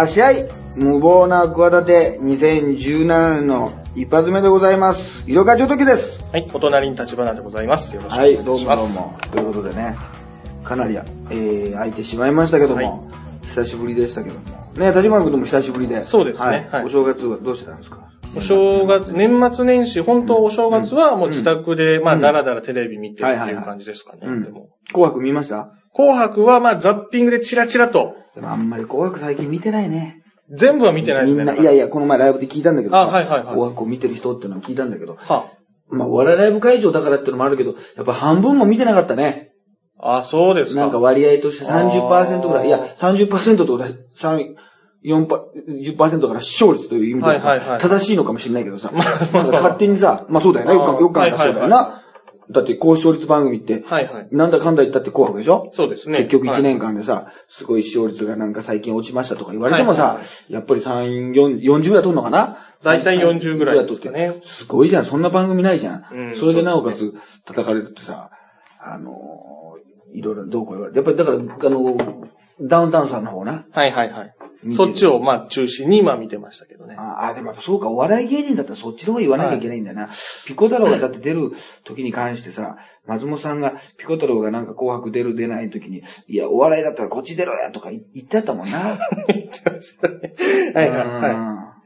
らっしゃい無謀な企て2017年の一発目でございます。色川町時です。はい、お隣に立花でございます。よろしくおはい、願いしどうもます。どうも。ということでね、かなり、えー、空いてしまいましたけども、はい久しぶりでしたけども。ね、立花君とも久しぶりで。そうですねはい。はいお正月はどうしてたんですか？お正月、年末年始、本当お正月はもう自宅で、まあ、うんだらだらテレビ見てるはいはいはいっていう感じですかね。うんでも紅白見ました？紅白は、まあ、ザッピングでチラチラと、でもあんまり紅白最近見てないね。全部は見てないですね。みんな、いやいや、この前ライブで聞いたんだけどさあはいはいはい紅白を見てる人ってのを聞いたんだけど、はまあ、お笑いライブ会場だからってのもあるけど、やっぱ半分も見てなかったね。あ、あ、そうですか。なんか割合として30%ぐらい、いや、30%と3、4パ、10%から視聴率という意味でははいはいはい正しいのかもしれないけどさ、まあ勝手にさ、まあそうだよね。よく考えよく考えたらそうだよな。だって高視聴率番組って、はいはい。なんだかんだ言ったって紅白でしょ？そうですね。結局1はい年間でさ、すごい視聴率がなんか最近落ちましたとか言われてもさ、はいやっぱり3、4、40ぐらい取るのかな？大体40ぐらいですかね取ってすごいじゃん。そんな番組ないじゃん。うんそれでなおかそつ叩かれるってさ、あのー、いろいろどうこう言われて。やっぱりだから、あのー、ダウンタウンさんの方な。はいはいはいそっちを、まあ、中心に今見てましたけどね。ああ、でもそうか、お笑い芸人だったらそっちの方言わなきゃいけないんだな。ピコ太郎がだって出る時に関してさ、松本さんが、ピコ太郎がなんか紅白出る出ない時に、いや、お笑いだったらこっち出ろやとか言ってたもんな。言ってましたね。はいはいはい。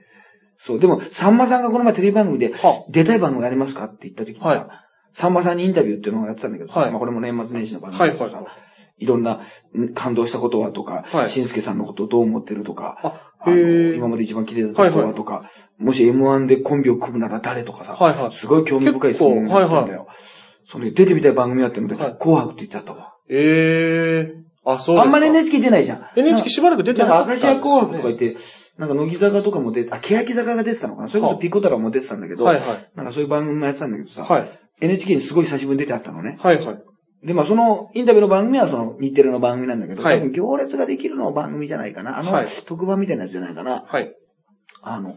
そう、でも、さんまさんがこの前テレビ番組では、出たい番組ありますかって言った時にさ、はいさんまさんにインタビューっていうのをやってたんだけどさ、はいまあこれも年末年始の番い。組だからさ、はいはいはい。いろんなん感動したことはとか、はいしんすけさんのことをどう思ってるとか、あ、あの今まで一番綺麗だった人はとか、もし M1 でコンビを組むなら誰とかさ、はいはいすごい興味深い質問が来たんだよ。それ出てみたい番組だってので、はい紅白って言ってあったわ。ええあ、そうですか。あんまり NHK 出ないじゃん。NHK しばらく出てなかったか、明石家んですよね紅白とか言って、なんか乃木坂とかも出て、あ、欅坂が出てたのかなそれこそはあピコ太郎も出てたんだけど、はいはい。なんかそういう番組もやってたんだけどさ、はい。NHK にすごい久しぶりに出てあったのね。はいはい。で、まあそのインタビューの番組はその日テレの番組なんだけど、はい多分行列ができるの番組じゃないかな。あの、はい特番みたいなやつじゃないかな。はい。あの、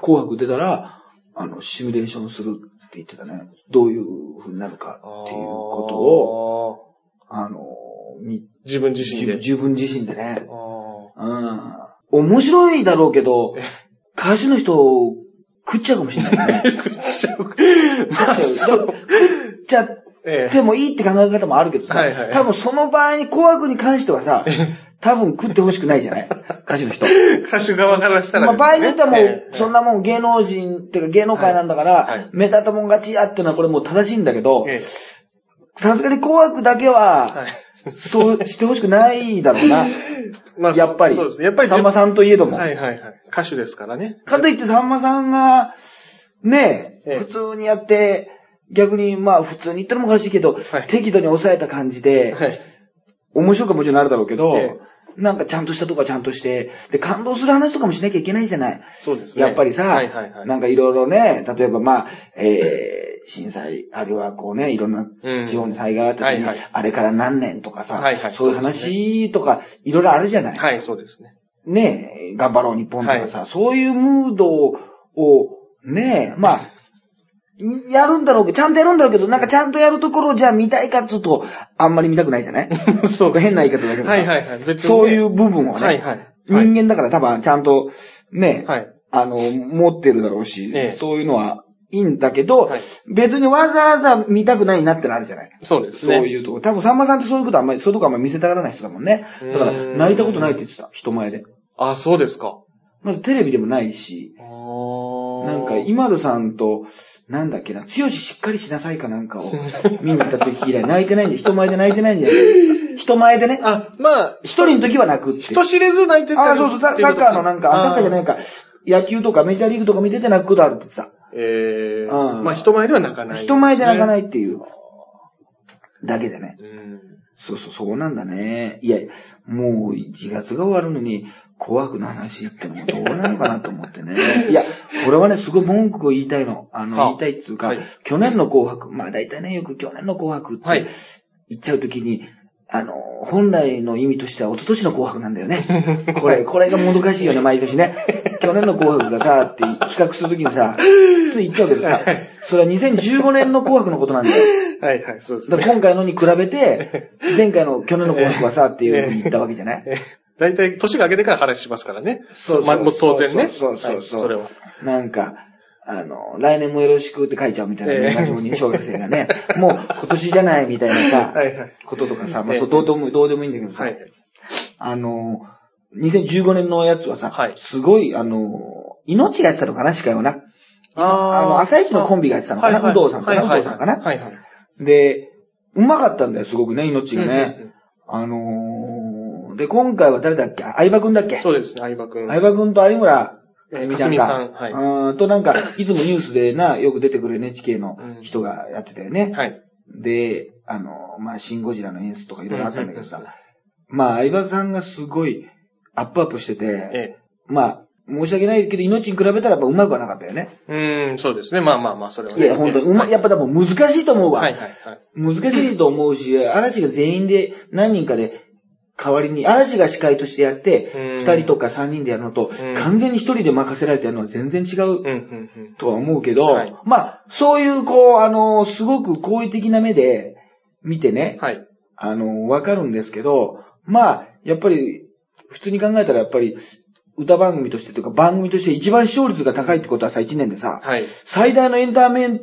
紅白出たら、あの、シミュレーションするって言ってたね。どういう風になるかっていうことを、を、あの、み自分自身で。自自分自身でね。あうん。面白いだろうけどえ、歌手の人を食っちゃうかもしれないね。ー 食っちゃう。まあ、そう。食っちゃっえてもいいって考え方もあるけどさ、はいはい多分その場合に紅白に関してはさ、多分食ってほしくないじゃない？歌手の人。え 歌手側からしたらまあ、場合によってはもう、ええそんなもん芸能人っていうか芸能界なんだから、はいはい目立たもん勝ちやってのはこれもう正しいんだけど、えさすがに紅白だけえはは、い。そうしてほしくないだろうな。まやっぱり。そうですね。やっぱりさんまさんといえども。はいはいはい。歌手ですからね。かといってさんまさんが、ねえ、ええ普通にやって、逆にまあ普通に言ったらもおかしいけど、はい適度に抑えた感じで、はい。面白くはもちろんなるだろうけど、えなんかちゃんとしたとこはちゃんとして、で、感動する話とかもしなきゃいけないじゃない。そうですね。やっぱりさ、はいはいはい。なんかいろいろね、例えばまあ、えー、震災、あるいはこうね、いろんなうん地方に災害があった時に、はいはいあれから何年とかさ、はいはいそういう話とか、いろいろあるじゃない。はい、そうですね。ねえ、頑張ろう日本とかさ、そういうムードを、ねえ、まあ、やるんだろうけど、ちゃんとやるんだろうけど、なんかちゃんとやるところをじゃあ見たいかっつうと、あんまり見たくないじゃない？そうですね変な言い方だけどさ、はいはいはい。別にねそういう部分をね、はいはい。人間だから多分ちゃんと、ね、はい。あの、持ってるだろうし、ええそういうのはいいんだけど、はい別にわざわざ見たくないなってのあるじゃない？そうですね。そういうとこ。多分さんまさんってそういうことあんまり、そういうとこあんまり見せたがらない人だもんね。だから、泣いたことないって言ってた、人前で。あ、そうですか。まずテレビでもないし、あなんか、今田さんと、なんだっけな、強ししっかりしなさいかなんかを見に行った時以来泣いてないんで、人前で泣いてないんじゃないですか？人前でね。あ、まあ、一人の時は泣くって。人知れず泣いてたあ、そうそう、ササッカーのなんか、あサッカーじゃないか、野球とかメジャーリーグとか見てて泣くことあるってさ。ええうんまあ人前では泣かない、。人前で泣かないいっていう。だけでね。うん。そうそう、そうなんだね。いや、もう1月が終わるのに、紅白の話ってのもどうなのかなと思ってね。いや、これはね、すごい文句を言いたいの。あの、はあ言いたいっつうか、はい去年の紅白、まあ大体ね、よく去年の紅白ってはい言っちゃうときに、あの、本来の意味としては一昨年の紅白なんだよね。これ、これがもどかしいよね、毎年ね。去年の紅白がさ、って比較するときにさ、つい言っちゃうけどさ、それは2015年の紅白のことなんだよ。はいはい、そうですね。だから今回のに比べて、前回の去年の紅白はさ、っていうふうに言ったわけじゃない 大体、年が明けてから話しますからね。そうそうまあもう当然ね。そうそうそうそうはいそれは。なんか、あの、来年もよろしくって書いちゃうみたいな、ええ年賀状に小学生がね、もう今年じゃないみたいなさ、はいはい。こととかさ、まあええそうどうでもどうでもいいんだけどさ、はい。あの、2015年のやつはさ、はいすごい、あの、命がやってたのかな、司会をな。あの、朝一のコンビがやってたのかな、はいはい有働さんかな、有はいはい働さんかな。はいはい。で、うまかったんだよ、すごくね、命がね。うんうんあのーで、今回は誰だっけ？相葉くんだっけ？そうですね、相葉くん。相葉くんと有村えみかすみさんはいうんと、なんか、いつもニュースでな、よく出てくる NHK の人がやってたよね。はい。で、あの、まあ、シンゴジラの演出とかいろいろあったんだけどさまあ、相葉さんがすごいアップアップしてて、えまあ、申し訳ないけど、命に比べたらやっぱ上手くはなかったよね。え。うーん、そうですね。まあまあまあ、それはね。いや、本当に、うま、やっぱ多分難しいと思うわ。はいはいはい。難しいと思うし、嵐が全員で何人かで代わりに、嵐が司会としてやって、うん二人とか三人でやるのと、うん完全に一人で任せられてやるのは全然違ううん、うん、うん。とは思うけど、はいまあ、そういう、こう、あの、すごく好意的な目で見てね、はい。あの、わかるんですけど、まあ、やっぱり、普通に考えたらやっぱり、歌番組としてというか番組として一番視聴率が高いってことはさ、一年でさ、はい。最大のエンターメン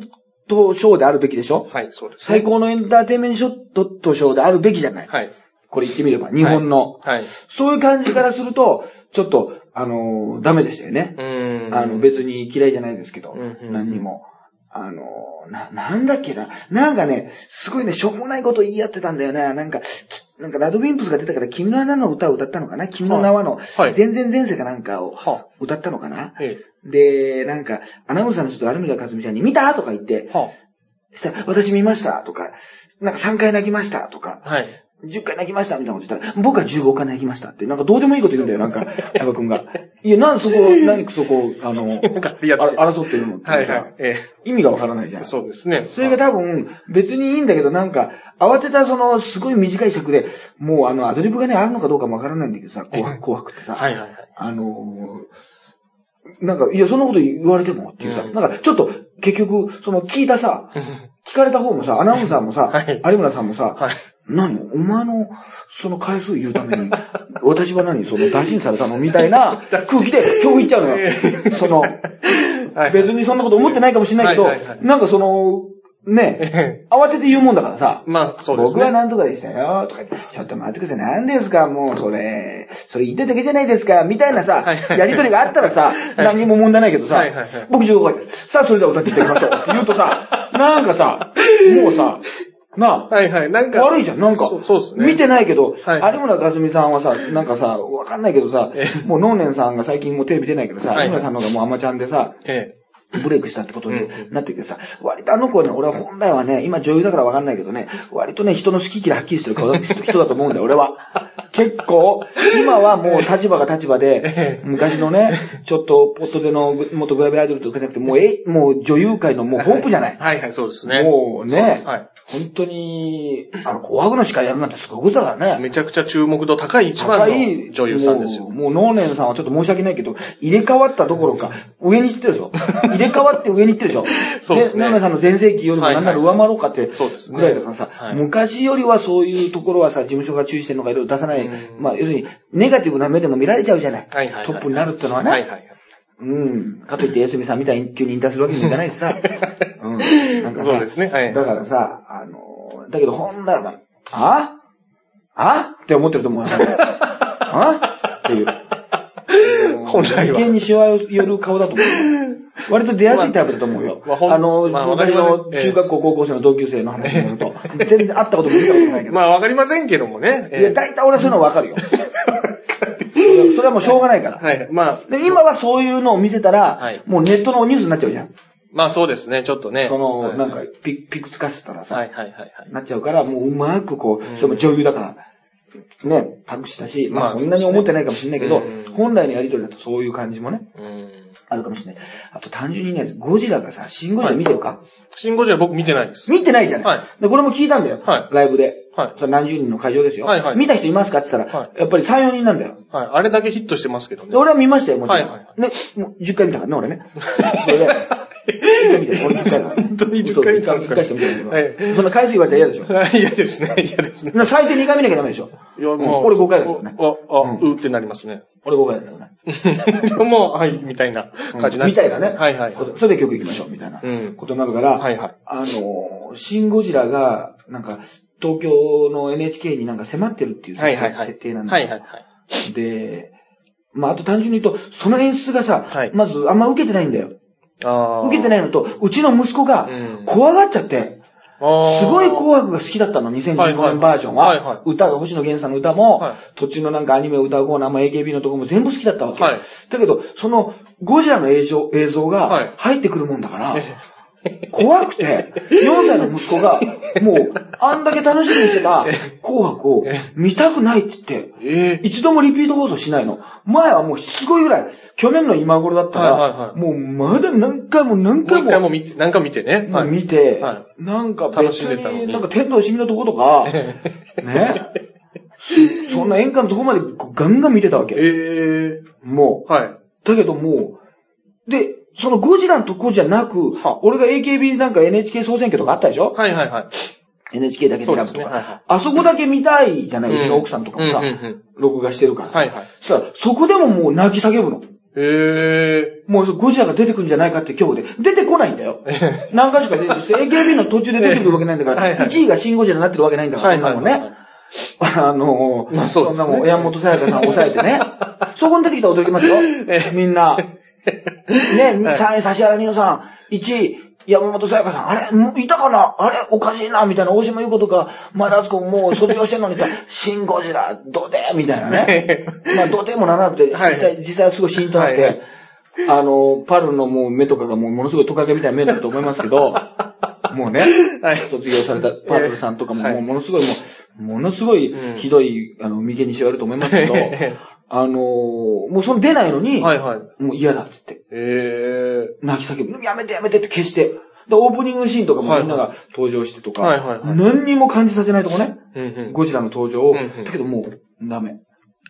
トショーであるべきでしょ？はい、そうですね。最高のエンターテインメントショーであるべきじゃない。はい。これ言ってみれば、日本の。はい。そういう感じからすると、ちょっと、あのーダメでしたよね。うーん。あの、別に嫌いじゃないですけど、うんうん何にも。あのーな、なんだっけな。なんかね、すごいね、しょうもないこと言い合ってたんだよね。なんか、きなんかラドウィンプスが出たから、君の名の歌を歌ったのかな？君の名はの、はい全然前世かなんかをは歌ったのかな？えで、なんか、アナウンサーの人と有村架純ちゃんに、見た？とか言ってえ。、はしたら私見ました？とか、なんか3回泣きました？とか、はい。10回泣きましたみたいなこと言ったら、僕は15回泣きましたって、なんかどうでもいいこと言うんだよ、なんか、相葉くんが。いや、なんでそこ、何そこ、あの、争ってるのってさ、はいはい。え意味がわからないじゃえ。ん。そうですね。それが多分、別にいいんだけど、なんか、慌てたその、すごい短い尺で、もうあの、アドリブがね、あるのかどうかもわからないんだけどさ、紅白紅白ってさ、はいはいはい。あのーなんか、いや、そんなこと言われてもっていうさ、うん。なんか、ちょっと、結局、その、聞いたさ、聞かれた方もさ、アナウンサーもさ、はい。有村さんもさ、はい。何お前の、その回数言うために、私は何その、打診されたのみたいな 空気で今日言っちゃうのよ。その、はい。別にそんなこと思ってないかもしれないけど、はいはいはい。なんかその、ね、え慌てて言うもんだからさ、えまあ、そうですね。僕は何とかでしたよ、とか言って、ちょっと待ってください、何ですか、もう、それ、それ言ってるだけじゃないですか、みたいなさやりとりがあったらさ、何にも問題ないけどさ僕15回です。さあ、それでは歌っていただきましょう。って言うとさ、なんかさ、もうさ、なあ、はいはい。なんか。悪いじゃん、なんか。そうそうですね。見てないけど、はい有村架純さんはさ、なんかさ、わかんないけどさえ、もう能年さんが最近もうテレビ出ないけどさ、はい有村さんの方がもうアマちゃんでさ、えブレイクしたってことになってるけどさ、割とあの子はね、俺は本来はね、今女優だからわかんないけどね、割とね、人の好き嫌いはっきりしてる顔だ人だと思うんだよ、俺は。結構、今はもう立場が立場で、昔のね、ちょっとポットでの元グラビアアイドルとかじゃなくて、もうえ、もう女優界のもうホープじゃない？はいはい、そうですね。もうねはい。本当に、あの、紅白の司会やるなんてすごいことだからね。めちゃくちゃ注目度高い一番の高い女優さんですよ。もう、もう、能年さんはちょっと申し訳ないけど、入れ替わったどころか、上に行ってるでしょ。入れ替わって上に行ってるでしょ。そうですね能年さんの全盛期よりもはいなんなら上回ろうかって、そうですねぐらいだからさ、はい昔よりはそういうところはさ、事務所が注意してるのかいろいろ出さない。うんまあ、要するに、ネガティブな目でも見られちゃうじゃない。はいはいはいトップになるってのはね。はいはいはい。うん。かといって、安住さんみたいに急に引退するわけにもいかないしさ。うん。なんかさ、そうですねはいだからさ、あの、だけど本来は、あ？あ？って思ってると思うよ。あ？っていう。本来は眉間にシワを寄る顔だと思うよ。割と出やすいタイプだと思うよ。まああの、まあ昔のええ中学校高校生の同級生の話によると、全然会ったことも見たことないけど。まあ、わかりませんけどもね。えいや、大体俺はそういうのわかるよ。それはもうしょうがないから。はい。まあ、で今はそういうのを見せたら、はいもうネットのニュースになっちゃうじゃん。まあそうですね、ちょっとね。その、はいなんか、ピピクつかせたらさ、はいはいはいはい。なっちゃうから、もううまくこう、うんそれも女優だから、ね、パクしたし、ままああそんなに思ってないかもしれないけど、そうですねうん本来のやりとりだとそういう感じもね、うん。あるかもしれない。あと単純にね、ゴジラがさ、シンゴジラ見てるか、シンゴジラ僕見てないです。見てないじゃない、はいで、これも聞いたんだよ。はいライブで。はいそれ何十人の会場ですよ。はいはい見た人いますか？って言ったら、はいやっぱり3、4人なんだよ。はい。あれだけヒットしてますけどね。で俺は見ましたよ、もちろん。はいはいね、もう10回見たからね、俺ね。それで、10回見て、俺10回だからね。本当に10回見たんですか1回しか見てないけど。はいそんな回数言われたら嫌でしょ。嫌ですね、嫌ですね。な最低2回見なきゃダメでしょ。いや、うん俺5回だけどねあ、あ、うってなりますね。俺5回だよね。でももう、はい、みたいな感じになみたいなね。はいはい。それで曲行きましょう、みたいなうん。ことになるから、はいはい。あの、シン・ゴジラが、なんか、東京の NHK になんか迫ってるっていう設定なんだはいはいはい。で、まあ、あと単純に言うと、その演出がさ、はいまずあんま受けてないんだよ。受けてないのと、うちの息子がうん。怖がっちゃって、すごい紅白が好きだったの、2015はいはい年バージョンは。はいはい歌が、星野源さんの歌も、はい。途中のなんかアニメを歌うコーナーも AKB のとこも全部好きだったわけ。はい。だけど、そのゴジラの映像映像はい。が入ってくるもんだから、怖くて、4歳の息子が、もう、あんだけ楽しみにしてた紅白を見たくないって言って、ええ一度もリピート放送しないの。前はもうしつこいぐらい、去年の今頃だったら、はいはいはいもうまだ何回も何回も一回も見て、何回も見てね。はい。見て、はなんか楽別しんでたのにに、なんか天童しみのとことか、ね。そそんな演歌のとこまでガンガン見てたわけ。ええもはい。う。だけどもう、で、そのゴジラのとこじゃなくは、俺が AKB なんか NHK 総選挙とかあったでしょ？はいはいはい。?NHK だけで選ぶとか。ねはいはいあそこだけ見たいじゃない、うちの奥さんとかもさうんうんうん、録画してるからさ。はいはい。そしたら、そこでももう泣き叫ぶの。えもうゴジラが出てくるんじゃないかって今日で。出てこないんだよ。何回しか出てるし、AKB の途中で出てくるわけないんだから、はいはい1位がシンゴジラになってるわけないんだから、そんなもんね。あのー、まあそねんなもん、山本さやかさん抑えてね。そこに出てきたら驚きますよ。みんな。ね、3位、指原美乃さん、1位、山本さやかさん、あれいたかな？あれおかしいな？みたいな、大島優子とか、前田敦子もう卒業してんのにさ、シンゴジラ、どで？みたいなね。まあ、どでもならなくて、実はい。際、実際はすごいシーンとなって、はい。あの、パルのもう目とかがもうものすごいトカゲみたいな目だと思いますけど、もうね、はい。卒業されたパルさんとかもはいもうものすごいもう、ものすごいうんひどい、あの、眉間にしわれると思いますけど、あのもうその出ないのに、はいはい。もう嫌だって言って、ええ泣き叫ぶ。やめてやめてって消して。で、オープニングシーンとかもみんなが登場してとか、はいはいはい何にも感じさせないとこね、うんうん。ゴジラの登場を、うんうんだけどもう、ダメ。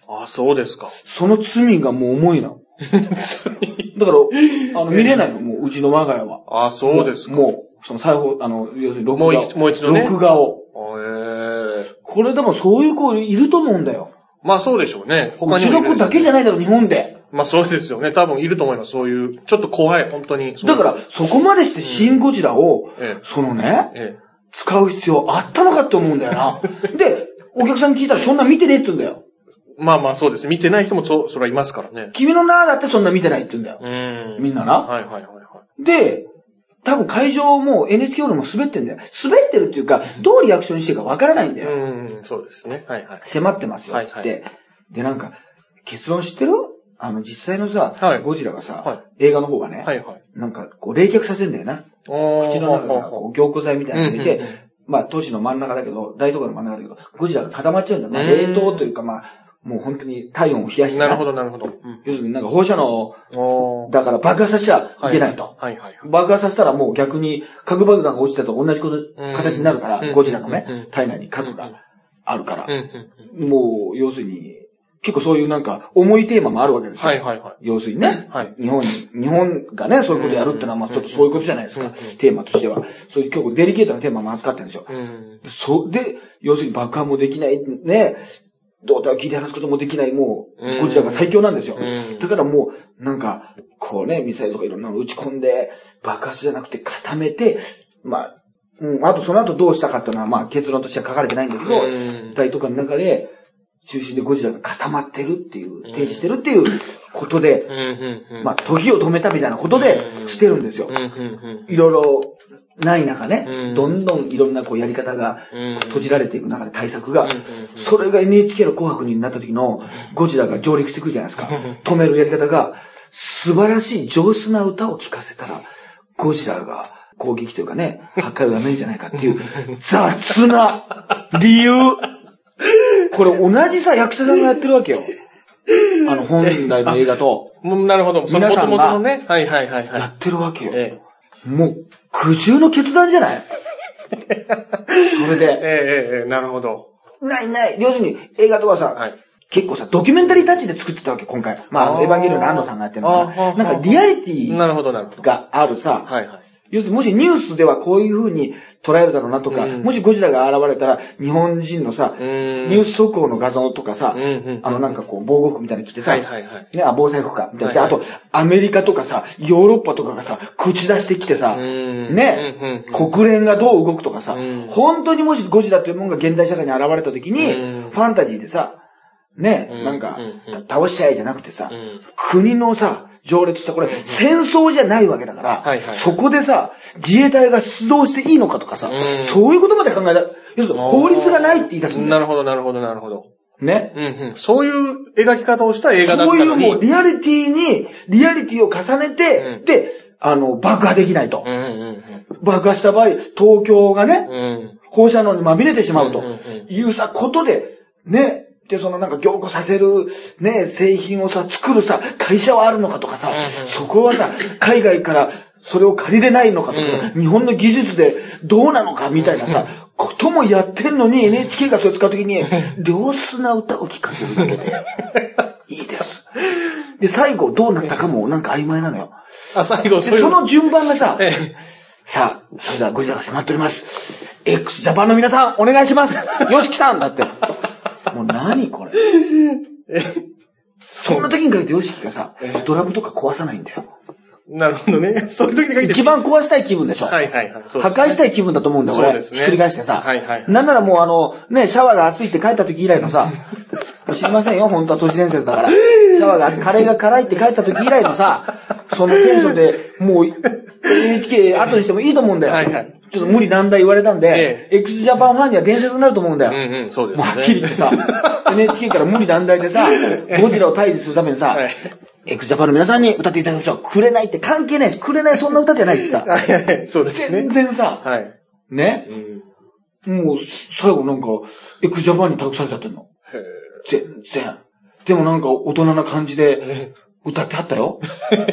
あ、そうですか。その罪がもう重いの。だから、あの、見れないの、もう、うちの我が家は。あ、そうですか。もう、その裁縫、あの、要するに録画を。もう一度ね録画を。ええこれでもそういう子いると思うんだよ。まあそうでしょうね。うちの子だけじゃないだろ、日本で。まあそうですよね。多分いると思います。そういう、ちょっと怖い、本当に。だから、そこまでしてシン・ゴジラを、ええそのね、え使う必要あったのかって思うんだよな。で、お客さんに聞いたらそんな見てねえって言うんだよ。え。まあまあそうです。見てない人もそ、それはいますからね。君の名だってそんな見てないって言うんだよ。うん。みんななはいはいはいはで、多分会場も NHK ホールも滑ってんだよ。滑ってるっていうか、どうリアクションしていいかわからないんだい。よ。うん、そうですね。はいはい。迫ってますよ、つって。はいで、なんか、結論知ってる？あの、実際のさ、はいゴジラがさ、は映画の方がね、はいはい。なんか、こう、冷却させんだよな。お口の中からこう凝固剤みたいなの入れて、うんうんうんまあ、都市の真ん中だけど、大都会の真ん中だけど、ゴジラが固まっちゃうんだよ。まあ、うん冷凍というか、まあ、もう本当に体温を冷やしてな。るほどなるほど。うん。要するになんか放射能だから爆発させちゃいけないと。はいはいはい。爆発させたらもう逆に核爆弾が落ちたと同じことうん。形になるから、うん。ゴジラのね、体内に核があるから。もう、要するに、結構そういうなんか重いテーマもあるわけですよ。はいはいはい。要するにね、はい。日本に、日本がね、そういうことやるってのは、まあちょっとそういうことじゃないですか、うん。テーマとしては。そういう結構デリケートなテーマも扱ってるんですよ。うん。そ、で、要するに爆破もできない、ね、胴体を切り離すこともできない、もうゴジラが最強なんですよ。うん。だからもう、なんか、こうね、ミサイルとかいろんなの打ち込んで、爆発じゃなくて固めて、まあ、うん、あとその後どうしたかっていうのは、まあ結論としては書かれてないんだけど、うん。体とかの中で、中心でゴジラが固まってるっていう、停止してるっていうことで。まあ、時を止めたみたいなことでうん。してるんですよ。いろいろない中ね、うんどんどんいろんなこうやり方がうん。閉じられていく中で対策がうんうんうん、それが NHK の紅白になった時のゴジラが上陸してくるじゃないですか。止めるやり方が、素晴らしい上手な歌を聴かせたら、ゴジラが攻撃というかね、破壊をやめるんじゃないかっていう雑な理由。これ同じさ、役者さんがやってるわけよ。あの本来の映画となるほど。皆さんがね。はいはいはいはい。やってるわけよ。えもう、苦渋の決断じゃない？それ え。えで、えええええ、なるほど。ないない。要するに映画とかさ、はい。結構さ、ドキュメンタリータッチで作ってたわけ、今回。まあ、あエヴァンゲリオンの安藤さんがやってるのかな。なんかリアリティ。があるさ、はいはい。要するにもしニュースではこういう風に捉えるだろうなとか、うん。もしゴジラが現れたら日本人のさ、うん。ニュース速報の画像とかさ、あのなんかこう防護服みたいなの着てさ、はいはいはい。ね、あ、防災服か。みたいなではいはい。あと、アメリカとかさ、ヨーロッパとかがさ、口出してきてさ、うん。ね、国連がどう動くとかさ、うん。本当にもしゴジラというものが現代社会に現れた時に、うん。ファンタジーでさ、ね、うん。なんか倒しちゃえじゃなくてさ、うん。国のさ、条例としてこれ、戦争じゃないわけだから、そこでさ、自衛隊が出動していいのかとかさ、うんそういうことまで考えた。要するに法律がないって言い出すんだよ。なるほど、なるほど、なるほど。ね？うんうん。そういう描き方をした映画だった。そういうもうリアリティに、リアリティを重ねて、うんで、あの、爆破できないと。うんうん爆破した場合、東京がね。放射能にまみれてしまうというさ、ことで、ね、で、そのなんか凝固させる、ね、製品をさ、作るさ、会社はあるのかとかさそこはさ、海外からそれを借りれないのかとかさ、日本の技術でどうなのかみたいなさ、こともやってんのに NHK がそれ使うときに、良質な歌を聴かせるだけで、いいです。で、最後どうなったかもなんか曖昧なのよ。あ、最後、そその順番がさ、ええさあ、それではゴリラが迫っております。x ジャパンの皆さん、お願いします。よしきさんだって。もう何これ。そんな時に限ってヨシキがさええ、ドラムとか壊さないんだよ。なるほどね。そういう時に限って。一番壊したい気分でしょ。はいはいはい。破壊したい気分だと思うんだよ、俺。そうですねひっくり返してさ。はいはいなんならもうあの、ね、シャワーが熱いって帰った時以来のさ、知りませんよ、本当は都市伝説だから。シャワーがカレーが辛いって帰った時以来のさ、そのテンションで、もう、NHK 後にしてもいいと思うんだよ。はいはいちょっと無理難題言われたんで、え x ジャパンファンには伝説になると思うんだよ。うんうん、そうですね。もうはっきり言ってさ、NHK から無理難題でさ、ゴジラを退治するためにさはい、x ジャパンの皆さんに歌っていただきましょう。くれないって関係ないし、くれないそんな歌じゃないしさ。はいはいはい、そうですね全。然さ、はい。ね、うん。もう最後なんか、x ジャパンに託されちゃってんの。へ全然。でもなんか大人な感じで歌ってはったよ。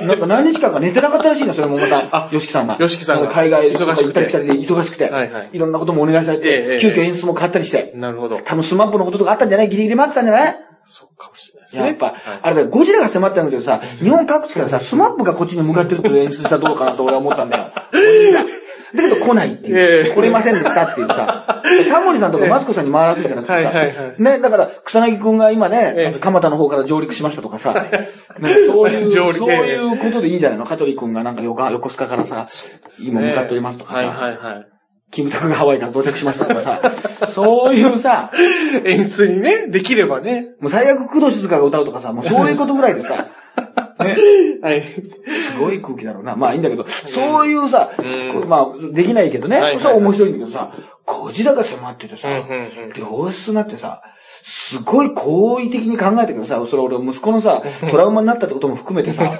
なんか何日間か寝てなかったらしいんだ、それもまたあ。ヨシキさんが。ヨシキさんが海外忙しくて行ったり来たりで忙しくて。はいはいいろんなこともお願いされて、え急遽演出も変わったりして。なるほど。多分スマップのこととかあったんじゃない？ギリギリ待ってたんじゃない？そうかもしれないですね。やっぱ、はいあれだよ、ゴジラが迫ったんだけどさ、日本各地からさ、スマップがこっちに向かってるって演出したらどうかなと俺は思ったんだよ。だけど来ないってえいう。え来れませんでしたっていうさ。タモリさんとかマツコさんに回らせるんじゃなくてさ。はいはいはいね、だから、草薙くんが今ね、蒲田の方から上陸しましたとかさ。なんかそういう、そういうことでいいんじゃないの？香取くんがなんか横横須賀からさ、今向かっておりますとかはいさ。はいはい。キムタクがハワイから到着しましたとかさ。そういうさ、演出にね、できればね。もう最悪工藤静香が歌うとかさ、もうそういうことぐらいでさ、ね。はい。すごい空気だろうな。まあいいんだけど、そういうさ、うんまあできないけどね、はいはいそれは面白いんだけどさ、ゴジラが迫っててさ、うんうんうん良質になってさ、すごい好意的に考えたけどさ、それ俺息子のさ、トラウマになったってことも含めてさ、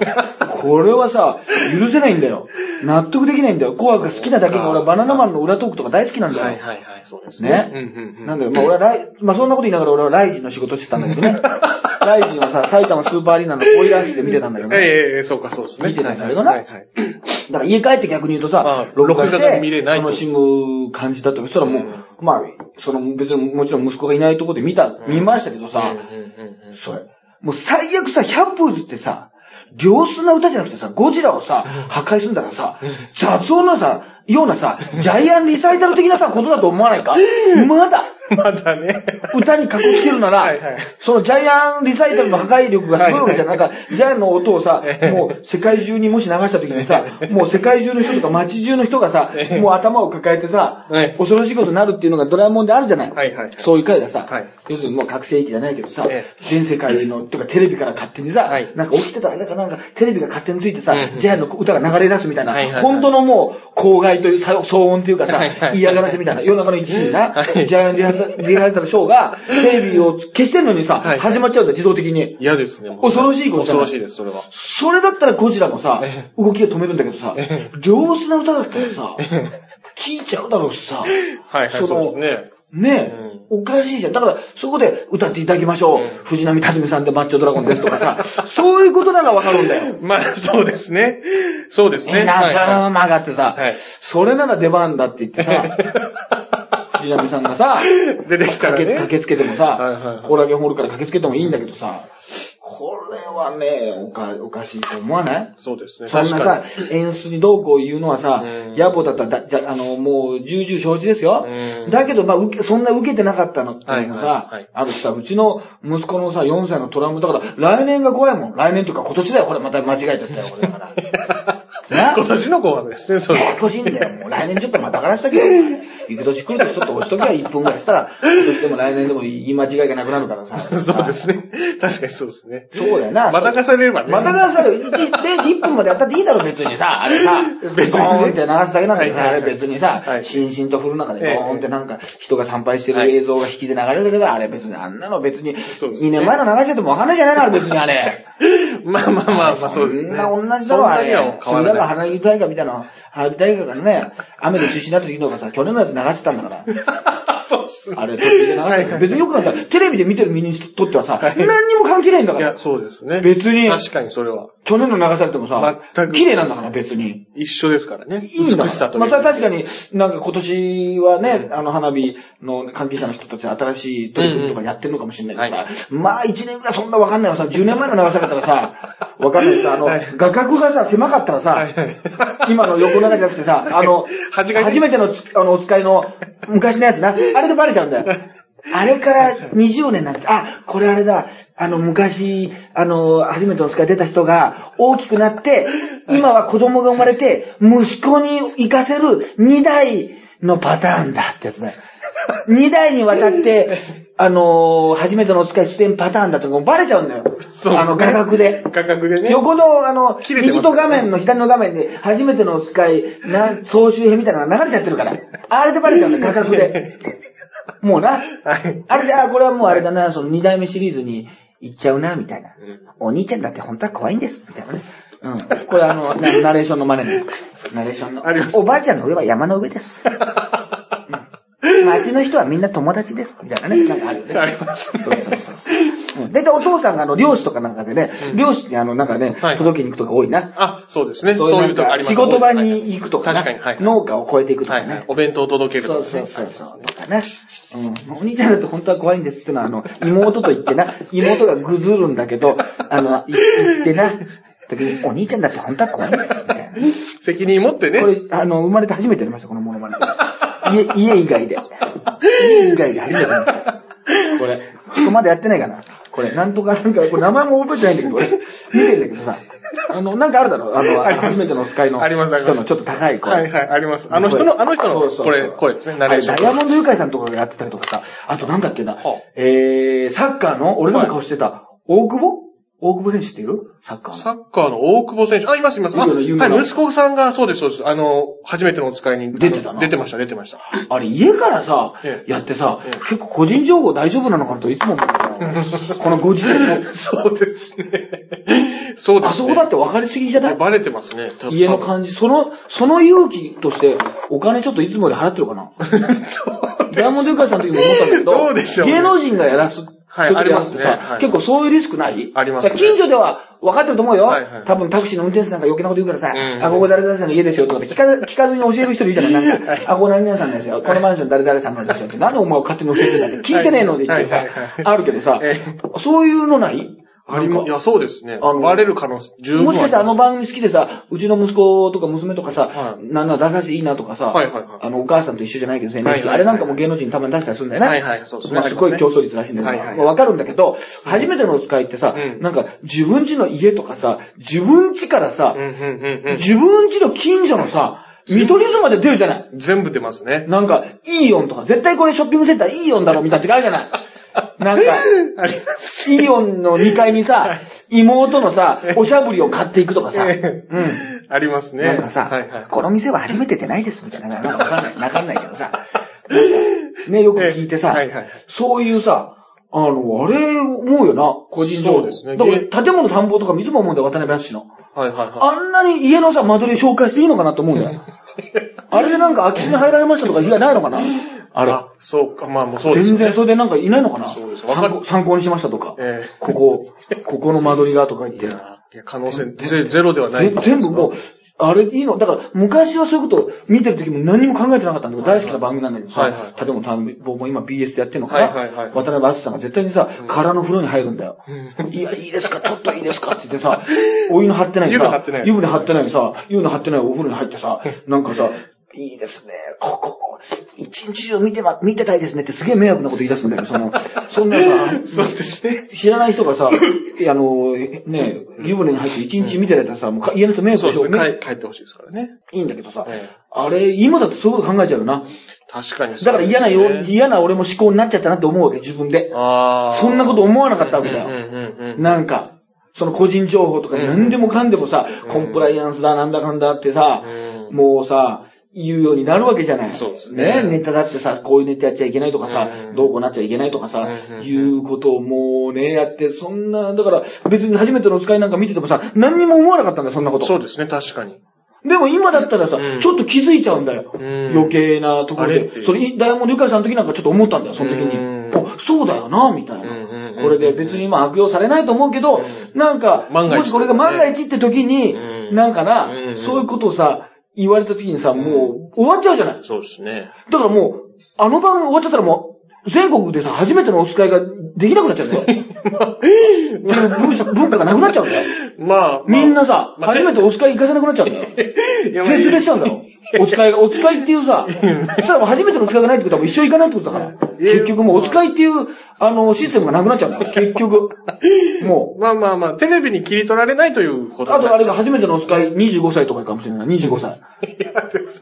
これはさ、許せないんだよ。納得できないんだよ。紅白が好きなだけに俺はバナナマンの裏トークとか大好きなんだよ。はいはいはい、そうですねね？うんうんうん。なんだよ、まあ俺はライ、まあそんなこと言いながら俺はライジンの仕事してたんだけどね。ライジンはさ、埼玉スーパーアリーナのボイラー室で見てたんだけどね。ええええそうかそうですね。見てたんだけどなはいはい。だから家帰って逆に言うとあさ、録画して楽しむ感じだったけど、それはもう、まあ、その別にもちろん息子がいないところで見た、見ましたけどさ、それ、もう最悪さ、100歩譲ってさ、良質な歌じゃなくてさ、ゴジラをさ、破壊するんだからさ、雑音のさ、ようなさ、ジャイアンリサイタル的なさ、ことだと思わないか？まだ、まだね。歌にかこつけるなら、はいはい。そのジャイアンリサイタルの破壊力がすごいわけじゃん。なんか、ジャイアンの音をさ、もう世界中にもし流した時にさ、もう世界中の人とか街中の人がさ、もう頭を抱えてさはい、恐ろしいことになるっていうのがドラえもんであるじゃない？はいはい。そういう回がさ、はい。要するにもう覚醒器じゃないけどさえ、全世界の、とかテレビから勝手にさ、はい。なんか起きてたら、なんかなんかテレビが勝手についてさ、うん。ジャイアンの歌が流れ出すみたいな、はいはいはい。本当のもう、公害というさ騒音というかさ嫌がらせみたいな、夜中の1時にな、はいジャイアンリハーサルリハーサルショーが、テレビを消してんのにさ、はい始まっちゃうんだよ、自動的に。嫌ですね。恐ろしいこと恐ろしいです、それは。それだったらゴジラもさえ、動きを止めるんだけどさえ、良質な歌だったらさ、聞いちゃうだろうしさ、はいはい、そのそうですね。ねえ、おかしいじゃん。だから、そこで歌っていただきましょう。うん藤波辰巳さんでマッチョドラゴンですとかさ、そういうことならわかるんだよ。まあ、そうですね。そうですね。な、はいさ曲がってさ、はいそれなら出番だって言ってさ、藤波さんがさ、出てきたらね駆け駆けつけてもさ、はいはいはいコーラゲンホールから駆けつけてもいいんだけどさ、これはね、おか、おかしいと思わない？そうですね。そんなさ、演出にどうこう言うのはさうん、野暮だったらだ、じゃ、あの、もう、重々承知ですようん。だけど、まあ、受け、そんな受けてなかったのっていうのはいはいはいが、あるしさ、うちの息子のさ、4歳のトラウマだから、来年が怖いもん。来年とか今年だよ、これまた間違えちゃったよ、これだから。な 今年の紅白ですね、そうややこしいんだよ。もう来年ちょっとまたからしとけよ。行く年来るとちょっと押しとけば1分ぐらいしたら、今年でも来年でも言い間違いがなくなるからさ。そうですね。確かにそうですね。そうだよな。またかされればね。またがされる。で、1分までやったっていいだろ、別にさ。あれさ、別にねドーンって流すだけなんだけどさ、あれ別にさは、いしんしんと降る中でドええーンってなんか人が参拝してる映像が引きで流れるだけど、あれ別に、あんなの別に、そうですね2年前の流しててもわかんないじゃないの、あれ別にあれ。まあまあまあまあ、そうですね。そんな同じだろ、あれ。そんなには変わらない花火大会みたいな、花火大会がね、雨で中止になった時とかさ、去年のやつ流してたんだから。そうですね。あれ、途中で流してた。別によくなんか、テレビで見てる身にとってはさ、何にも関係ないんだからいや、。そうですね。別に確かにそれは。去年の流されてもさ、全く綺麗なんだから別に。一緒ですからね。いいんだ美しさという。まあ、それは確かに、なんか今年はね、あの花火の関係者の人たち新しい取り組みとかやってるのかもしれないけどさ、まあ1年ぐらいそんなわかんないわさ、10年前の流されたらさ、わかんないしさ、あの、はい画角がさ、狭かったらさ、はいはい今の横長じゃなくてさ、あの、初めてのつあのお使いの昔のやつな、あれでバレちゃうんだよ。あれから20年なんて、あ、これあれだ、あの、昔、あの、初めてのお使い出た人が大きくなって、今は子供が生まれて、息子に行かせる2代のパターンだってやつだよ。2代にわたって、あの初めてのお使い出演パターンだってもうバレちゃうんだよ。そうねあの、画角で。価格でね。横の、あの、切れてます右と画面の左の画面で、初めてのお使い、な、総集編みたいなのが流れちゃってるから。あれでバレちゃうんだよ、画角で。もうな。はい。あれで、あ、これはもうあれだな、その二代目シリーズに行っちゃうな、みたいな。お兄ちゃんだって本当は怖いんです、みたいなね。うん。これあの、なナレーションの真似ね。ナレーションの。ありますおばあちゃんの上は山の上です。うん町の人はみんな友達です。みたいなね。なんかあるよね。ありますそうそうそう。だいたいお父さんがあの、漁師とかなんかでね、漁師にあの、なんかね、はい届けに行くとか多いな。あ、そうですね。そういううとこあります仕事場に行くとかな確かに、はい。農家を越えていくとかねはいはい。。お弁当を届けるそうとかね。そうそうそう。とかね。うん。お兄ちゃんだって本当は怖いんですってのは、あの、妹と言ってな、妹がぐずるんだけど、あの、い言ってな、時に、お兄ちゃんだって本当は怖いんですみたいな。責任持ってねこ。れ、あの、生まれて初めてやりました、このモノマネ。家、家以外で。家以外で初めてやりました。これ、これまだやってないかな。これ、なんとかなんか、これ名前も覚えてないんだけど、俺、見てんだけどさ、あの、なんかあるだろあの、初めてのお使いの人のちょっと高い声。はいはい、あります。あの人の、あの人の、これ、声ですね。ナレーション。あれダイヤモンドユカイさんとかがやってたりとかさ、あとなんだっけな、はあえー、サッカーの、俺らの顔してた、大久保大久保選手っている？サッカーの。サッカーの大久保選手。あ、いますいます。はい、息子さんがそうです、そうです。あの、初めてのお使いに。出てたな出てました、出てました。あれ、家からさ、ええやってさ、ええ結構個人情報大丈夫なのかなといつも思う。このご時世の。そうですね。そうですね。あそこだって分かりすぎじゃない？バレてますね。家の感じ。その、その勇気として、お金ちょっといつもより払ってるかな？ダイヤモンドユカイさんの時も思ったんだけど、どうでしょうね芸能人がやらす、はいありますねはい結構そういうリスクない？ありますねさ近所では分かってると思うよ。はいはい。多分タクシーの運転手さんが余計なこと言うからさ、うん。あ、ここ誰々さんの家ですよとかって聞か聞かずに教える人いるじゃないなんか、あ、ここ何々さんですよ。このマンション誰々さんなんですよって。なんでお前勝手に教えてんだって聞いてねえので言ってさはいはいはいはい、あるけどさえ、そういうのない？ありま、いや、そうですね。あのバレる可能性、十分もしかしてあのり番組好きでさ、うちの息子とか娘とかさ、はいなんなら出さいいなとかさ、はいはいはいあの、お母さんと一緒じゃないけどさ、はいはいはいあれなんかも芸能人たまに出したりするんだよね。はいはいそうですねまあ、すごい競争率らしいんだけど、はいはいまあわかるんだけど、初めてのお使いってさ、うんなんか自分家の家とかさ、自分家からさ、うん、うん、うん、うん。自分家の近所のさ、見取り図まで出るじゃない。全部出ますね。なんか、イーオンとか、絶対これショッピングセンターイーオンだろみたいな違うじゃない。なんか。イーオンの2階にさ、妹のさ、おしゃぶりを買っていくとかさ、ええうん。ありますね。なんかさ、はいはい。この店は初めてじゃないですみたいな。なんかわかんない。わかんないけどさ。ね、よく聞いてさ、ええはいはいそういうさ、あの、あれ思うよな、個人情報。そうですねだから、建物探訪とかいつも思うんだよ、渡辺淳の。はいはいはあんなに家のさ、間取り紹介していいのかなと思うんだよ。あれでなんか空き巣に入られましたとか被害ないのかなあい。れ。あ、そうか、まあもうそうですね。全然それでなんかいないのかな？そうです参考参考にしましたとか。えここ、ここの間取りがとか言って。えいや、可能性ゼゼロではないぜ。全部もう、あれいいの？だから、昔はそういうこと見てる時も何にも考えてなかったんだけど、大好きな番組なんだけどさ、はいはいはい例えばさ僕も今 BS でやってるのかな、はいはいはい渡辺篤さんが絶対にさ、空の風呂に入るんだよ。いや、いいですか、ちょっといいですか？って言ってさ、お湯の張ってないさ、湯船張ってない湯船張ってないのさ、湯船張ってないお風呂に入ってさ、なんかさ、いいですね、ここ、一日中見てま、見てたいですねってすげえ迷惑なこと言い出すんだよ、その、そんなさ、そうですね。知らない人がさ、あの、ね、湯船に入って一日見てられたらさ、もうか家の人迷惑でしょ？そうですね。ね帰帰ってほしいですからね。いいんだけどさ、ええあれ、今だとそういうこと考えちゃうよな。確かにそうだから嫌なよ、嫌な俺も思考になっちゃったなって思うわけ、自分で。ああ。そんなこと思わなかったわけだよ。なんか、その個人情報とかうん何でもかんでもさ、うんコンプライアンスだなんだかんだってさ、うんもうさ、言うようになるわけじゃない。そうですねネタだってさ、こういうネタやっちゃいけないとかさ、うんどうこうなっちゃいけないとかさ、うんいうことをもうね、やって、そんな、だから別に初めてのお使いなんか見ててもさ、何にも思わなかったんだよ、そんなこと。そうですね、確かに。でも今だったらさ、うんちょっと気づいちゃうんだよ。うん余計なところで。それ、ダイヤモンドユカイさんの時なんかちょっと思ったんだよ、その時に。うんあ、そうだよな、みたいな。これで別にまあ悪用されないと思うけど、うんなんか、もしこれが万が一って時に、うんなんかな、うんそういうことをさ、言われた時にさ、もう終わっちゃうじゃない。そうですね。だからもう、あの番終わっちゃったらもう、全国でさ、初めてのお使いができなくなっちゃうんだよ。文化文化がなくなっちゃうんだよ。まあ、まあみんなさ、まあ初めてお使い行かせなくなっちゃうんだよ。絶滅しちゃうんだよ。お使いが、お使いっていうさ、そしたらもう初めてのお使いがないってことはもう一生行かないってことだから。いや結局もうお使いっていう、あの、システムがなくなっちゃうんだよ。結局。もう。まあまあまあ、テレビに切り取られないということあとあれがが。初めてのお使い25歳とかかもしれない。25歳。も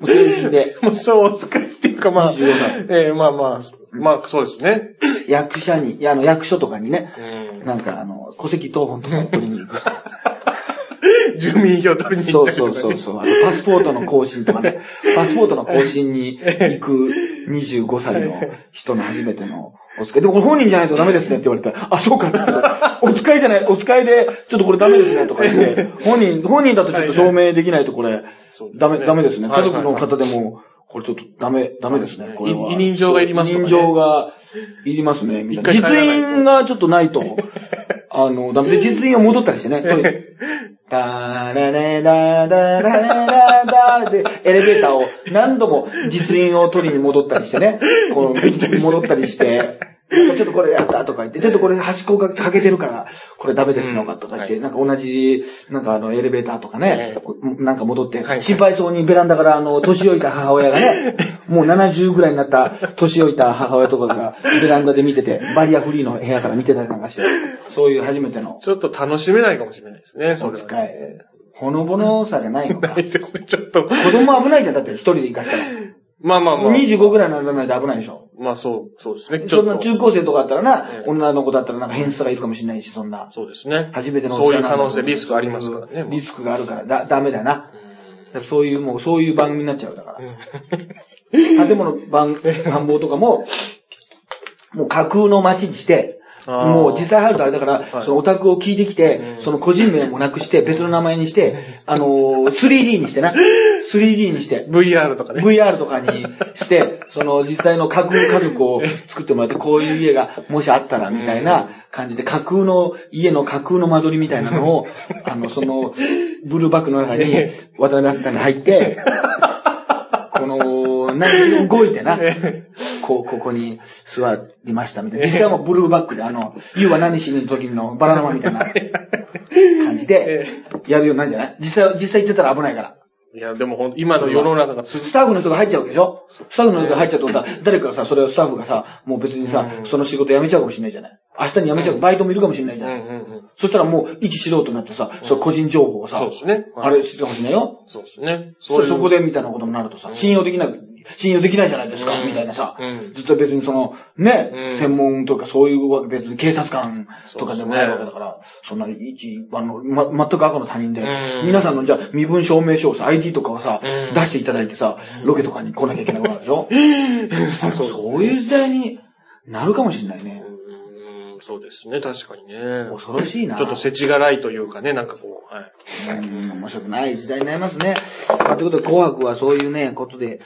う成人で。もうそう、お使いっていうかまあ、25歳ええまあまあ、まあそうですね。役者に、いや、あの、役所とかにね、うんなんかあの、戸籍謄本とかを取りに行く。住民票取りに行そうったりとかね。そうそうそう。あとパスポートの更新とかね。パスポートの更新に行く25歳の人の初めてのお使い。でもこれ本人じゃないとダメですねって言われたら、あ、そうかって。お使いじゃない、お使いで、ちょっとこれダメですねとか言って、本人、本人だとちょっと証明できないとこれダメ、ダメですね。家族の方でも、これちょっとダメ、ダメですね。これは。委任状がいりますね？委任状がいりますね。実印がちょっとないと、あの、ダメで、実印を戻ったりしてね。ダーラレダダラレダダで、エレベーターを何度も実印を取りに戻ったりしてね。こう戻ったりして、ちょっとこれやったとか言って、ちょっとこれ端っこが欠けてるから、これダメですのかとか言って、うんなんか同じ、なんかあのエレベーターとかね、なんか戻って、はい心配そうにベランダからあの、年老いた母親がね、もう70ぐらいになった年老いた母親とかがベランダで見てて、バリアフリーの部屋から見てたりなんかして、そういう初めてのちょっと楽しめないかもしれないですね、そおれは使い。ほのぼのさじゃないのか な。いですね、ちょっと。子供危ないじゃん、だって一人で行かしたら。まあまあまあ。25ぐらいにならないと危ないでしょ。まあそう、そうですね。ちそんなょっと。中高生とかだったらなええ、女の子だったらなんか変質がいるかもしれないし、そんな。そうですね。初めてのそういう可能性、リスクありますからね。リスクがあるから、だ、ダメだよな。そういう、もうそういう番組になっちゃうだから。建物番、繁忙とかも、もう架空の街にして、もう実際入るとあれだから、はいそのオタクを聞いてきて、うんその個人名もなくして、別の名前にして、あのー 3D にしてな。3D にして。VR とかね。VR とかにして、その実際の架空家族を作ってもらって、こういう家がもしあったらみたいな感じで、架空の、家の架空の間取りみたいなのを、あの、その、ブルーバッグの中に渡辺さんが入って、この、何動いてな、こう、ここに座りましたみたいな。実際はもうブルーバッグで、あの、ユウは何しにの時のバラナマみたいな感じで、やるようになるんじゃない？実際、実際行っちゃったら危ないから。いや、でもほんと今の世の中が続スタッフの人が入っちゃうわけでしょ？スタッフの人が入っちゃうとさ、誰かがさ、それをスタッフがさ、もう別にさ、うん。その仕事辞めちゃうかもしれないじゃない。明日に辞めちゃう、バイトもいるかもしれないじゃない。そしたらもう、一素人になってさ、その個人情報をさ、そうですね。あれしてほしいなよ？そうですね。そこでみたいなことになるとさ、信用できない、信用できないじゃないですか、うん。みたいなさ。うん、ずっと別にその、ね、うん。専門とかそういうわけ別に警察官とかでもないわけだから、そんな一、あの、ま、全く赤の他人で、うん。皆さんのじゃあ身分証明書をさ、ID とかをさ、うん。出していただいてさ、ロケとかに来なきゃいけないことなんでしょ？そ うそういう時代になるかもしれないね。うん。そうですね、確かにね。恐ろしいな。ちょっと世知辛いというかね、なんかこう、はい。うん、面白くない時代になりますね。まあ、ということで、紅白はそういうね、ことで、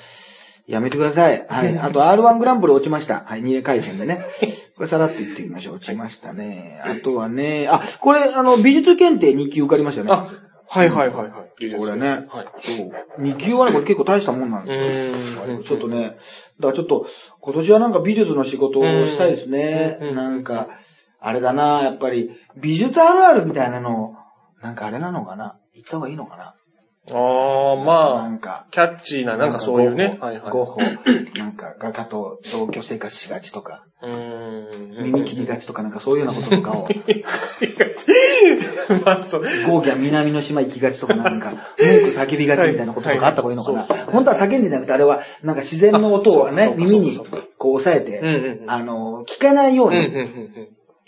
やめてください。はい。あと、R1 グランプリ落ちました。はい、2回戦でね。これさらっと言っていきましょう。落ちましたね。あとはね、あ、これ、あの、美術検定2級受かりましたよね。あ、はいはいはいはい。これねはい。そう。2級はね、これ結構大したもんなんうですよ。ーん。ちょっとね、だからちょっと、今年はなんか美術の仕事をしたいですね。うんなんか、あれだな、やっぱり、美術あるあるみたいなの、なんかあれなのかな言った方がいいのかなああ、まあ、なんか、キャッチーな、なんかそういうね。はいはい。ゴッホ、なんか画家と同居生活しがちとか、うーん。耳切りがちとかなんかそういうようなこととかを、まあ、そう。ゴーギャン南の島行きがちとかなんか、文句叫びがちみたいなこととかあった方がいいのかな本当は叫んでなくて、あれは、なんか自然の音をね耳にこう押さえうんて。あの、聞かないようにうん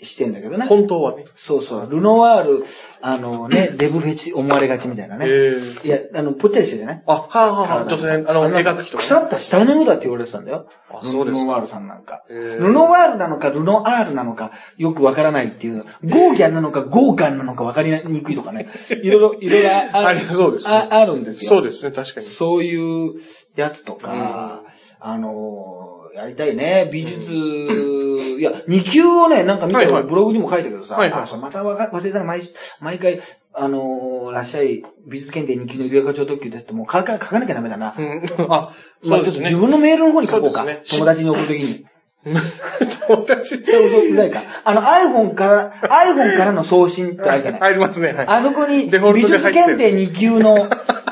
してんだけどうん。ね。本当はね。そうそう。ルノワール、あのね、デブフェチ思われがちみたいなへね。え。いや、あの、ぽっちゃりしてるじゃないあ、はあはあはあ、女性、あの、描く人腐った下のようだって言われてたんだよ。あそうですかルノワールさんなんか。ルノワールなのか、ルノアールなのか、よくわからないっていう。ゴーギャンなのか、ゴーガンなのかわかりにくいとかね。いろいろ、いろいろあありそうですねああるんですよ。そうですね、確かに。そういうやつとか、あのーやりたいね。美術、いや、2級をね、なんか見たはいはいブログにも書いたけどさ、はいはいあそうまた忘れたな毎毎回、あのーらっしゃい、美術検定2級の有価長特急ですってもう書か書かなきゃダメだな。うん。あ、まあちょっと。自分のメールの方に書こうか。そうね友達に送るときに。友達そうそう、ぐらいか。あの iPhone から、iPhone からの送信ってあるじゃない。入りますね。はい。あそこに、美術検定2級の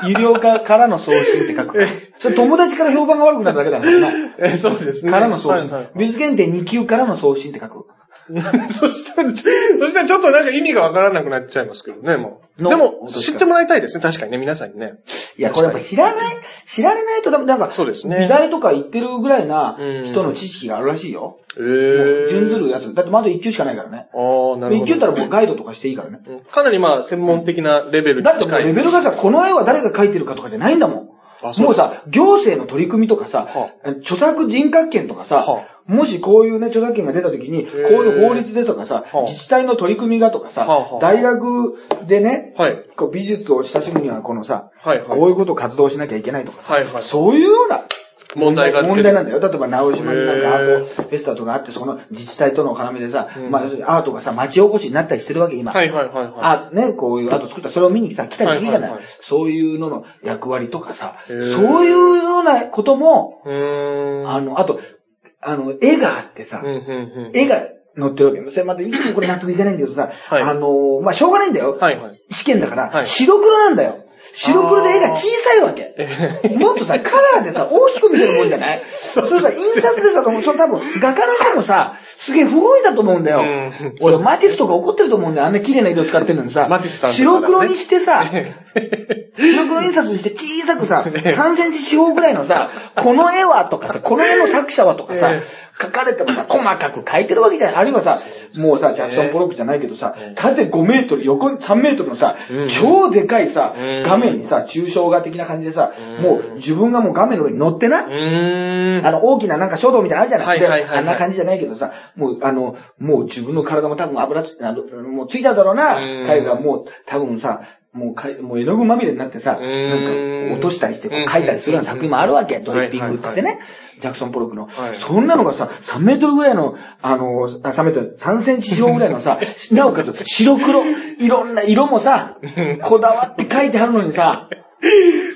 有料化からの送信って書く。それ友達から評判が悪くなるだけだからな。え、そうですね。からの送信。美術検定2級からの送信って書く。そしたら、そしたらちょっとなんか意味がわからなくなっちゃいますけどね、もう。のでも、知ってもらいたいですね、確かにね、皆さんにね。いや、これやっぱ知らない、知られないと多分なんか、そうですね美大とか行ってるぐらいなうん人の知識があるらしいよ。えー。準ずるやつ。だってまだ1級しかないからね。ああ、なるほ1級ったらど。もうガイドとかしていいからね。うんかなりまあ、専門的なレベルにだって。レベルがさ、この絵は誰が描いてるかとかじゃないんだもん。もうさ、行政の取り組みとかさ、は著作人格権とかさ、はもしこういうね、著作権が出た時に、こうーいう法律ですとかさ、は自治体の取り組みがとかさ、大学でね、美術を親しむにはこのさ、こういうことを活動しなきゃいけないとかさ、そういうような問題があって問題なんだよ。例えば、直島になんかアへーートフェスタとかあって、その自治体との絡みでさ、うんまあ、アートがさ、町おこしになったりしてるわけ、今。はいはいはいはい。あ、ね、こういうアート作ったらそれを見に来た、来たりするじゃない,、はいはいはいそういうのの役割とかさ、そういうようなことも。あの、あと、あの、絵があってさ、うんうんうん。絵が載ってるわけよ。それまた、いつもこれ納得いかないんだけどさ、はいあの、まあ、しょうがないんだよ。はいはい。試験だから、はい白黒なんだよ。白黒で絵が小さいわけ。えもっとさ、カラーでさ、大きく見せるもんじゃない？それさ、印刷でさ、その多分、画家の人もさ、すげえ不本意だと思うんだよ。うん。俺、マティスとか怒ってると思うんだよ。あんな綺麗な色使ってるのにさ、マティスさんとか白黒にしてさ、白黒印刷にして小さくさ、3センチ四方ぐらいのさ、この絵はとかさ、この絵の作者はとかさえ、書かれてもさ、細かく書いてるわけじゃない。あるいはさ、もうさ、ジャクソン・ポロックじゃないけどさ、縦5メートル、横3メートルのさうん、超でかいさうん、画面にさ、抽象画的な感じでさ、うん。もう自分がもう画面の上に乗ってな。あの、大きななんか書道みたいなのあるじゃない？はいあんな感じじゃないけどさ、もう、あの、もう自分の体も多分油つ、もうついちゃうだろうな。うん。彼がもう、多分さ、もうかい、もう絵の具まみれになってさ、うん。なんか落としたりしてこう描いたりするような作品もあるわけ。うん。ドリッピングって言ってはいね。ジャクソン・ポロックの。は。い。そんなのがさ、3メートルぐらいの、あの、あ3メートル、3センチ四方ぐらいのさ、なおかつ白黒、いろんな色もさ、こだわって描いてあるのにさ、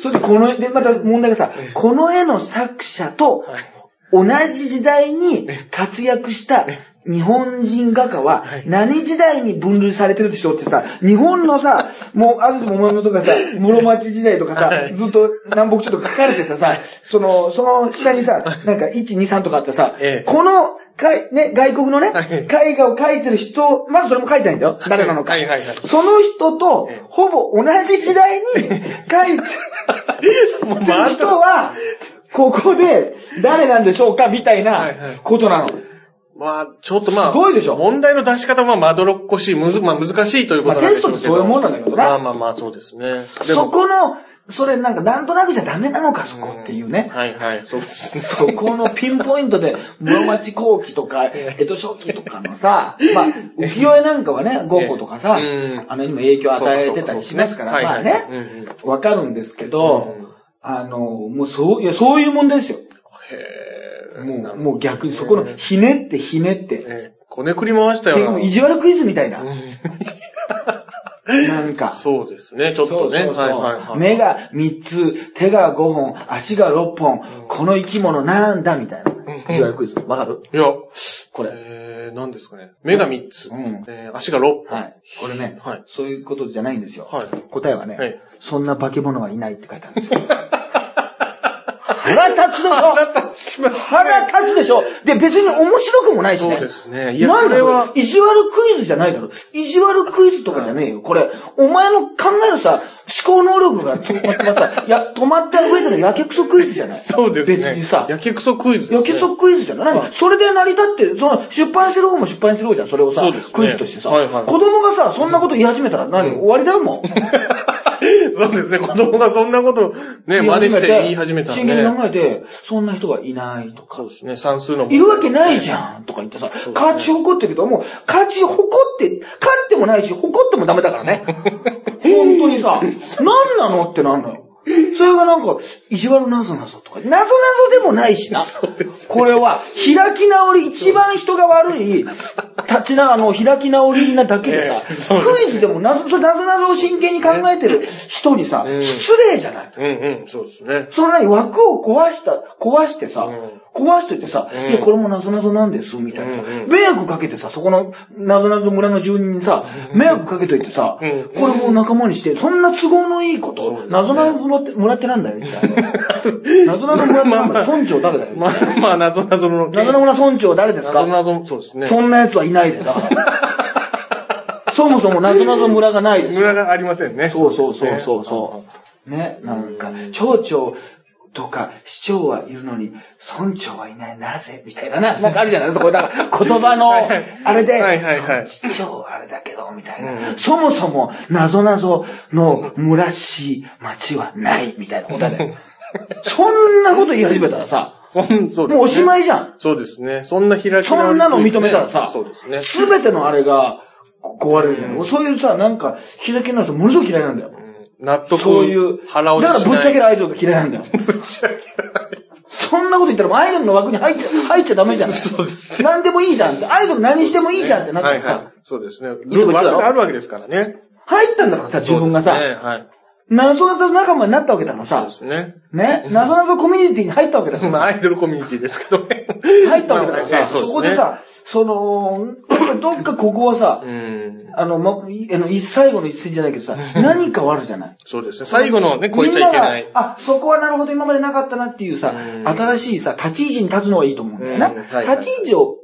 それでこの、で、また問題がさ、この絵の作者と、同じ時代に活躍した日本人画家は何時代に分類されてるでしょうってさ、日本のさ、もう、安土桃山とかさ、室町時代とかさは、い。ずっと南北ちょっと書かれてたさ、その、その下にさ、なんか1、2、3とかあってさええ、この、かい、ね、外国のね、はい。絵画を描いてる人、まずそれも書いてないんだよ。誰なのか。はいはいはい。その人とええ、ほぼ同じ時代に 描いて、る人は、ここで誰なんでしょうかみたいない。ことなの。まあ、ちょっとまあ、すごいでしょ。問題の出し方はまどろっこしい、むず、まあ難しいということなんでしょうけど。まあテストってそういうもんなんだけどな。まあまあまあ、そうですね。でそも、この、それなんかなんとなくじゃダメなのか、そこっていうね。はいはい、そ。そこのピンポイントで、室町後期とか、江 戸初期とかのさ、まあ、浮世絵なんかはね、ゴッホとかさ、うん。あの、にも影響を与えてたりしますから、まあねわかるんですけどうん、あの、もうそう、いや、そういう問題ですよ。へーもう、もう逆に、そこの、ひねってひねって、えーこねくり回したよ。結構意地悪クイズみたいな。うん なんか。そうですね、ちょっとね。そうそうそうはいはいはい。目が3つ、手が5本、足が6本、この生き物なんだみたいな。ビジュアルクイズ。わかる？いや、これ。えー、何ですかね。目が3つ。うんえー足が6本。はい。これね、はいそういうことじゃないんですよ。はい答えはね、はいそんな化け物はいないって書いてあるんですよ。腹立つでしょ？腹立ちます腹立つでしょ？で、別に面白くもないしね。そうですね。いや、なんだ意地悪クイズじゃないだろ。意地悪クイズとかじゃねえよ。これ、お前の考えるさ、思考能力が止まってますさ、や、止まった上でのやけくそクイズじゃない。そうですね。別にさ、やけくそクイズね。やけくそクイズじゃない。はい何それで成り立ってる、その、出版してる方も出版してる方じゃん、それをさ、ねクイズとしてさ、はいはい子供がさ、そんなこと言い始めたら何、終わりだよ、もう。そうですね。子供がそんなこと、ね、真似して言い始めたらね。考えて、そんな人がいないとかそう。ですね。算数の。いるわけないじゃんとか言ってさ、勝ち誇ってるけども、勝ち誇って、勝ってもないし、誇ってもダメだからね。本当にさ、何なのってなんだよ。それがなんか、意地悪なぞなぞとか、なぞなぞでもないしな。これは、開き直り、一番人が悪い、立ちな、あの、開き直りなだけでさ、クイズでもなぞ、それなぞなぞを真剣に考えてる人にさ、うん失礼じゃない。うんうん、そうですね。その何、枠を壊した、壊してさ、うん壊しといてさ、うんいや、これもなぞなぞなんです、みたいなさ、うんうん迷惑かけてさ、そこのなぞなぞ村の住人にさ、迷惑かけといてさ、うんこれもう仲間にして、そんな都合のいいこと、なぞなぞ村って村ってなんだよ、みたいな。なぞなぞ村ってなんだよ、村長誰だよ。まあまあ、なぞなぞの。なぞなぞ村村長誰ですかなぞなぞ、そうですね。そんな奴はいないで、だから。そもそもなぞなぞ村がないですよ村がありませんね。そうそうそうそうそう。ね、なんかうん、町長とか市長はいるのに、村長はいない、なぜ？みたいなな、なんかあるじゃない？そこ、だから 言葉の、あれで、はいはいはい市長はあれだけど、みたいな。うんそもそも、なぞなぞの村市、町はない、みたいなことで。そんなこと言い始めたらさ、そんそうですねもうおしまいじゃん。そうですね。そんな開き直りそんなの認めたらさ、そうですね。すべてのあれがこ壊れるじゃん。うんそういうさ、なんか、開きの人ものすごい嫌いなんだよ。うん納得。そういう、腹落ち。だからぶっちゃけるアイドルが嫌いなんだよ。ぶっちゃけるそんなこと言ったらアイドルの枠に入っちゃ、入っちゃダメじゃん。そうです何でもいいじゃんって。アイドル何してもいいじゃんってなったらさ、はいはい。そうですね。いつも言ってたろ枠があるわけですからね。入ったんだからさ、自分がさ、ねはい。謎々仲間になったわけだからそうさで、すね。ね、謎々コミュニティに入ったわけだからまあ、さ、アイドルコミュニティですけどね。入ったわけだからまあさ、そそうこでさ、その、どっかここはさう、ん。あの、ま、いあの、一最後の一戦じゃないけどさ、何かはあるじゃない？そうですね。最後のね、超えちゃいけないあ、そこはなるほど今までなかったなっていうさう、ん新しいさ、立ち位置に立つのはいいと思うんだよな。うんはいはい立ち位置を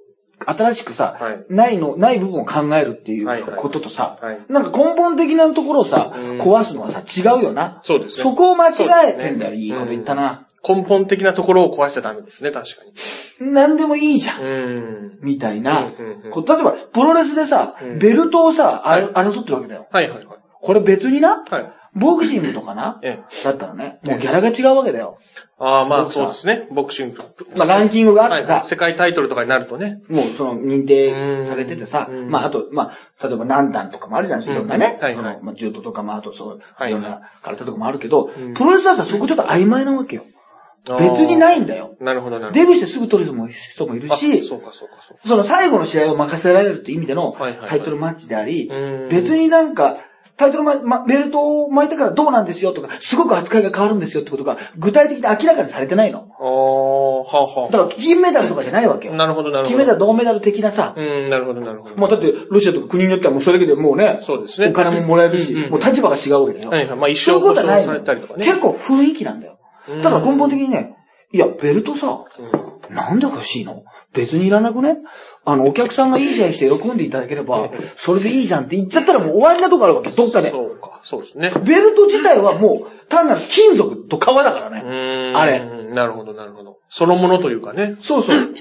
新しくさ、はいないの、ない部分を考えるっていうはいはいこととさ、はいなんか根本的なところをさ、うん壊すのはさ、違うよな。そうですね。そこを間違えてんだよ。ねいいこと言ったな。根本的なところを壊しちゃダメですね、確かに。何でもいいじゃん。うん。みたいなうんうんうん。こ例えば、プロレスでさうん、ベルトをさ、争ってるわけだよ。はいはいはい。これ別にな、はい。ボクシングとかな、ええ。だったらね、もうギャラが違うわけだよ。ああ、まあそうですね。ボクシング。まあランキングがあってさはいはい、世界タイトルとかになるとね。もうその認定されててさうん、まああと、まあ、例えば何段とかもあるじゃないですか、いろんなね。うんはいはいまあ、柔道とかもあとそう、はいいろんな空手とかもあるけどうん、プロレスはさ、そこちょっと曖昧なわけよ。別にないんだよ。なるほどなるほど。デビューしてすぐ取る人も人もいるあし、そうかそうかそうか。その最後の試合を任せられるって意味でのはいはいはいタイトルマッチでありうん、別になんか、タイトルマま、ベルトを巻いてからどうなんですよとか、すごく扱いが変わるんですよってことが、具体的に明らかにされてないの。ああ、はあはだから、金メダルとかじゃないわけあ。よ。なるほどなるほど。金メダル、銅メダル的なさ、うん、なるほどなるほど。もうだって、ロシアとか国によってはもうそれだけでもうね、そうですね。お金ももらえるし、うんうんもう立場が違うわけだよ。はいはい。まあ一そうい生保証うことはないのされたりとかね。結構雰囲気なんだよ。だから根本的にね、いや、ベルトさ、うんなんで欲しいの？別にいらなくね？あの、お客さんがいい試合して喜んでいただければ、それでいいじゃんって言っちゃったらもう終わりなとこあるわけ、どっかで。そうか、そうですね。ベルト自体はもう、単なる金属と革だからうね。ーんあれ。なるほど、なるほど。そのものというかね。そうそう。うん。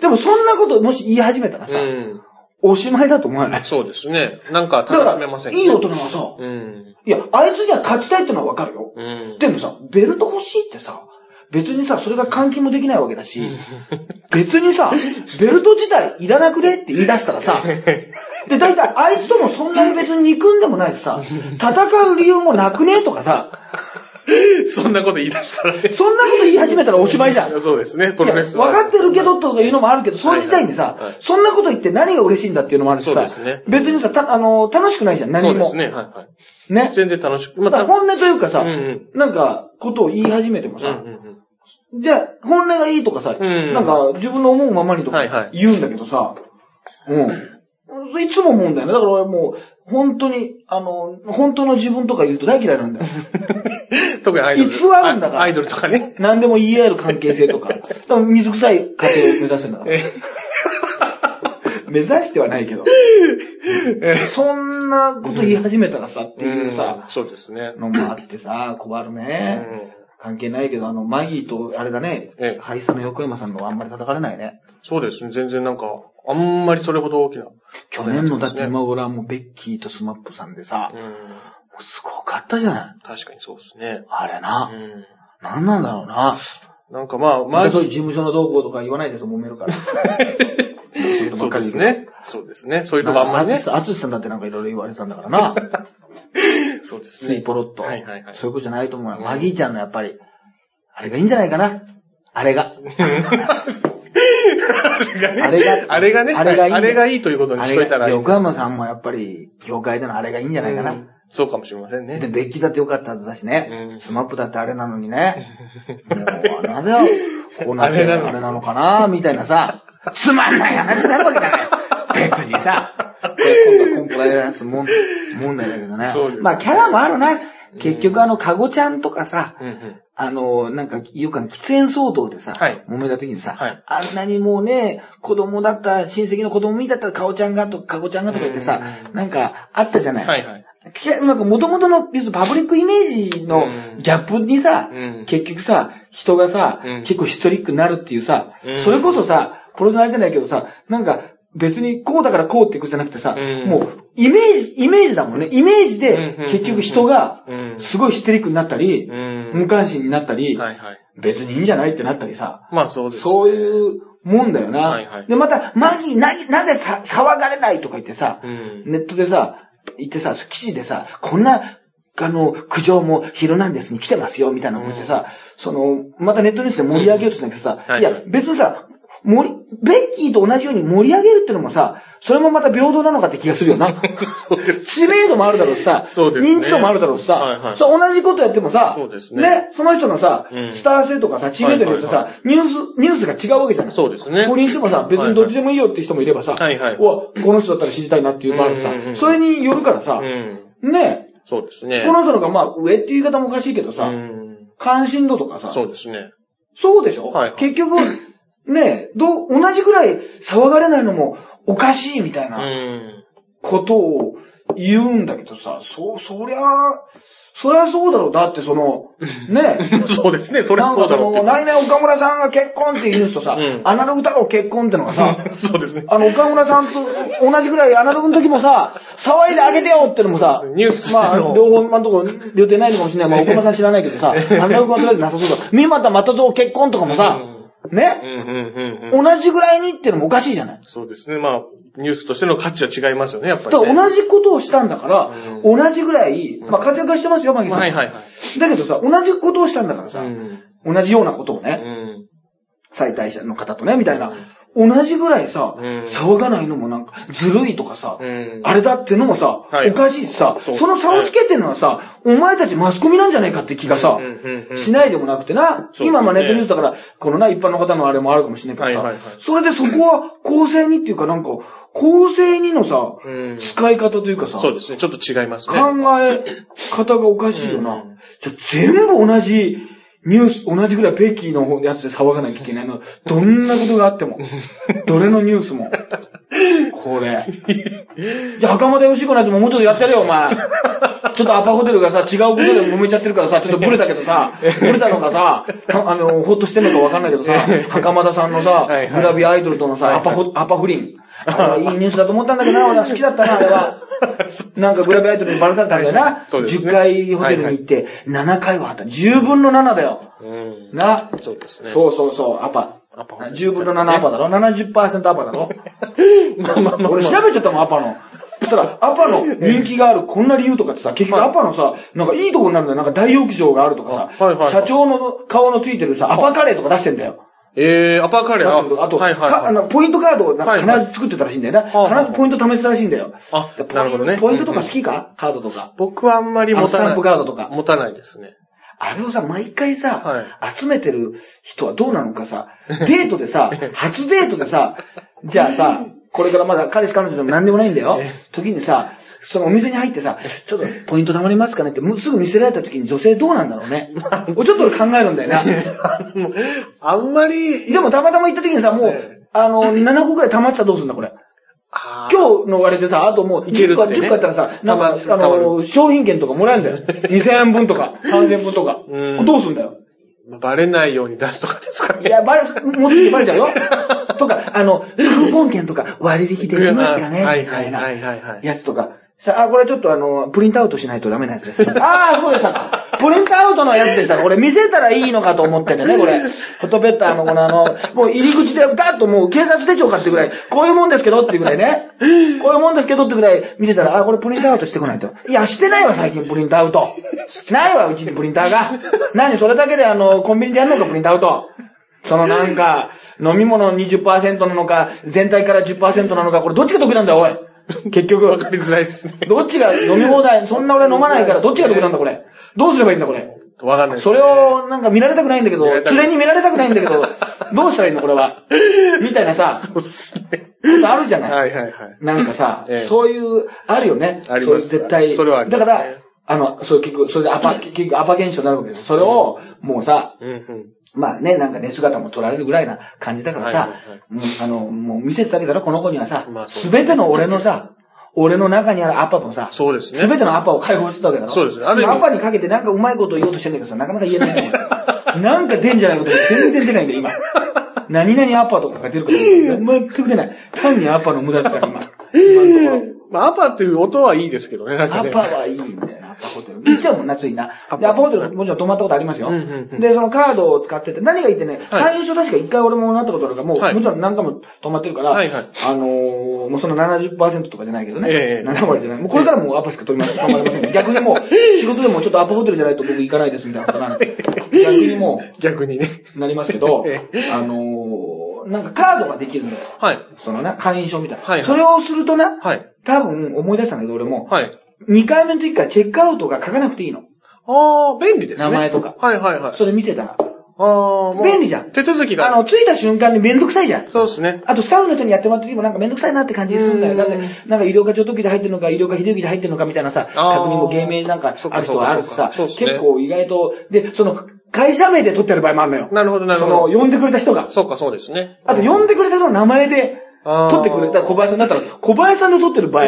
でもそんなこともし言い始めたらさ、うん。おしまいだと思わない？そうですね。なんか楽しめませんいい大人はさ、うん。いや、あいつには勝ちたいってのはわかるよ。うん。でもさ、ベルト欲しいってさ、別にさ、それが換金もできないわけだし、別にさ、ベルト自体いらなくねって言い出したらさ、で、大体あいつともそんなに別に憎んでもないしさ、戦う理由もなくねとかさ、そんなこと言い出したらね。そんなこと言い始めたらおしまいじゃん。そうですね、プロレスは。分かってるけどとかいうのもあるけど、その時代にさ、はいはいはいそんなこと言って何が嬉しいんだっていうのもあるしさ、そうですね別にさ、たあの、楽しくないじゃん、そ何も。うですね、はいはい。ね。全然楽しく。また、本音というかさ、うんうんなんか、ことを言い始めてもうんさ、うんじゃあ、本音がいいとかさ、うんなんか、自分の思うままにとかはいはい言うんだけどさ、うん。いつも思うんだよね。だから俺もう、本当に、あの、本当の自分とか言うと大嫌いなんだよ。うん。特にアイドル。偽るんだからアイドルとかね。何でも言い合える関係性とか。多分水臭い家庭を目指してんだから。目指してはないけど。そんなこと言い始めたらさ、っていうさん、そうですね。のもあってさ、困るうね。ん関係ないけど、あの、マギーと、あれだねええ、ハイスタの横山さんのはあんまり叩かれないね。そうですね、全然なんか、あんまりそれほど大きな。去年のだってうん。今頃はもうベッキーとスマップさんでさ、もうすごかったじゃない。確かにそうですね。あれうな。ん。なんなんだろうな。なんかまあ、まあ、まそういう事務所の動向とか言わないでと揉めるから。そうですね。そうですね。そういうとこあんまりね。アツシさんだってなんかいろいろ言われてたんだからな。そうですスイね。ポロッと。はいはいはいそういうことじゃないと思うよ。うんマギーちゃんのやっぱり、あれがいいんじゃないかな？あれが。あれがあれがね、あれがいいあれがいいということにあしといたら横山さんもやっぱり、業界でのあれがいいんじゃないかな？うんそうかもしれませんで、ね。ベッキーだってよかったはずだしね。うんスマップだってあれなのにね。もう、なぜ、こうなってあれなのかな？みたいなさ、つまんない話になるわけじゃない。別にさ。今度はコンプライアンス問問題だけどねそうで。すまあ、キャラもあるな。結局あの、カゴちゃんとかさ、うんうんあの、なんか、よくあの喫煙騒動でさ、はい揉めた時にさ、はいあんなにもうね、子供だった、親戚の子供みたいだったら、カゴちゃんがとか、カゴちゃんがとか言ってさう、んなんか、あったじゃない。はいはい。きなんか元々の、パブリックイメージのうんギャップにさ、うん結局さ、人がさ、うん結構ヒストリックになるっていうさ、うんそれこそさ、プロレスのあれじゃないけどさ、なんか、別にこうだからこうっていくじゃなくてさ、うんもう、イメージ、イメージだもんね。イメージでうん、結局人がうん、すごいヒステリックになったり、うん無関心になったり。別にいいんじゃないってなったりさ、まあそうです。そういうもんだよな。で、また、マギーな、なぜさ、騒がれないとか言ってさ、うん。ネットでさ、言ってさ、記事でさ、こんな、あの、苦情もヒルナンデスに来てますよ、みたいなことしてさ、その、またネットニュースで盛り上げようとしたんだけどさ、はいいや、別にさ、盛り、ベッキーと同じように盛り上げるってのもさ、それもまた平等なのかって気がするよな。知名度もあるだろうしさ、そうですね。認知度もあるだろうしさ、はいはい。そう同じことやってもさ、そうですね。その人のさ、うん。スター性とかさ、知名度によってさ、はいはニュース、ニュースが違うわけじゃない。そうですね。不倫してもさ、別にどっちでもいいよって人もいればさ、はいはい。わこの人だったら知りたいなっていうのもあるしさうんうんう、ん。それによるからさう、ん。ね。そうですね。この人のがまあ上っていう言い方もおかしいけどうさ、ん。関心度とかさ、そうですね。そうでしょ？はいはい。結局、ねどう、同じぐらい騒がれないのもおかしいみたいうな。ん。ことを言うんだけどさ、そ、そりゃ、そりゃそうだろう。だってその、ね。そうですね。それなんかその、そうだろうって。来年岡村さんが結婚っていうニュースとさ、うんアナログ太郎結婚ってのがさ、そうですね。あの、岡村さんと同じぐらいアナログの時もさ、騒いであげてよってのもさ、ニュースまあ、の両方のところ予定ないのかもしれない。まあ、岡村さん知らないけどさ、アナログはとりあえずなさそうだ。三股又蔵結婚とかもさ、うね、んうんうんうん。同じぐらいにってのもおかしいじゃない。そうですね。まあ、ニュースとしての価値は違いますよね、やっぱだり、ね。同じことをしたんだから、う同じぐらい、まあ活躍はしてますよ、マギさん。はいはいはい。だけどさ、同じことをしたんだからさ、うん。同じようなことをうね、ん。最大者の方とね、みたいな、同じぐらいさ、うん。騒がないのもなんか、ずるいとかさ、うん。あれだってのもさ、はい。おかしいしさ、その差をつけてるのはさ、お前たちマスコミなんじゃないかって気がさ、しないでもなくてな、今まあネットニュースだから、このな、一般の方のあれもあるかもしれないけどさ、それでそこは公正にっていうかなんか、公正にのさ、うん。使い方というかさ、そうですね。ちょっと違いますね。考え方がおかしいよな。うん。じゃ全部同じニュース、同じぐらいペキーのやつで騒がなきゃいけないの。どんなことがあっても。どれのニュースも。これ。じゃあ、袴田義彦のやつももうちょっとやってるよ、お前。ちょっとアパホテルがさ、違うことで揉めちゃってるからさ、ちょっとブレたけどさ、ブレたのかさ、あの、ほっとしてんのかわかんないけどさ、袴田さんのさグラビアアイドルとのさ、アパホ、アパ不倫。あれはいいニュースだと思ったんだけどな、俺は好きだったな、あれは。なんかグラビアアイドルにバラされたんだよな。そうです10ね回ホテルに行って、7回はあった。10分の7だよ。うん。な。そうですね。そうそうそう、アパ。アパ10分の7アパだろ ?70% アパだろ まあまあまあ。俺調べちゃったもん、アパの。したら、アパの人気があるこんな理由とかってさ、結局はいアパのさ、なんかいいとこになるんだよ。なんか大浴場があるとかはいはいはい社長の顔のついてるさ、アパカレーとか出してんだよ。えー、アパーカレー、あと、はいはいはい。かあの、ポイントカードを必ず作ってたらしいんだよね。はいはい必ずポイント貯めてたらしいんだよ。あなるほどねポイントとか好きか？カードとか。僕はあんまり持たない。スタンプカードとか持たないですね。あれをさ、毎回さ、は集めてる人はどうなのかさ、デートでさ、初デートでさ、じゃあさ、これからまだ彼氏彼女でも何でもないんだよえ。時にさ、そのお店に入ってさ、ちょっとポイント貯まりますかねって、もうすぐ見せられた時に女性どうなんだろうね。俺ちょっと俺考えるんだよな。あんまり、でもたまたま行った時にさ、もうえ、あの、7個くらい貯まってたらどうすんだこれ。今日のあれでさ、あともう10個、いけるってね10個あったらさ、なんか、あの、商品券とかもらえるんだよ。2000円分とか、3000円分とか。うんどうすんだよ。バレないように出すとかですかね。いや、バレ、持ってバレちゃうよ。とか、あの、クーポン券とか割引できますかねはいはいはい。やつとか。さあ、これちょっとあの、プリントアウトしないとダメなやつです。ああ、そうでしたか。プリントアウトのやつでした。これ見せたらいいのかと思っててね、これ。フォトペッターのこのあの、もう入り口でガッともう警察手帳かってぐらい、こういうもんですけどっていうぐらいね。こういうもんですけどってぐらい見せたら、あ、これプリントアウトしてこないと。いや、してないわ、最近プリントアウト。ないわ、うちにプリンターが。何、それだけであの、コンビニでやんのか、プリントアウト。そのなんか、飲み物20%なのか、全体から10%なのか、これどっちが得なんだよ、おい。結局。わかりづらいですね。どっちが飲み放題、そんな俺飲まないから、どっちが得なんだ、これ？どうすればいいんだ、これ？わかんないですそれを、なんか見られたくないんだけど、連れに見られたくないんだけど、どうしたらいいの、これは？みたいなさ、そうっすね。あるじゃない？はいはいはい。なんかさ、ええそういう、あるよね。ありますそういう絶対。それはありますだから、あの、そう結局、それでアパ、結局アパ現象になるわけですよ。それを、もうさ、うんうん。まあね、なんかね、姿も取られるぐらいな感じだからさ、はいはいはいもうあの、もう見せてたけだろ、この子にはさすべての俺のさ、俺の中にあるアパもさ、そうですねすべてのアパを解放してたわけだろ。そうですねあるアパにかけてなんかうまいこと言おうとしてんだけどさ、なかなか言えない。なんか出んじゃないこと全然出ないんだよ、今。何々アパとかが出るから、全く出ない。単にアパの無駄だから、今。今のところ。まあ、アパっていう音はいいですけどね、なんかね。アパはいいんだよな、アパホテル。行っちゃうもんな、ついな。で、アパホテルもちろん泊まったことありますよ。で、そのカードを使ってて、何がいいってね、はい会員証確か一回俺もなったことあるから、もう、はいもちろん何回も泊まってるから、あのー、もうその70%とかじゃないけどね。ええ7割じゃない。もうこれからもうアパしか泊ま泊ません、ね。逆にもう、仕事でもちょっとアパホテルじゃないと僕行かないですみたいなことなんで。逆にも逆にね。う、なりますけど え、あのー、なんかカードができるんだよ。はい。そのな、会員証みたいな。はいはいそれをするとな、はい。多分思い出したんだけど俺も、はい。2回目の時からチェックアウトが書かなくていいの。ああ、便利ですね。名前とかはいはいはい。それ見せたら。ああ、便利じゃん手続きが。あの、着いた瞬間にめんどくさいじゃん。そうですね。あと、スタッフの人にやってもらった時もなんかめんどくさいなって感じするんだよ。うんだって、なんか医療課長時で入ってるのか、医療課秀幸で入ってるのかみたいなさ、確認も芸名なんかある人があるしさ結構意外と、で、その、会社名で取ってる場合もあるのよ。なるほどなるほどその、呼んでくれた人が。そうか、そうですね。あと、呼んでくれた人の名前で、あー取ってくれた小林さんだったら、小林さんで取ってる場合。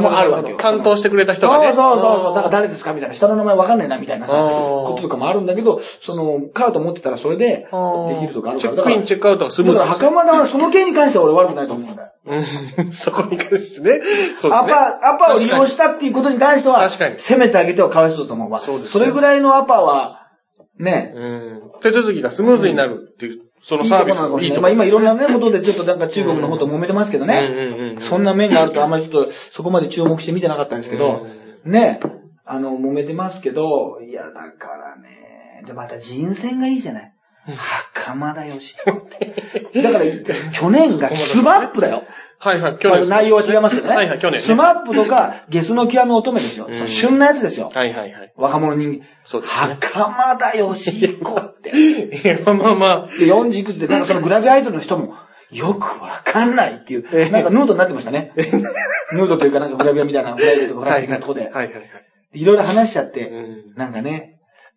もあるわけよ。担当してくれた人がね。そうそうそう。だから誰ですかみたいな。下の名前わかんないな、みたいなさ、こととかもあるんだけど、その、カード持ってたらそれで、できるとかあるから。チェックイン、チェックアウトがスムーズだから、袴田はその件に関しては俺悪くないと思うんだよ。うん、そこに関してね。そうね。アパ、アパを利用したっていうことに関しては、確かに攻めてあげてはかわいそうだと思うわ。そうですねれぐらいのアパは、ね、うん。手続きがスムーズになるっていう、そのサービスいいとこ今いろんなね、ことでちょっとなんか中国の方と揉めてますけどね。うん。そんな面があるとあんまりちょっとそこまで注目して見てなかったんですけど、ね、あの、揉めてますけど、いや、だからね、で、また人選がいいじゃない。袴田よし。だから、去年がスマップだよ。はいはい、去年。まあ内容は違いますけどね。はいはい、去年ね。スマップとか、ゲスの極み乙女ですよ。旬なやつですよ。はいはいはい。若者人間。そうですね。袴田吉彦って。いや、まあまあ。で、40いくつで、なんかそのグラビアアイドルの人も、よくわかんないっていう、なんかヌードになってましたね。ヌードというかなんかグラビアみたいな、グラビアとかグラビアとこで、はいはいはい。いろいろ話しちゃって、うんなんかね、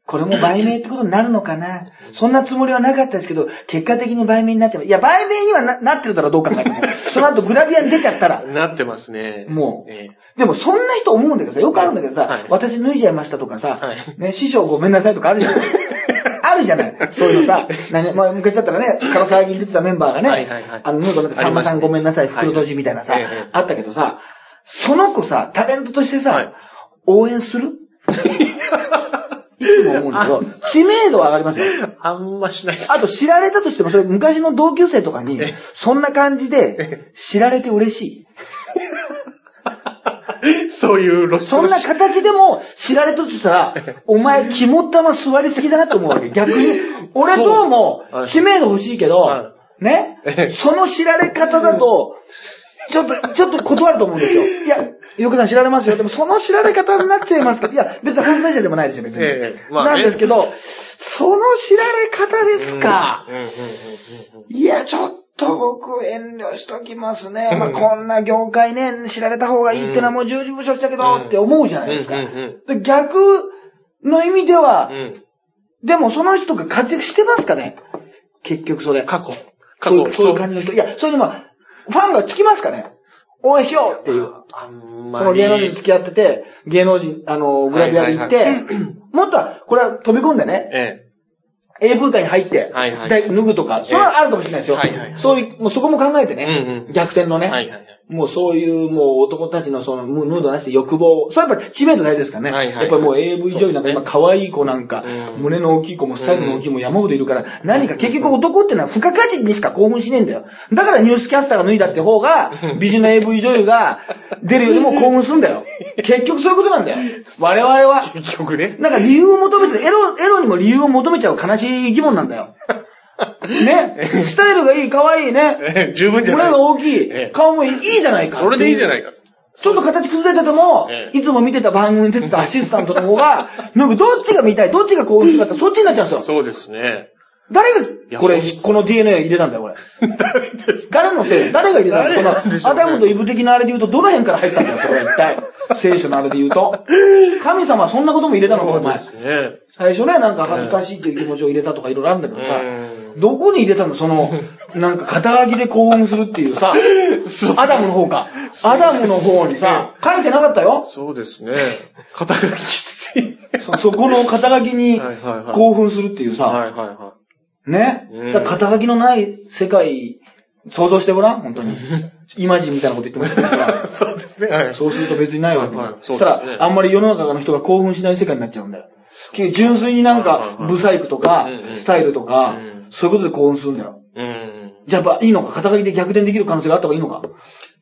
これも売名ってことになるのかな？そんなつもりはなかったですけど、結果的に売名になっちゃう。いや、売名にはななってるだろうどう考えても。その後グラビアに出ちゃったら、なってますね。もう。えでもそんな人思うんだけどさ、よくあるんだけどさ、はい。私脱いじゃいましたとかさ、はい。ね、師匠ごめんなさいとかあるじゃない。あるじゃない。そういうのさ、何まあ、昔だったらね、カロサーギに出てたメンバーがね、はいはいはい。あの、ヌードになってさんまさんごめんなさい、袋閉じみたいなさ、はいええ。あったけどさ、その子さ、タレントとしてさ、はい。応援する？いつも思うんだけど、知名度は上がりますよ。えあんましないです。あと知られたとしても、それ昔の同級生とかにえ、そんな感じで知られて嬉しい。そういう露出そんな形でも知られとしたら、お前肝っ玉座りすぎだなって思うわけ。逆に。俺どうもはい知名度欲しいけはど、ね？ええその知られ方だと、ちょっと、ちょっと断ると思うんですよ。いや、ゆうこさん知られますよ。でもその知られ方になっちゃいますけど、いや、別に犯罪者でもないですよ、別に。ええまあねなんですけど、その知られ方ですか。いや、ちょっと僕遠慮しときますね。まあ、こんな業界ね、知られた方がいいってのはもう十字部承知だけど、うんって思うじゃないですか。逆の意味ではう、んでもその人が活躍してますかね結局それ。過去。過去そういう、そういう感じの人。いや、そういうのは、ファンがつきますかね。応援しようっていう。あんまり。その芸能人と付き合ってて、芸能人、あの、グラビアで行って、はい もっとは、これは飛び込んでね、え AV 界に入って、はいはい。だ脱ぐとか、それはあるかもしれないですよ。はいはいはい。そういう、もうそこも考えてね、うんうん。逆転のね、え。はいはいはい。もうそういうもう男たちのそのムムードなしで欲望、それはやっぱり知名度大事ですからね。はいはいはいやっぱりもう AV 女優なんか今可愛い子なんか、うん胸の大きい子もスタイルの大きい子も山ほどいるから、何か結局男ってのは付加価値にしか興奮しねえんだよ。だからニュースキャスターが脱いだって方が、美人な AV 女優が出るよりも興奮するんだよ。結局そういうことなんだよ。我々は。結局ね。なんか理由を求めて、エロ、エロにも理由を求めちゃう悲しい生き物なんだよ。ね。スタイルがいい、可愛いね。ええ十分じゃ胸ない。が大きいええ。顔もいい。じゃないか。それでいいじゃないか。ちょっと形崩れててもえ、えいつも見てた番組に出てたアシスタントの方が、なんかどっちが見たい、どっちが興奮するかってそっちになっちゃうんですよ。そうですね。誰やが、これ、この DNA 入れたんだよ、これ。誰のせい？誰が入れたんだよ、そ誰なんでしょの、アダムとイブ的なあれで言うと、どの辺から入ったんだよ、それは一体。聖書のあれで言うと。神様はそんなことも入れたのか、お前。最初ね、なんか恥ずかしいという気持ちを入れたとかいろいろあるんだけどさ、うんどこに入れたの？その、なんか肩書きで興奮するっていうさ、アダムの方か。アダムの方にさ、書いてなかったよ。そうですね。肩書きって。そ、そこの肩書きに 興奮するっていうさ、はいはいはね？うん。だ肩書きのない世界、想像してごらん、本当に。イマジンみたいなこと言ってましたから。い。そうですね。はい。そうすると別にないわけだ。はいはいそしたら、あんまり世の中の人が興奮しない世界になっちゃうんだよ。純粋になんか、ブサイクとかスタイルとかうん、そういうことで興奮するんだよ。うん。じゃあいいのか？肩書きで逆転できる可能性があった方がいいのか？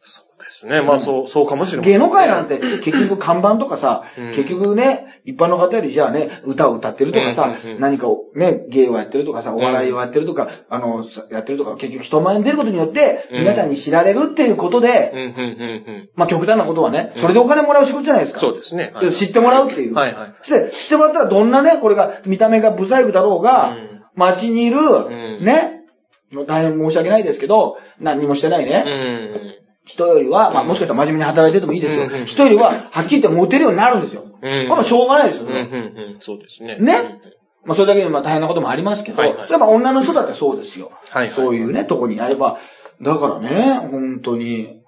そうですね。まあそう、そうかもしれません。芸能界なんて結局看板とかさ、うん結局ね、一般の方よりじゃあね、歌を歌ってるとかさ、うんうんうん何かをね、芸をやってるとかさ、お笑いをやってるとか、あの、さやってるとか、結局人前に出ることによって、うん皆さんに知られるっていうことで、うん、うん、うん、うん。まあ極端なことはね、それでお金もらう仕事じゃないですか。そうですね。で知ってもらうっていう。はいはい。して、知ってもらったらどんなね、これが見た目がブサイクだろうが、うん街にいる、んね、大変申し訳ないですけど、何にもしてないね、うん。人よりは、まあもしかしたら真面目に働いててもいいですよ。うんうん人よりは、はっきり言ってモテるようになるんですよ。うんこれはしょうがないですようん、うん、ね。うん。そうですね。ね？まあそれだけでまあ大変なこともありますけど、はいはいそれはまあ女の人だってそうですよ。はいはいそういうね、とこにやれば。だからね、本当に、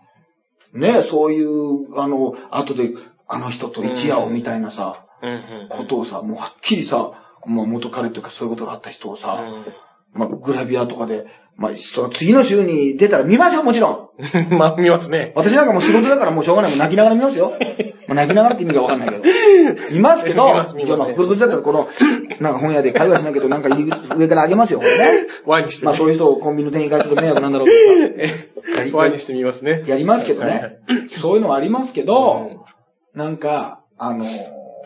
ね、そういう、あの、後で、あの人と一夜をみたいなさ、うん、うん。ことをさ、もうはっきりさ、まあ元彼とかそういうことがあった人をさ、まあグラビアとかで、まあその次の週に出たら見ますよ、もちろん。うん。まあ、見ますね。私なんかもう仕事だからもうしょうがない。もう泣きながら見ますよ。まあ泣きながらって意味がわかんないけど。見ますけど、見ます見ますじゃあまあ、プロデュースだったらこの、なんか本屋で会話しないけど、なんか入り口上からあげますよ、これね。ワイにしてまあそういう人をコンビニの店員からすると迷惑なんだろうけどさ。ワイにしてみますね。やりますけどはいはいね。そういうのはありますけど、なんか、あの、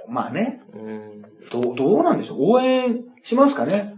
まあね、うん。どう、どうなんでしょう？応援しますかね？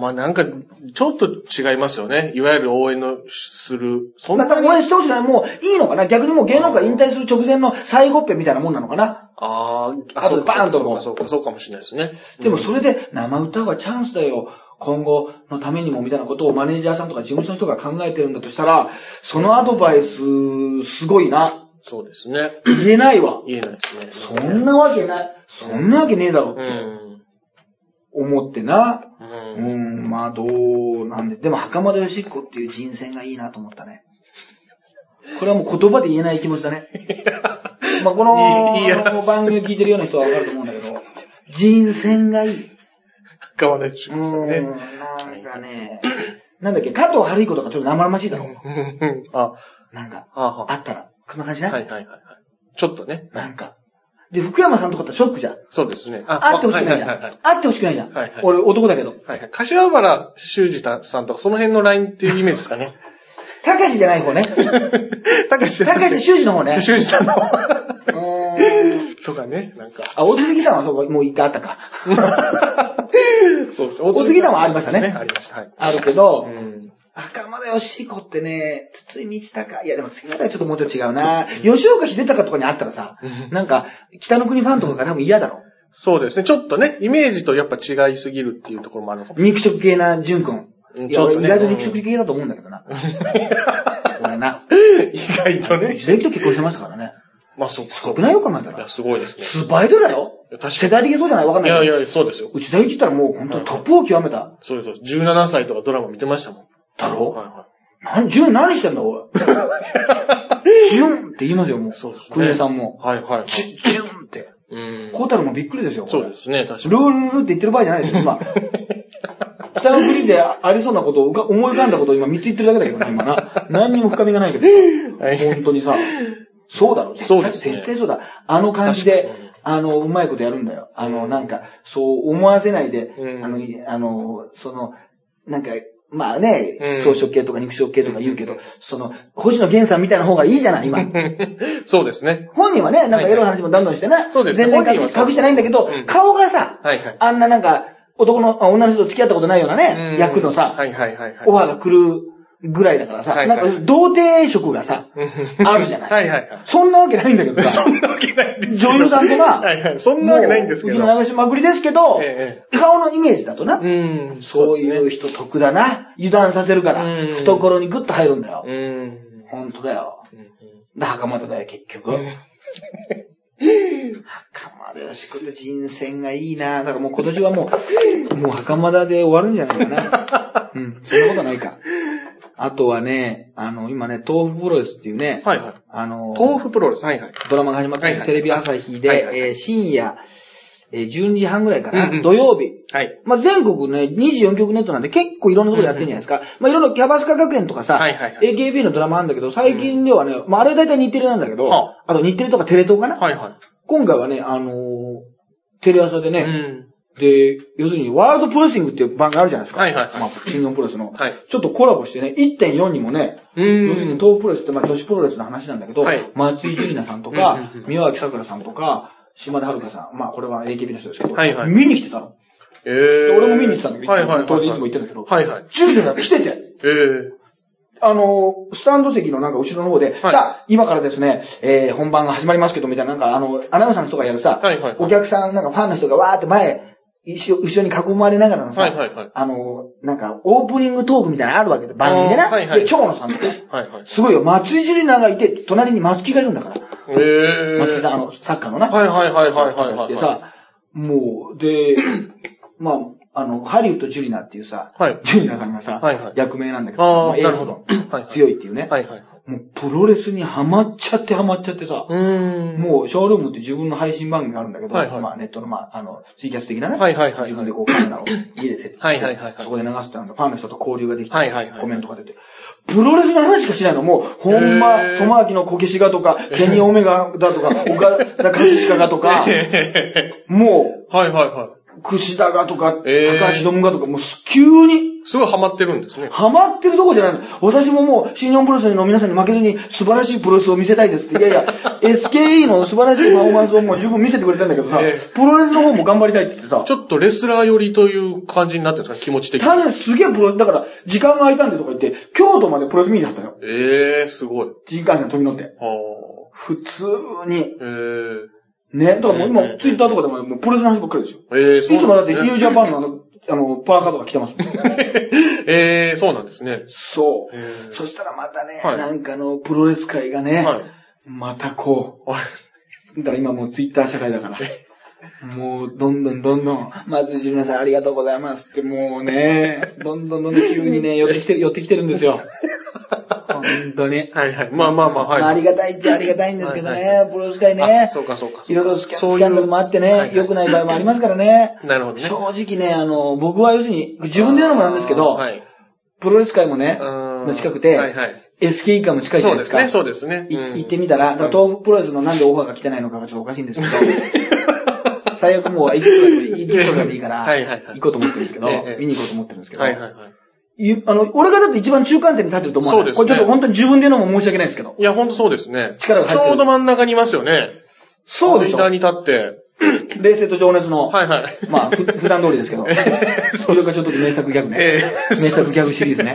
まあなんか、ちょっと違いますよね。いわゆる応援のする。そんな応援してほしくない。もういいのかな？逆にもう芸能界引退する直前の最後っぺみたいなもんなのかな？あーあとバーンとそうか、そうか、そうかもしれないですね。でもそれで生歌はチャンスだよ。今後のためにもみたいなことをマネージャーさんとか事務所の人が考えてるんだとしたら、そのアドバイス、すごいな。そうですね。言えないわ。言えないですね。そんなわけない。そんなわけねえだろってうん。思ってな。う。うんん、まあどうなんで。でも袴田義彦っていう人選がいいなと思ったね。これはもう言葉で言えない気持ちだね。まあこの番組を聞いてるような人はわかると思うんだけど、人選がいい。変わらないしうーん、ね。なんかね、なんだっけ、加藤春彦とかちょっと生々しいだろ。うんあ、なんか、あったら。こんな感じあ。ね。はいはいはいはい。ちょっとね。なんか。で、福山さんとかってショックじゃん。そうですね。会ってほしくないじゃん。はいはいはい会ってほしくないじゃん。はいはい俺男だけど。はいはい。柏原修二さんとかその辺のラインっていうイメージですかね。たかしじゃない方ね。たかしじゃたかし修二の方ね。修二さんの。うーん。とかね、なんか。あ、大杉団はそうか、もう一回あったか。そうです。お次のもありましたねありました。はい。あるけど、うん。袴田義彦ってね、筒井道隆、いやでも次の代はちょっともうちょっと違うな。吉岡秀隆とかに会ったらさ、なんか、北の国ファンとかが多分嫌だろ。そうですね。ちょっとね、イメージとやっぱ違いすぎるっていうところもあるのかも。肉食系な淳君。うんちょっとね俺意外と肉食系だと思うんだけどな。俺な。意外とね。石田と結婚してましたからね。まあ、そうか、そうか。少ないよ考えたいや、ら。すごいですね。スーパイドルだよ。確か世代的にそうじゃない？わかんないけど。やいや、そうですよ。内田有紀ったらもう本当にトップを極めた。そうです17歳とかドラマ見てましたもん。だろはいは何、純何してんだ、おい。純って言いますよ、もう。そうですねクエさんも。い。はいはいはい。ジュ純って。うん。コータルもびっくりですよ。そうですね、確かルールルルって言ってる場合じゃないですよ、今。北の国でありそうなことを思い浮かんだことを今3つ言ってるだけだけどな、今な。何にも深みがないけどさ。はい本当にさ。そうだろ、絶対、そうですね絶対そうだ。あの感じであの、うまいことやるんだよ。あの、なんか、そう思わせないで、うんあの、いあの、その、なんか、まあねうん、草食系とか肉食系とか言うけど、その、星野源さんみたいな方がいいじゃない、今。に。そうですね。本人はね、なんかエロい話もどんどんしてね、そうですね全然隠してないんだけど、うん顔がさ。あんななんか、男の、あ女の人と付き合ったことないようなね、うん役のさ。オファーが来るぐらいだからさ、はいはいなんか童貞色がさ、あるじゃない。はいはいはい。そんなわけないんだけどさ、そんなわけないんです女優さんとか、はいはい。そんなわけないんですけど。もう、浮きの流しまくりですけど、え顔のイメージだとな、え。うん。そういう人得だな。油断させるから、うん懐にグッと入るんだよ。うですね。ほんとだよ。うん。うんで、袴田だよ、結局。うん袴田よしこの人選がいいな。だからもう今年はもう、もう袴田で終わるんじゃないかな。うん、そんなことないか。あとはね、あの、今ね、豆腐プロレスっていうね、はいはい。あの、豆腐プロレス。はいはい。ドラマが始まったんですはいはいテレビ朝日で、はいはいえー深夜、えー12時半ぐらいかな、うんうん土曜日。はい。まあ、全国ね、24局ネットなんで結構いろんなところでやってるんじゃないですか。まあ、いろいろキャバスカ学園とかさ、はいはいはい AKB のドラマあるんだけど、最近ではね、まあ、あれ大体日テレなんだけど、はあと日テレとかテレ東かな、はいは今回はね、あのーテレ朝でい。ね、うん。で、要するにワールドプロレスリングっていう番組あるじゃないですか。はいはいはいまあ、新日本プロレスの。はいちょっとコラボしてね、1.4にもね、うん要するに東プロレスってまあ女子プロレスの話なんだけど、はい松井樹里奈さんとか宮脇桜さんとか、島田遥さん、まあこれは AKB の人ですけど、はいはい見に来てたの。えでえ。俺も見に行ってたんだけど、はいはいはい。当然いつも行ってんだけど、はいはい。10年だって来てて、ええ。あの、スタンド席のなんか後ろの方で、さあ、今からですね、えー、本番が始まりますけど、みたいな、なんかあの、アナウンサーの人がやるさ、はいはいはいお客さん、なんかファンの人がわーって前、後ろに囲まれながらのさ、はいはいはい。あの、なんか、オープニングトークみたいなのあるわけで、番組でな。はいはいで、長野さんとか、はいはい。すごいよ、松井樹里奈がいて、隣に松木がいるんだから。ええ。松木さん、あの、サッカーのな。はいはいはいはいはいはい。でさ、もう、で、まあ、あの、ハリウッド・ジュリナっていうさ、はい。ジュリナさんがさ、はいはい役名なんだけどさ、ああ、まあエースの。強いっていうね。はいはい。もう、プロレスにハマっちゃってハマっちゃってさ、うーん。もう、ショールームって自分の配信番組があるんだけど、はいはいまあ、ネットの、まあ、あの、ツイキャス的なね。はいはいはい自分でこう、カメラを家で設置して、はいはいはいはいそこで流すってなんだ、ファンの人と交流ができて、はいはいはいコメントが出て。プロレスの話しかしないのもう、ほんま、友明のこけしがとか、ケニーオメガだとか、岡田和親がとか、もはいはいはう、串田がとか、高橋信がとか、もう、急に、い。すごいハマってるんですね。ハマってるとこじゃないの。私ももう、新日本プロレスの皆さんに負けずに素晴らしいプロレスを見せたいですって。いやいや、SKE の素晴らしいパフォーマンスをもう十分見せてくれたんだけどさえ、プロレスの方も頑張りたいって言ってさち、ょっとレスラー寄りという感じになってるんですか気持ち的に。単にすげえプロレス、だから、時間が空いたんでとか言って、京都までプロレス見に行ったよ。ええ、すごい。新幹線飛び乗って。は普通に。あ。えね。だからもう今うん、ツイッターとかでももうプロレスの話ばっかりですよ。え。ええ、いそうつもだって、ニュージャパンのあの、あの、パーカーとか着てますもん。ええ、そうなんですね。そう。ええそしたらまたね、はいなんかあの、プロレス界がね、はい。またこう、はい。だから今もうツイッター社会だから。もう、どんどんどんどん、まず、ジュニアさんありがとうございますって、もうね、どんどんどんどん急にね、寄ってきてる、寄ってきてるんですよ。本当に。はいはい。まあまあまあ、はい。まあ、ありがたいっちゃありがたいんですけどはいね、プロレス界あね。そうかそうか。いろいろスキャンそういうスキャンダルもあってね、はいはい良くない場合もありますからね。なるほどね。正直ね、あの、僕は要するに、自分で言うのもなんですけど、はい。プロレス界もね、うんの近くてはいはい。SK 以下も近いじゃないですか。そうですね、そうですね。いうん行ってみたら、東北プロレスのなんでオファーが来てないのかがちょっとおかしいんですけど、最悪もう行くとかでいいから、はいはいはい行こうと思ってるんですけど、ええ見に行こうと思ってるんですけど、はいはいはい。ゆあの、俺がだって一番中間点に立ってると思う。そうですねこれちょっと本当に自分で言うのも申し訳ないですけど。いや、ほんとそうですね。力が入ってるちょうど真ん中にいますよね。そうでしょ。間に立って。冷静と情熱の、はいはい。まあ、ふ普段通りですけど。それがちょっと名作ギャグね。え名作ギャグシリーズね。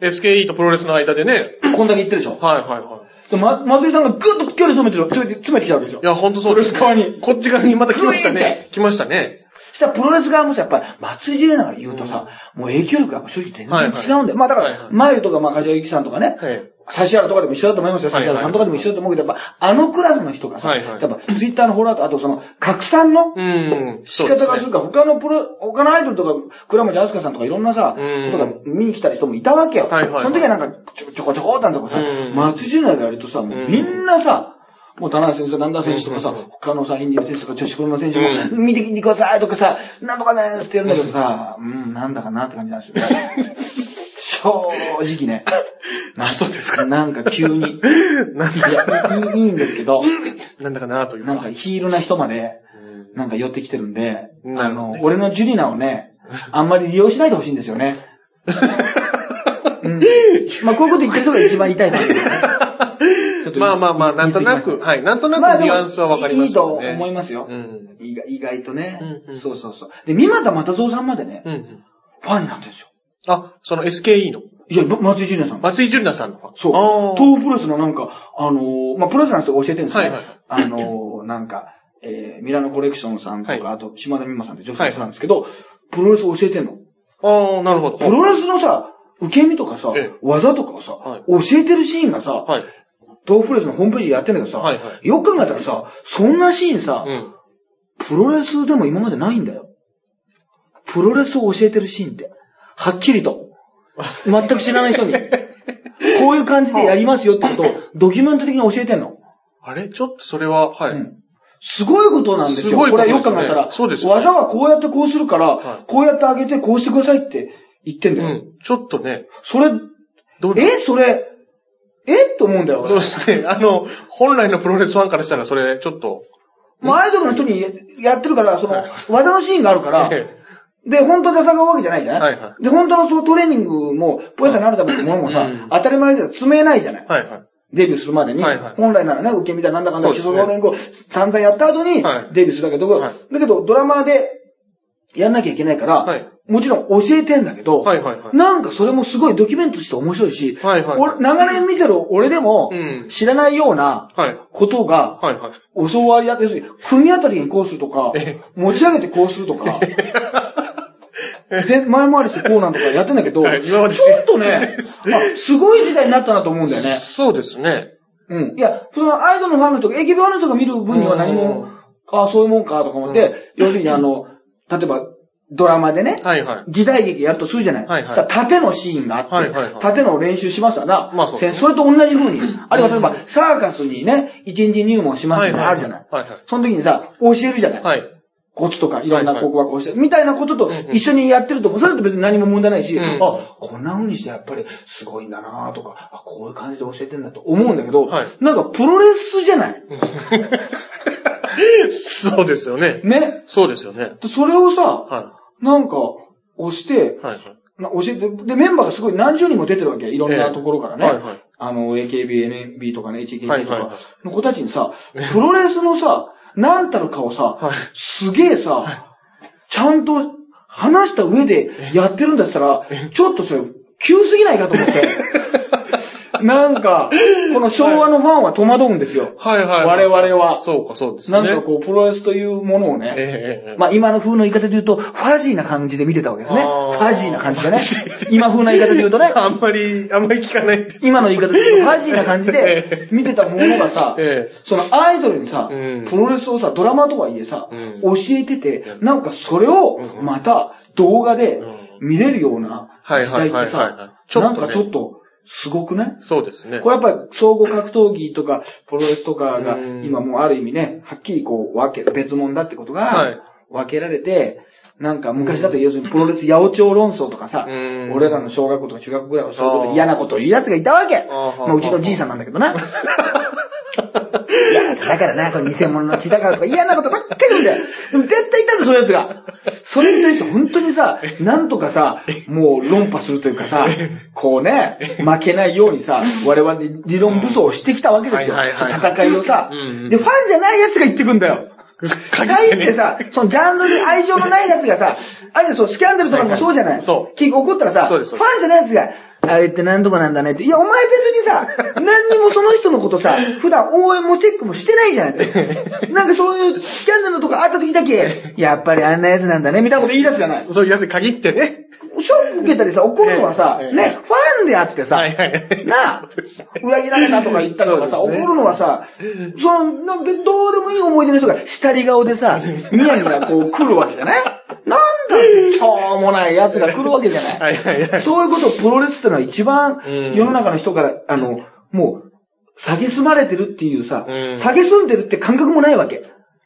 ー SKE とプロレスの間でね。うん。こんだけ言ってるでしょ。はいはいはでま、松井さんがぐっと距離詰めてる、詰めて詰めてきたわけでしょい。い。や、ほんとそうです、ね。側にこっち側にまた来ましたね。来ましたね。そしたらプロレス側もさ、やっぱり、松井ジェレナが言うとさ、もう影響力が正直全然違うんだよ。まあだからはいはい、前とか、まあ、梶谷由紀さんとかね、はい。指原とかでも一緒だと思いますよ。はいはい指原さんとかでも一緒だと思うけど、やっぱ、あのクラスの人がさ、はいはいやっぱ、ツイッターのフォロワーと、あとその、拡散のうん。仕方がするから、他のプロ、他のアイドルとか、倉持明日香さんとかいろんなさ、うんとか見に来た人もいたわけよ。はいはいはいその時はなんか、ちょちょこちょこったんだけどさ、うん松井ジェレナがやるとさ、もうみんなさ、もう田中選手、南田選手とかさ、うん他のさ、インディアン選手とか女子プロの選手も、見てきてくださいとかさ、なんとかねーってやるんだけどさ、うん、なんだかなって感じなんですよね。正直ね。あ、そうですか。なんか急に。なんだいや、いいんですけど、なんだかなというなんかヒールな人まで、うんなんか寄ってきてるんで、あの俺のジュリナをね、あんまり利用しないでほしいんですよね。うん。まあ、こういうこと言ってる人が一番痛いですけどね。ちょっとまあまあまあ、なんとなく、はい、なんとなくニュアンスはわかりますいいと。思いますよ。うん。意外とね、うんうんそうそうそう。で、三股又蔵さんまでね、うんうん。ファンになってるんですよ。あ、その SKE の。いや、松井ジュリナさん。松井純奈さんの。そう。東プロレスのなんか、あのーまあ、プロレスの人が教えてるんですよね。はいはいあのーなんか、えー、ミラノコレクションさんとか、はいあと、島田美馬さんって女性の人なんですけど、プロレスを教えてんの。ああ、なるほど。プロレスのさ、受け身とかさ、ええ技とかをさ、はい教えてるシーンがさ、はい。東プロレスのホームページでやってんだけどさ、はいはいよく考えたらさ、そんなシーンさ、うん。プロレスでも今までないんだよ。プロレスを教えてるシーンって。はっきりと。全く知らない人に。こういう感じでやりますよってことをドキュメント的に教えてんの。あれ？ちょっとそれは、はい。うんすごいことなんですよ。すごいこれはよく考えたら。そうですよね技はこうやってこうするから、はいこうやって上げてこうしてくださいって言ってんだよ。うん。ちょっとね、それ、どうえ？それ、え？と思うんだよ。俺。そうですね。あの、本来のプロレスファンからしたらそれ、ちょっと。まあ、アイドルの人にやってるから、その、技のシーンがあるから、えで、本当で戦うわけじゃないじゃない、はいはで、本当のそのトレーニングも、プロレスラーになるためのものもさ、うん。当たり前では積めないじゃない？えはいはい。デビューするまでに、はいはい。本来ならね、受け身だなんだかんだ基そうですね。礎練習散々やった後にはい。デビューするだけど、はい。だけどドラマでやんなきゃいけないから、はい。もちろん教えてんだけど、はいはいはい。なんかそれもすごいドキュメントとして面白いし、はいはい。俺長年見てる俺でもうん。知らないようなはい。ことがはいはい。教わりやって組み当たりにこうするとかえ、持ち上げてこうするとか、前回りしてこうなんとかやってんだけど、はいちょっとね、あすごい時代になったなと思うんだよね。そうですね。うん。いや、そのアイドルのファンの人が、AKB ファンの人が見る分には何も、ああ、そういうもんかとか思って、要するにあの、例えば、ドラマでね、はいはい。時代劇やるとするじゃない。はいはいさ縦のシーンがあって、はいはいはい縦の練習しますわな。まあそそれと同じ風に。あるいは例えば、サーカスにね、一日入門しますよね、あるじゃない。はいはい。その時にさ、教えるじゃない。はい。コツとか、いろんなはいはいここはこうして、みたいなことと一緒にやってると、それだと別に何も問題ないし、うんあ、こんな風にしてやっぱりすごいんだなとか、あ、こういう感じで教えてんだと思うんだけど、はいなんかプロレスじゃない そうですよね。ね？そうですよね。でそれをさ、はなんか、押して、い。はいはい。な教えて、で、メンバーがすごい何十人も出てるわけ。いろんなところからね。はいはい。あの、AKB、NB とかね、HKT とかはいはいはいの子たちにさ、プロレスのさ、なんたるかをさ、はいすげえさ、ちゃんと話した上でやってるんだったら、ちょっとそれ、急すぎないかと思って。なんか、この昭和のファンは戸惑うんですよ。はいはい。我々はそうか、そうですね。なんかこう、プロレスというものをね、ええ。まあ今の風の言い方で言うと、ファジーな感じで見てたわけですね。フあーァジーな感じでね。今風な言い方で言うとね、あんまり、あんまり聞かないです。今の言い方で言うと、ファジーな感じで見てたものがさ、えそのアイドルにさ、うんプロレスをさ、ドラマとはいえさ、うん教えてて、なんかそれをうんまた動画でうん見れるようなはい時代ってはいはいはいはいさ、ちょっとねなんかちょっとすごくないそうですね。これやっぱり総合格闘技とかプロレスとかがうん。今もうある意味ね、はっきりこう分け、別物だってことはがい。分けられて、なんか昔だと要するにプロレス八百長論争とかさ、うん。俺らの小学校とか中学校ぐらいはそういうこと嫌なことを言う奴がいたわけ。まあうちのじいさんなんだけどな。いや、だからな、これ偽物の血だからとか嫌なことばっかり言うんだよ。絶対いたんだ、そういう奴が。それに対して本当にさ、なんとかさ、もう論破するというかさ、こうね、負けないようにさ、我々で理論武装をしてきたわけですよ。戦いをさ。で、ファンじゃない奴が言ってくんだよ。対してさ、そのジャンルに愛情のない奴がさ、あれでそう、スキャンダルとかもそうじゃない。はいはいそう結構怒ったらさ、ファンじゃない奴が、あれって何とかなんだねって。いや、お前別にさ、何にもその人のことさ、普段応援もチェックもしてないじゃない。なんかそういうスキャンダルとかあった時だけ、やっぱりあんな奴なんだね、みたいなこと言い出すじゃない。そういうやつに限ってね。ショック受けたりさ、怒るのはさ、ええね、ファンであってさ、はいはい。なあ、裏切られたとか言ったりとかさ、怒るのはさ、その、どうでもいい思い出の人が下り顔でさ、ニヤニヤこう来るわけじゃない？なんだ、しょうもない奴が来るわけじゃない。はいはいはい。そういうことをプロレスってのは一番うん世の中の人から、あの、もう、下げすまれてるっていうさうん、下げすんでるって感覚もないわけ。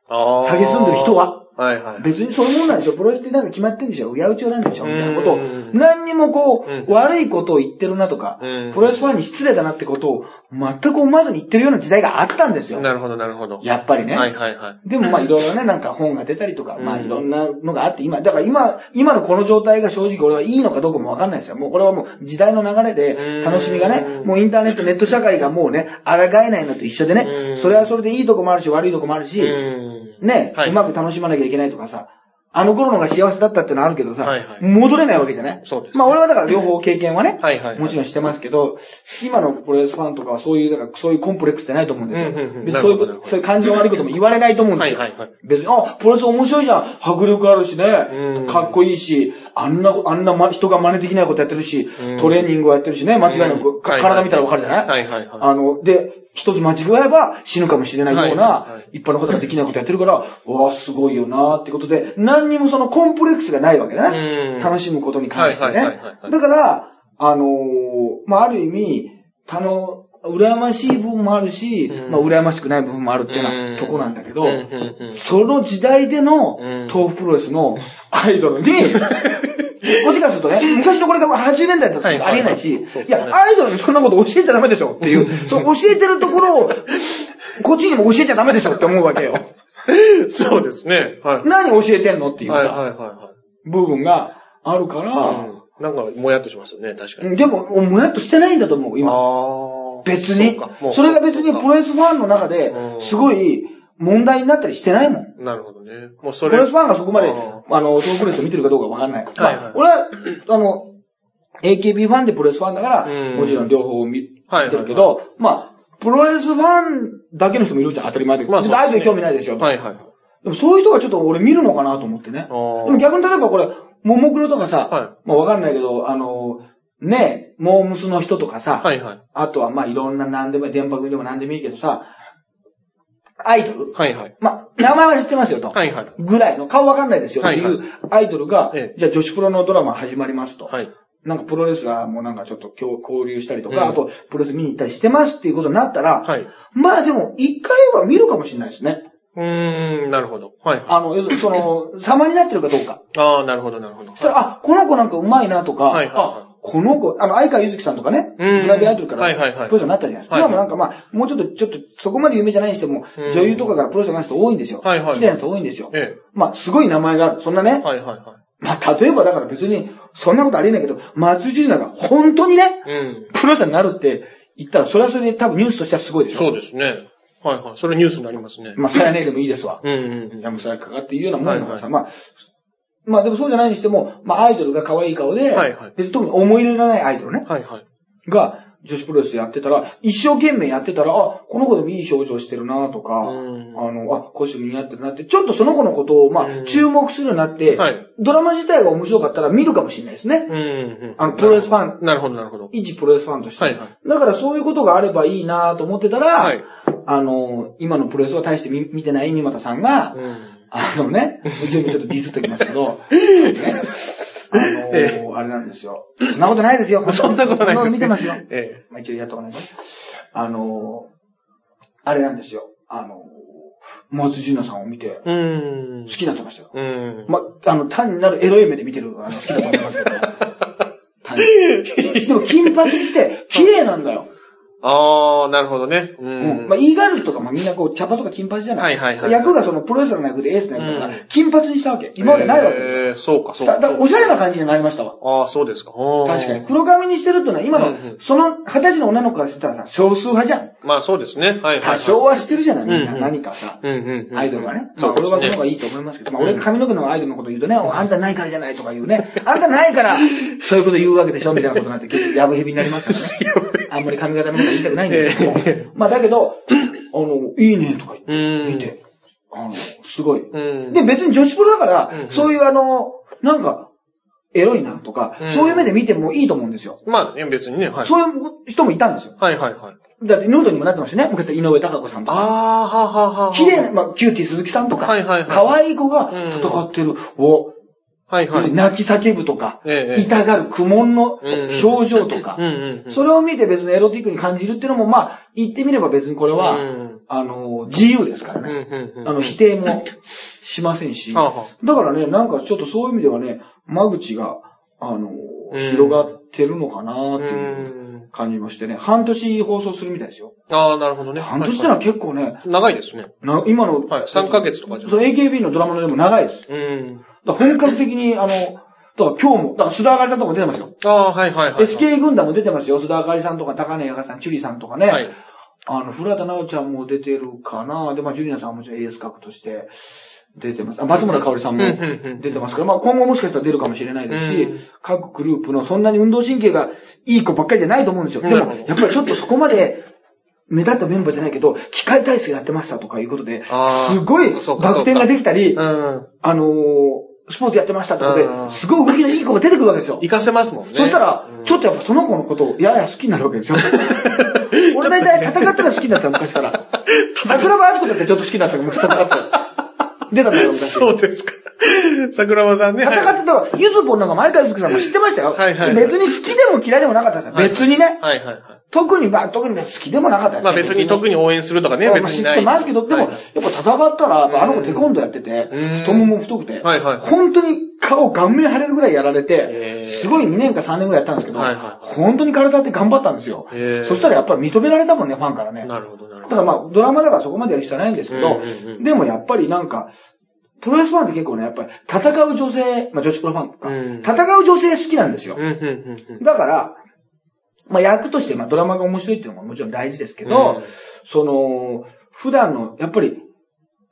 下げすんでる人は。はいはい。別にそういうもんなんでしょプロレスってなんか決まってんでしょ親打ちなんでしょみたいなことをうん、何にもこう、うん悪いことを言ってるなとかうん、プロレスファンに失礼だなってことを全く思わずに言ってるような時代があったんですよ。なるほどなるほど。やっぱりね。はいはいはい。でもまあいろいろね、なんか本が出たりとか、うんまあいろんなのがあって、今、だから今、今のこの状態が正直俺はいいのかどうかもわかんないですよ。もうこれはもう時代の流れで楽しみがね、うんもうインターネット、ネット社会がもうね、抗えないのと一緒でねう、んそれはそれでいいとこもあるし悪いとこもあるし、うん。ね、はい。うまく楽しまなきゃいけないとかさ、あの頃のが幸せだったってのはあるけどさ、はいはい。戻れないわけじゃない？そうですね。まあ俺はだから両方経験はね、はいはいはい。もちろんしてますけど、今のプロレスファンとかはそういう、だからそういうコンプレックスってないと思うんですよ。うんうんうん別にそういうそういう感情悪いことも言われないと思うんですよ。はいはいはい。別に、あ、プロレス面白いじゃん。迫力あるしね。うん。かっこいいし、あんな、あんな、ま、人が真似できないことやってるしうん、トレーニングをやってるしね、間違いなく、体見たらわかるじゃない？はいはいはい。あの、で、一つ間違えば死ぬかもしれないようなは、一般の方ができないことやってるから、うわあすごいよなーってことで、何にもそのコンプレックスがないわけだね。うん。楽しむことに関してね。だから、あのーまあ、ある意味、他の、羨ましい部分もあるし、うんまあ、羨ましくない部分もあるっていうよううんなとこなんだけど、その時代でのうん東プロレスのアイドルに、こっちからするとね、昔のこれが80年代だったらありえないし、いや、アイドルにそんなこと教えちゃダメでしょっていう、その教えてるところを、こっちにも教えちゃダメでしょって思うわけよ。そうですね。はい。何教えてんのっていうさ、部分があるかい。ら、うんなんか、もやっとしますよね、確かに。でも、もやっとしてないんだと思う、今。別にそれが別にプロレスファンの中でう、んすごい問題になったりしてないもん。なるほどね。もうそれ。プロレスファンがそこまで、ああの、トークレスを見てるかどうかわかんない。まはいはいあ、俺は、あの、AKB ファンでプロレスファンだから、うんもちろん両方見てるけど、まあ、プロレスファンだけの人もいるじゃん、当たり前だけど。まあねアイドル興味ないでしょ。はいはいはい。でもそういう人がちょっと俺見るのかなと思ってね。でも逆に例えばこれ、ももクロとかさ、はいまあわかんないけど、あの、ねえ、モームスの人とかさ、はいはい。あとはまあいろんな何でも電波組でも何でもいいけどさ、アイドルはいはい。まあ、名前は知ってますよと。はいはい。ぐらいの、顔わかんないですよ。っていうアイドルが、ええじゃあ女子プロのドラマ始まりますと。はい。なんかプロレスラーもなんかちょっと今日交流したりとか、うんあとプロレス見に行ったりしてますっていうことになったら、はい。まあでも一回は見るかもしれないですね。うーん、なるほど。はいはい。あの、要するにその、様になってるかどうか。ああ、なるほどなるほど。そしたら、あ、この子なんか上手いなとか、はいはいはいあ、この子、あの、相川ゆずきさんとかね、うんグラビアアイドルから、はいはいはいプロレスラーになったじゃないですか。今もなんかまあ、もうちょっと、ちょっと、そこまで有名じゃないにしても、うん女優とかからプロレスラーになる人多いんですよ。はいはい綺麗な人多いんですよ。えまあ、すごい名前がある。そんなねえ。、はいはいはい。まあ、例えばだから別に、そんなことありえないけど、松井純奈が本当にね、うん。プロレスラーになるって言ったら、それはそれで多分ニュースとしてはすごいでしょ。そうですね。はいはい。それニュースになりますね。まあ、それはねでもいいですわ。うんうんうん。やむさえかかっていうようなもんだからさ、はいまあ、まあでもそうじゃないにしても、まあアイドルが可愛い顔で、はいはい別に特に思い入れのないアイドルね、はいはい。が女子プロレスやってたら、一生懸命やってたら、あ、この子でもいい表情してるなとか、うんあの、あ、コスチューム似合ってるなって、ちょっとその子のことを、まあ、うん注目するようになって、はいドラマ自体が面白かったら見るかもしれないですね。うんうん。あのプロレスファンなるほどなるほど。一プロレスファンとして。はいはいだからそういうことがあればいいなと思ってたら、はいあの、今のプロレスを大して見見てない三股さんが、うん。あのね、ちょっとディスっときますけど、ね、あのえあれなんですよ。そんなことないですよ。そんなことないです。見てますよ。えまあ一応やっとかないと。あのあれなんですよ。あの松井純奈さんを見て、好。きになってましたよ。うん。ま、あの、単になるエロい目で見てる、あの、好きだと思いますけど。単にでも金髪にして、綺麗なんだよ。ああ、なるほどね。ううんん。まあ、イーガールズとかもみんなこう、茶髪とか金髪じゃない。はいはいはい役がそのプロレスラーの役でエースの役だからうん、金髪にしたわけ。今までないわけですよ。えーそうか、そうか。さだからおしゃれな感じになりましたわ。ああ、そうですか。確かに。。黒髪にしてるっていうのは今の、その二十歳の女の子からしてたらさ、少数派じゃん。まあそうですね。はいはいはい。多少はしてるじゃない、みんな。うんうん何かさ。うんうんうん。アイドルがね。まあ俺はこの方がいいと思いますけど、まあ俺が髪の毛のアイドルのこと言うとね、おあんたないからじゃないとか言うね。あんたないから、そういうこと言うわけでしょ？みたいなことになって、結 構やぶへびになりますからね。あんまり髪型のこと言いたくないんですけども。まあだけど、あの、いいねとか言って、うん。見て、あの、すごい。うん。で、別に女子プロだから、うんうんそういうあの、なんか、エロいなとか、うんそういう目で見てもいいと思うんですよ。まあね、別にね、はい。そういう人もいたんですよ。はいはいはい。だって、ヌードにもなってましたね。昔、井上貴子さんとか。ああ、はあはあはあ。綺麗な、まあ、キューティー鈴木さんとか、はいはいはい可愛い子がうん戦ってる、を、はいはい。泣き叫ぶとか、ええ。痛がる苦悶の表情とか。それを見て別にエロティックに感じるっていうのも、まあ、言ってみれば別にこれは、うんあの、自由ですからうんね。うんうん。あの、否定もしませんし。はあはだからね、なんかちょっとそういう意味ではね、間口が、あの、うん広がってるのかなっていうん。感じましてね。半年放送するみたいですよ。ああ、なるほどね。半年ってのは結構ね、長いですね。な今の、はい3ヶ月とかじゃその AKB のドラマのでも長いです。うん。だ本格的に、あの、だから今日も、だから須田あかりさんとかも出てますよ。ああ、はいはいはい。SK 軍団も出てますよ。須田あかりさんとか高根あかりさん、チュリさんとかね。はい。あの、古畑直ちゃんも出てるかな。で、まあ、ジュリナさんはもちろんエース格として出てます。あ、松村香織さんも出てますから、まあ、今後もしかしたら出るかもしれないですし、うん各グループのそんなに運動神経がいい子ばっかりじゃないと思うんですよ。でもやっぱりちょっとそこまで、目立ったメンバーじゃないけど、機械体操やってましたとかいうことで、すごいバク転ができたり、うん。あのースポーツやってましたとかで、うんすごい動きのいい子が出てくるわけですよ。活かせますもんね。そしたら、ちょっとやっぱその子のことをやや好きになるわけですよ。俺大体戦ったら好きになったの昔から。桜庭敦子だってちょっと好きになったの昔戦ったら。出たんだよ昔。そうですか。桜庭さんね。戦ってたから、ゆずぽんなんか前川ゆずきさんも知ってましたよ。はいはい別に好きでも嫌いでもなかったですよ。はい別にね。はいはいはい。特に、まあ特に好きでもなかったですまあ別に特に応援するとかね、別にない。てますけど、でも、はいやっぱ戦ったら、あの子テコンドーやっててうん、太もも太くて、はいはい本当に顔顔面腫れるぐらいやられへて、ーすごい2年か3年ぐらいやったんですけど、はいはい本当に体って頑張ったんですよ。そしたらやっぱり認められたもんね、ファンからね。なるほどなるだまあ、ドラマだからそこまでやる必要はないんですけどでもやっぱりなんか、プロレスファンって結構ね、やっぱり戦う女性、まあ女子プロファンとか、うん戦う女性好きなんですよ。だから、まあ役として、まあドラマが面白いっていうのももちろん大事ですけど、うんその、普段の、やっぱり、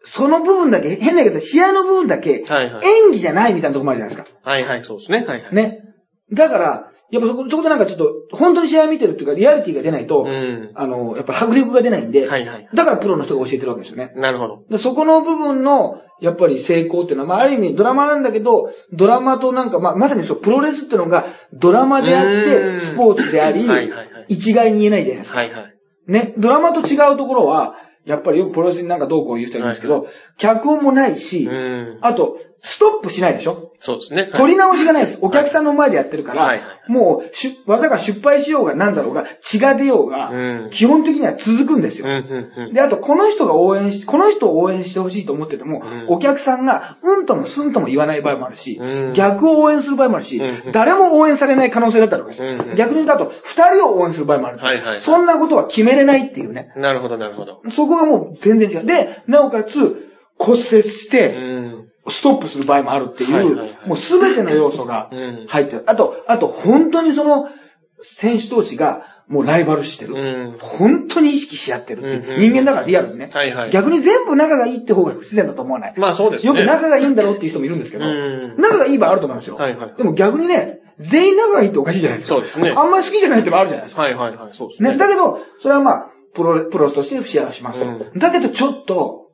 その部分だけ、変だけど、試合の部分だけ。演技じゃないみたいなとこもあるじゃないですか。はいはい、そうですね。はいはい。ね。だから、やっぱそこ、そこでなんかちょっと、本当に試合見てるっていうか、リアリティが出ないと、うん。あの、やっぱ迫力が出ないんで、はいはい。だからプロの人が教えてるわけですよね。なるほど。でそこの部分の、やっぱり成功っていうのは、まあ、ある意味ドラマなんだけど、ドラマとなんか、まあ、まさにそう、プロレスっていうのが、ドラマであっうて、んスポーツでありはいはいはい、一概に言えないじゃないですか。はいはい。ね、ドラマと違うところは、やっぱりよくプロレスになんかどうこう言う人いるんですけど、は脚本もないし、うん。あと、ストップしないでしょ？そうですね。はい取り直しがないです。お客さんの前でやってるから、もうし、技が失敗しようがなんだろうが、血が出ようが、うん基本的には続くんですよ。うんうんうん。で、あと、この人が応援し、この人を応援してほしいと思ってても、うんお客さんが、うんともすんとも言わない場合もあるし、うん逆を応援する場合もあるし、うん誰も応援されない可能性だったわけですよ。うん逆に言うと、あと、二人を応援する場合もある。はいはいそんなことは決めれないっていうね。なるほどなるほど。そこがもう全然違う。で、なおかつ、骨折しうて、ん。ストップする場合もあるっていう、もうすべての要素がうん入ってる。あと、あと、本当にその、選手同士が、もうライバルしてる。うん。本当に意識し合ってるって人間だからリアルにね。逆に全部仲がいいって方が不自然だと思わない？まあそうですね。よく仲がいいんだろうっていう人もいるんですけど、うん仲がいい場合あると思いますよ。でも逆にね、全員仲がいいっておかしいじゃないですか。そうですねあんまり好きじゃないってもあるじゃないですか。はいはいはい。そうですね。ね。だけど、それはまあ、プロレ、プロとしてシェアしますだけどちょっと、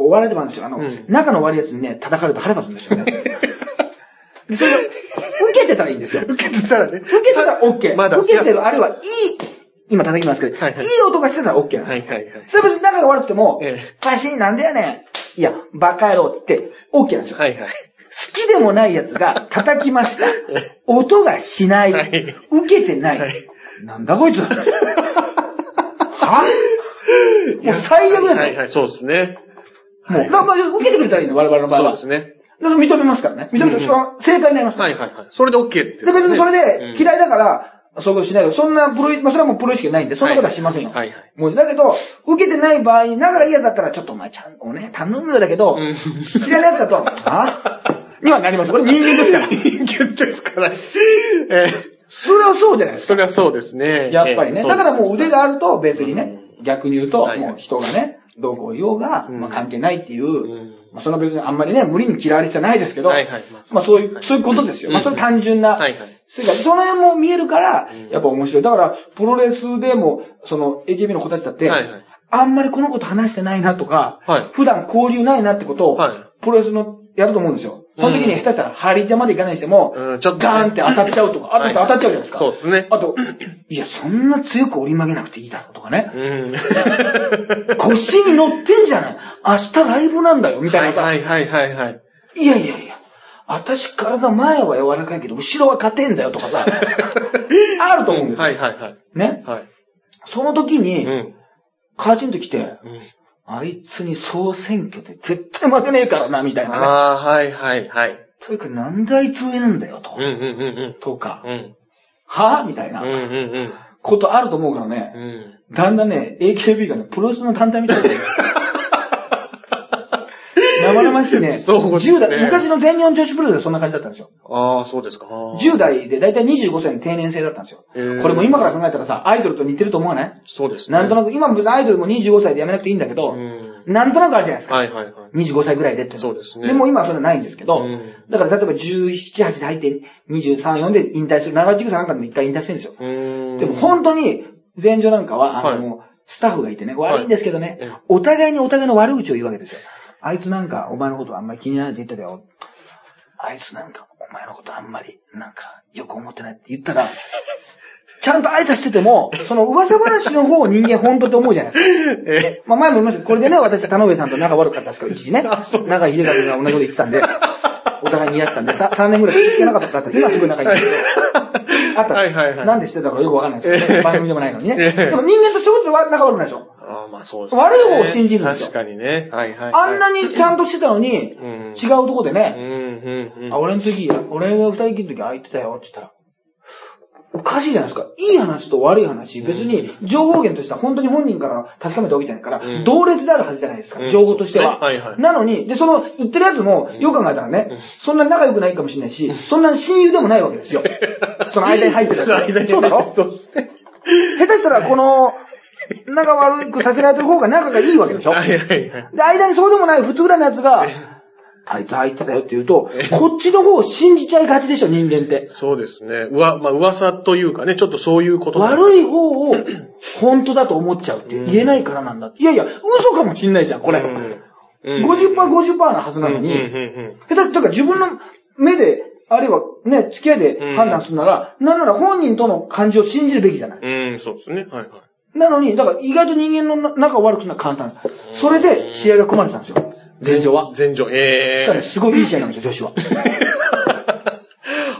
お笑いでもあるんですよ。あの、うん仲の悪いやつにね、叩かれると腹立つんですよね。で それが、受けてたらいいんですよ。受けてたらね。受けてたら OK。まだ受けてる、あるいは、いい、今叩きますけど、はいはいいい音がしてたら OK なんですよ。はいはいはい。それ別に仲が悪くても、ええパシーンなんだよね。いや、バカ野郎って言って、OK なんですよ。はいはい。好きでもないやつが叩きました。音がしない。はい受けてない。はいなんだこいつ。は？もう最悪ですよ。はいはい、そうですね。もう、だからまあ受けてくれたらいいの、我々の場合は。そうですね。だから認めますからね。認めて、正解になりますから。はいはいはい。それで OK って。で、別にそれで嫌いだから、そういうことしないよ。そんなプロ意、まあ、それはもうプロ意識ないんで、そんなことはしませんよ。はいはい。もう、だけど、受けてない場合に仲がいいやつだったら、ちょっとお前ちゃんとね、頼むよだけど、うん知らないやつだと、あ？にはなります。こ れ人間ですから。人間ですから。えーそれはそうじゃないですか。それはそうですね。やっぱりね。えーだからもう腕があると別にね、逆に言うと、はいもう人がね、どうこう言おうが、うんまあ関係ないっていう、うんまあその別にあんまりね、無理に嫌われる必要はないですけど。まあまあそういう、そういうことですよ。まあそれ単純な、はいはい。その辺も見えるからうん、やっぱ面白い。だから、プロレスでも、その、AKB の子たちだって、はいはい。あんまりこの子と話してないなとか、はい普段交流ないなってことを、はいプロレスのやると思うんですよ。その時に下手したら張り手までいかないにしても、うんちょっとねガーンって当たっちゃうとか、当たっちゃうじゃないですか。そうですね。あと、いや、そんな強く折り曲げなくていいだろうとかね。うん。腰に乗ってんじゃない？明日ライブなんだよ、みたいなさ。はいはいはいはい。いやいやいや、私体前は柔らかいけど、後ろは硬いんだよとかさ。あると思うんですよ。はいはいはい。ね。はい。その時うに、ん。カチンと来て、うんあいつに総選挙で絶対負けねえからな、みたいなね。ああ、はいはいはい。というか、なんであいつ上なんだよ、とうん。うんうんとかうん。う、ん。はぁみたいなうんうんうん。ことあると思うからね。うん。だんだんね、AKB がね、プロレスの単体みたいに なってる。生々しいね。そうですね 10代、昔の全日本女子プロレスはそんな感じだったんですよ。ああ、そうですか。あー10代でだいたい25歳の定年制だったんですよ。これも今から考えたらさ、アイドルと似てると思わない？そうですね。く。なんとなく、今も別にアイドルも25歳で辞めなくていいんだけど、うん。なんとなくあるじゃないですか。はいはいはい。25歳ぐらいでって。そうですねでも今はそれはないんですけど、うんだから例えば17、8で入って23、4で引退する。長地区さんなんかでも一回引退してるんですよ。でも本当に、前場なんかは、あはいの、スタッフがいてね、悪いんですけどね、ええお互いにお互いの悪口を言うわけですよ。あいつなんか、お前のことあんまり気にならないって言ってたよ。あいつなんか、お前のことあんまり、なんか、よく思ってないって言ったら、ちゃんと挨拶してても、その噂話の方を人間本当って思うじゃないですか。えまあ前も言いましたけどこれでね、私は田上さんと仲悪かったですから、一時ね。仲秀和が同じこと言ってたんで、お互いに言い合ってたんで、さ3年ぐらい口聞けなかったからって、今すぐ仲いいんですけど。あった。はいはいはいなんでしてたかよくわかんないですけど、ええ番組でもないのにね。ええでも人間とそういうことで仲悪くないでしょ。ああ、まあそうですね。悪い方を信じるんですよ確かにね。はいはいはい。あんなにちゃんとしてたのに、うん違うとこでうんね、うんうん。あ、俺の時、俺が二人きりの時空いてたよって言ったら、おかしいじゃないですか。いい話と悪い話、別に情報源としては本当に本人から確かめたわけじゃないから、うん同列であるはずじゃないですか、うん情報としては。ねはいはいなのに、で、その言ってるやつも、よく考えたらね、うんそんな仲良くないかもしれないし、そんな親友でもないわけですよ。その間に入ってるやつ。そうだろ？そうですね。下手したら、この、仲悪くさせられてる方が仲がいいわけでしょはいはいはい。で、間にそうでもない普通ぐらいのやつが、あいつ入ってたよって言うと、こっちの方を信じちゃいがちでしょ、人間って。そうですね。うわ、まあ噂というかね、ちょっとそういうこと悪い方を本当だと思っちゃうって言えないからなんだって。いやいや、嘘かもしんないじゃん、これ。うん50%、50%なはずなのに、うんうん下手というか自分の目で、あるいはね、付き合いで判断するなら、なんなら本人との感情を信じるべきじゃない。うん。うん、そうですね。はいはい。なのに、だから意外と人間の仲を悪くするのは簡単。それで試合が組まれてたんですよ。前場は？前場、ええしかもすごいいい試合なんですよ、女子は。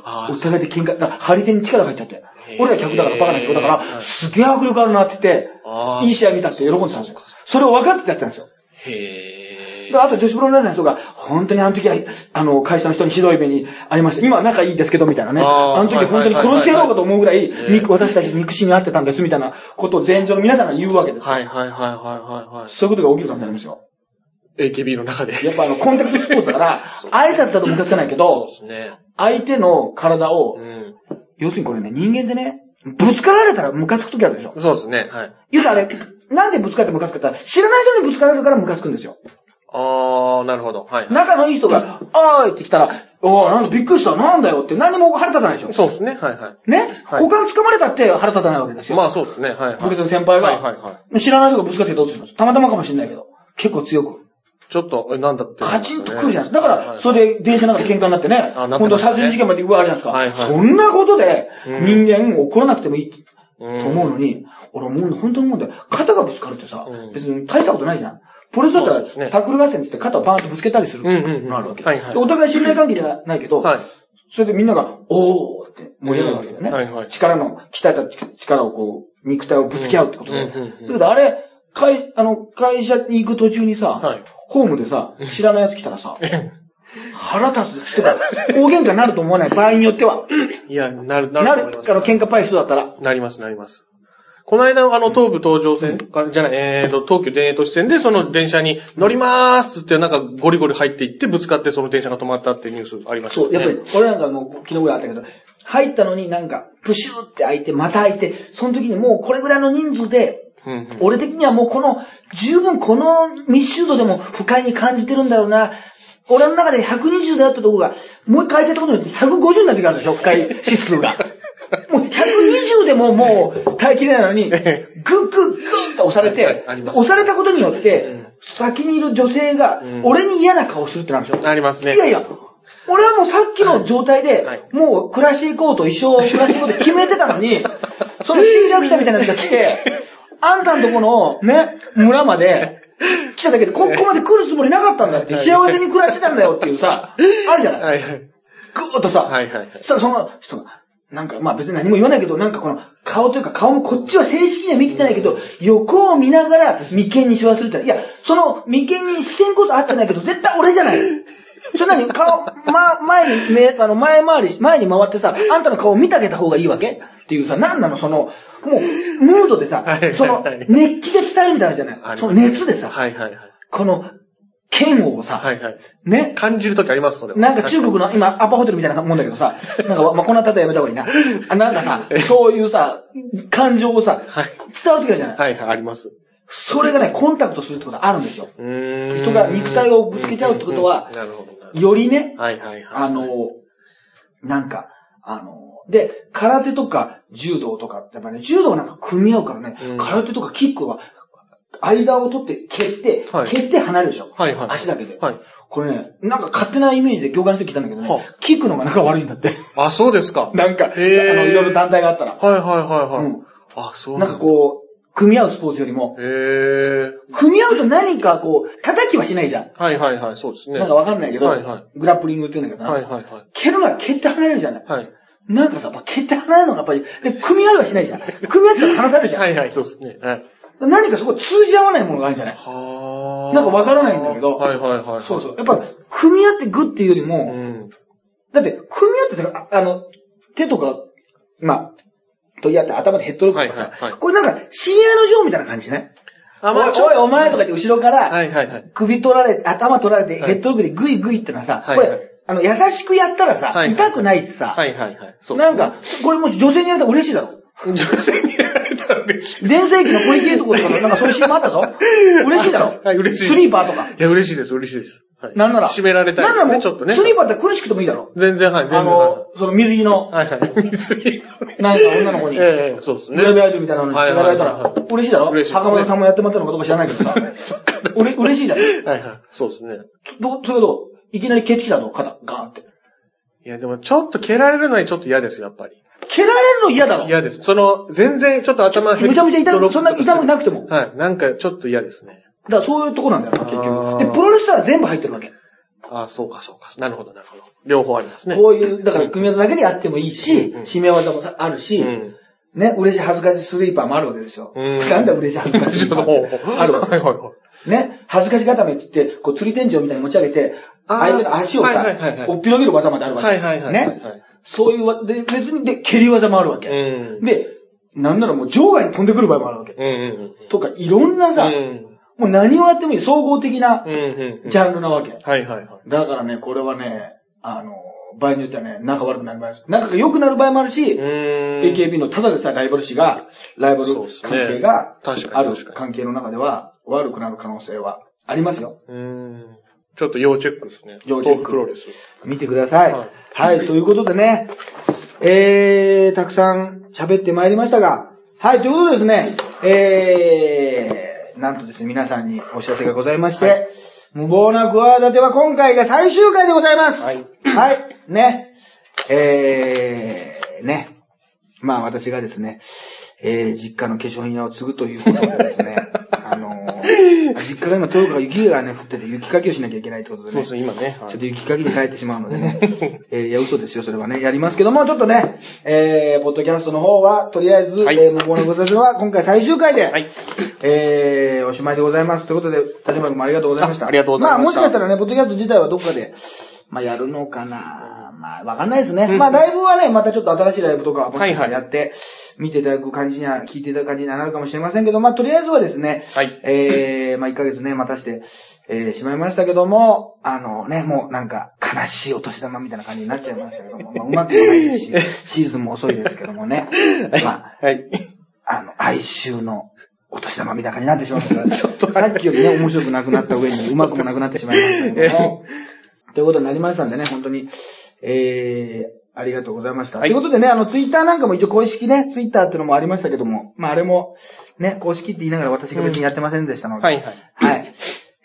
あお互いで喧嘩、だから張り手に力が入っちゃって俺ら客だからバカな客だから、すげえ迫力あるなって言ってあ、ーいい試合見たって喜んでたんですよ。それを分かっててやってたんですよ。へえ。であと女子プロレスラーの人が、本当にあの時は、あの、会社の人にひどい目に遭いました。今は仲いいですけど、みたいなね。あの時本当に殺してやろうかと思うぐらい、私たち憎しみ合ってたんです、みたいなことを前場の皆さんが言うわけですよ。はいはいはいはいはいはい。そういうことが起きるかもしれないんですよ。AKB の中で。やっぱあの、コンタクトスポーツだから 挨拶だとムカつかないけど。相手の体をう、ん。要するにこれね、人間でね、ぶつかられたらムカつく時あるでしょ。そうですね。はい。言うとあれ、なんでぶつかってムカつくかって言ったら、知らない人にぶつかられるからムカつくんですよ。あー、なるほど。はいはい。仲のいい人が、あーいって来たら、おー、なんだびっくりした、なんだよって何も腹立たないでしょ。そうですね。はいはね、はい股間掴まれたって腹立たないわけですい。よ。まあそうですね。はいはい。部活の先輩が、はいはいはい。知らない人がぶつかってどうするんですたまたまかもしれないけど、結構強く。ちょっと、えなんだって、カチンと来るじゃないですか。だから、それで電車の中で喧嘩になってね、あなってましたね今度殺人事件まで言われるじゃないですか。はいはいそんなことでうん人間怒らなくてもいいうんと思うのに、俺思うの、本当に思うんだよ。肩がぶつかるってさ、うん別に大したことないじゃん。プロレスだったら、ねタックル合戦って言って肩をバーンとぶつけたりするうんうんうんのあるわけ。はいはいでお互い信頼関係じゃないけど、はい。それでみんなが、おーって盛り上がるわけだよね。うんはいはい力の、鍛えた力をこう、肉体をぶつけ合うってことで。うんうんうんうんだけどあれ、会、あの、会社に行く途中にさ、はい。ホームでさ、知らない奴来たらさ、腹立つ。てか、大喧嘩になると思わない？場合によっては。いや、なる、ななる。ると思いますあの、喧嘩パイ人だったら。なります、なります。この間、あの、東武東上線、かじゃない、えーと、東急田園都市線で、その電車に乗りまーすって、なんかゴリゴリ入っていって、ぶつかってその電車が止まったっていうニュースありましたそう。やっぱり、俺なんかもう昨日ぐらいあったけど、入ったのになんか、プシューって開いて、また開いて、その時にもうこれぐらいの人数で、うんうん俺的にはもうこの、十分この密集度でも不快に感じてるんだろうな。俺の中で120であったとこが、もう一回開いたことによって150になってくるんでしょ、不快指数が。もう120でももう耐えきれないのに、グッグッグッって押されて押されたことによって、うん。先にいる女性がうん、俺に嫌な顔するってなるんでしょ。ありますね。いやいや、俺はもうさっきの状態で、はい。もう暮らしていこうと一生暮らしていこうと決めてたのに、その侵略者みたいなやつが来て、あんたんとこのね、村まで来ただけで、ここまで来るつもりなかったんだって、はい。幸せに暮らしてたんだよっていうさ、あるじゃない。ぐーっとさ、そしたらその人が、なんか、まあ別に何も言わないけど、なんかこの顔というか顔もこっちは正式には見てないけど、横を見ながら眉間にしわするって。いや、その眉間に視線こそ合ってないけど、絶対俺じゃない。それ何？顔、ま、前に、目、あの、前回りし、前に回ってさ、あんたの顔見てあげた方がいいわけ？っていうさ、なんなの？その、もう、ムードでさその、熱気で伝えるみたいなのじゃない。その熱でさ、はいはいはい。この、剣をさ、はいはい。ね、感じるときあります、それは。なんか中国の、今、アパホテルみたいなもんだけどさ、なんか、まあ、こんな例えやめた方がいいな。あなんかさ、そういうさ、感情をさ、はい伝わる時あるじゃない。はいはい、あります。それがね、コンタクトするってことがあるんですよ。人が肉体をぶつけちゃうってことはうんなるほど。よりね、はいはいはい。あの、なんか、あの、で、空手とか柔道とか、やっぱね、柔道なんか組み合うからね、うん空手とかキックは、間を取って蹴って、はい蹴って離れるでしょ。はいはい。足だけで。はい。これね、なんか勝手なイメージで業界の人聞いたんだけどね、はあキックの方が仲悪いんだって。あ、そうですか。なんか、あの、いろいろ団体があったら。はいはいはいはい。うんあ、そうなんかこう、組み合うスポーツよりも、う。へえ。組み合うと何かこう、叩きはしないじゃん。はいはいはい、そうですね。なんかわかんないけど、はいはいグラップリングって言うんだけどな。はいはいはい。蹴るのは蹴って離れるじゃない。はい。なんかさ、やっぱ蹴って離れるのがやっぱり、で、組み合いはしないじゃん。組み合ったら離されるじゃん。はいはい、そうですね。はい。何かそこ通じ合わないものがあるんじゃない？はなんかわからないんだけどはいはいはい。そうそう。やっぱ、組み合ってグッっていうよりうも、ん。だって、組み合っててか、ああの、手とか、まあ、取り合って頭でヘッドロックとかさ、はいはいはいこれなんか、親愛の情みたいな感じね。あ、おい、おい、お前とか言って後ろから、はいはいはい。首取られ、頭取られて、はいヘッドロックでグイグイってのはさ、はいこれ、あの、優しくやったらさ、はいはい痛くないしさ、はいはいはい。そう。なんか、これもし女性にやると嬉しいだろ。女性にやられたら嬉しい。電世紀のポリケートコとかの、なんかそういうシーンもあったぞ。嬉しいだろ？はい嬉しいスリーパーとか。いや、嬉しいです、嬉しいです。はいなんなら。締められたいですね、なんならもうちょっとね。スリーパーって苦しくてもいいだろ？全然、はい、全あ然。はいの、その水着の、はいはい。水着。なんか女の子に、グええ、そうですね。ラビアイドみたいなのにはいやられたらはいはい、嬉しいだろ？嬉しいね袴田さんもやってもらったのかどうか知らないけどさ。うれ嬉しいじゃん。はいはい。そうですね。ど、それどういきなり蹴ってきたの肩、ガーンって。いや、でもちょっと蹴られるのにちょっと嫌ですよ、やっぱり。蹴られるの嫌だろ嫌です。その、全然ちょっと頭むちゃむちゃ痛く、そんな痛くなくても。だかはい。なんかちょっと嫌ですね。らそういうとこなんだよ、結あ局。ーで、プロレスラーは全部入ってるわけ。ああ、そうかそうか。なるほど、なるほど。両方ありますね。こういう、だから組み合わせだけでやってもいいしうん、締め技もさあるし、うん。ね、嬉しい恥ずかしいスリーパーもあるわけですよ。うんなんだ嬉しい恥ずかしいスリーパーあるわけはいはいはい。ね、恥ずかし固めって言って、こう、釣り天井みたいに持ち上げて、あー相手の足をさろげる技まであるわけ。はいはいはいはいはいね。そういうわ、で、別に、で、蹴り技もあるわけ。うん。で、なんならもう場外に飛んでくる場合もあるわけ。うんうんとか、いろんなうん。さ、うん。もう何をやってもいい、総合的なうんうんうん。ジャンルなわけ。はいはいはい。だからね、これはね、あの、場合によってはね、仲悪くなる場合もあるし、仲が良くなる場合もあるし。AKB のただでさえライバル視が、ライバル関係が確かある。関係の中では悪くなる可能性はありますよ。うーん。ちょっと要チェックですね。要チェックプロレス。見てください。ははいい、ということでね、えー、たくさん喋ってまいりましたが、はい、ということでですね、えー、なんとですね、皆さんにお知らせがございまして、はい無謀な企ては今回が最終回でございます。はい。はい、ね。えー、ね。まあ私がですね、えー、実家の化粧品屋を継ぐということでですね、あのー実家が今東京から雪がね、降ってて雪かきをしなきゃいけないってことでね。そうですね、今ね。はいちょっと雪かきに帰ってしまうのでね。えーいや、嘘ですよ、それはね。やりますけども、ちょっとね、えー、ポッドキャストの方は、とりあえず、はいえー、向こうのご説明は今回最終回で、はい。えー、おしまいでございます。ということで、立花君もありがとうございました。あありがとうございましたまあ、もしかしたらね、ポッドキャスト自体はどっかで、まあ、やるのかなまあ、わかんないですね。うん。まあ、ライブはね、またちょっと新しいライブとか、はいはい。らやって、見ていただく感じには、聞いていただく感じにはなるかもしれませんけど、まあ、とりあえずはですね、はい。えー、まあ、1ヶ月ね、待たして、えー、しまいましたけども、あのね、もうなんか、悲しいお年玉みたいな感じになっちゃいましたけども、まあ、うまくもないですし、シーズンも遅いですけどもね、まあ、はい。あの、哀愁のお年玉みたいな感じになってしまったから、ちょっと。さっきよりね、面白くなくなった上に、うまくもなくなってしまいましたけども、ということになりましたんでね、本当に、えー、ありがとうございました。はいということでね、あの、ツイッターなんかも一応公式ね、ツイッターっていうのもありましたけども、まあ、あれも、ね、公式って言いながら私が別にやってませんでしたので、はいはい。はい。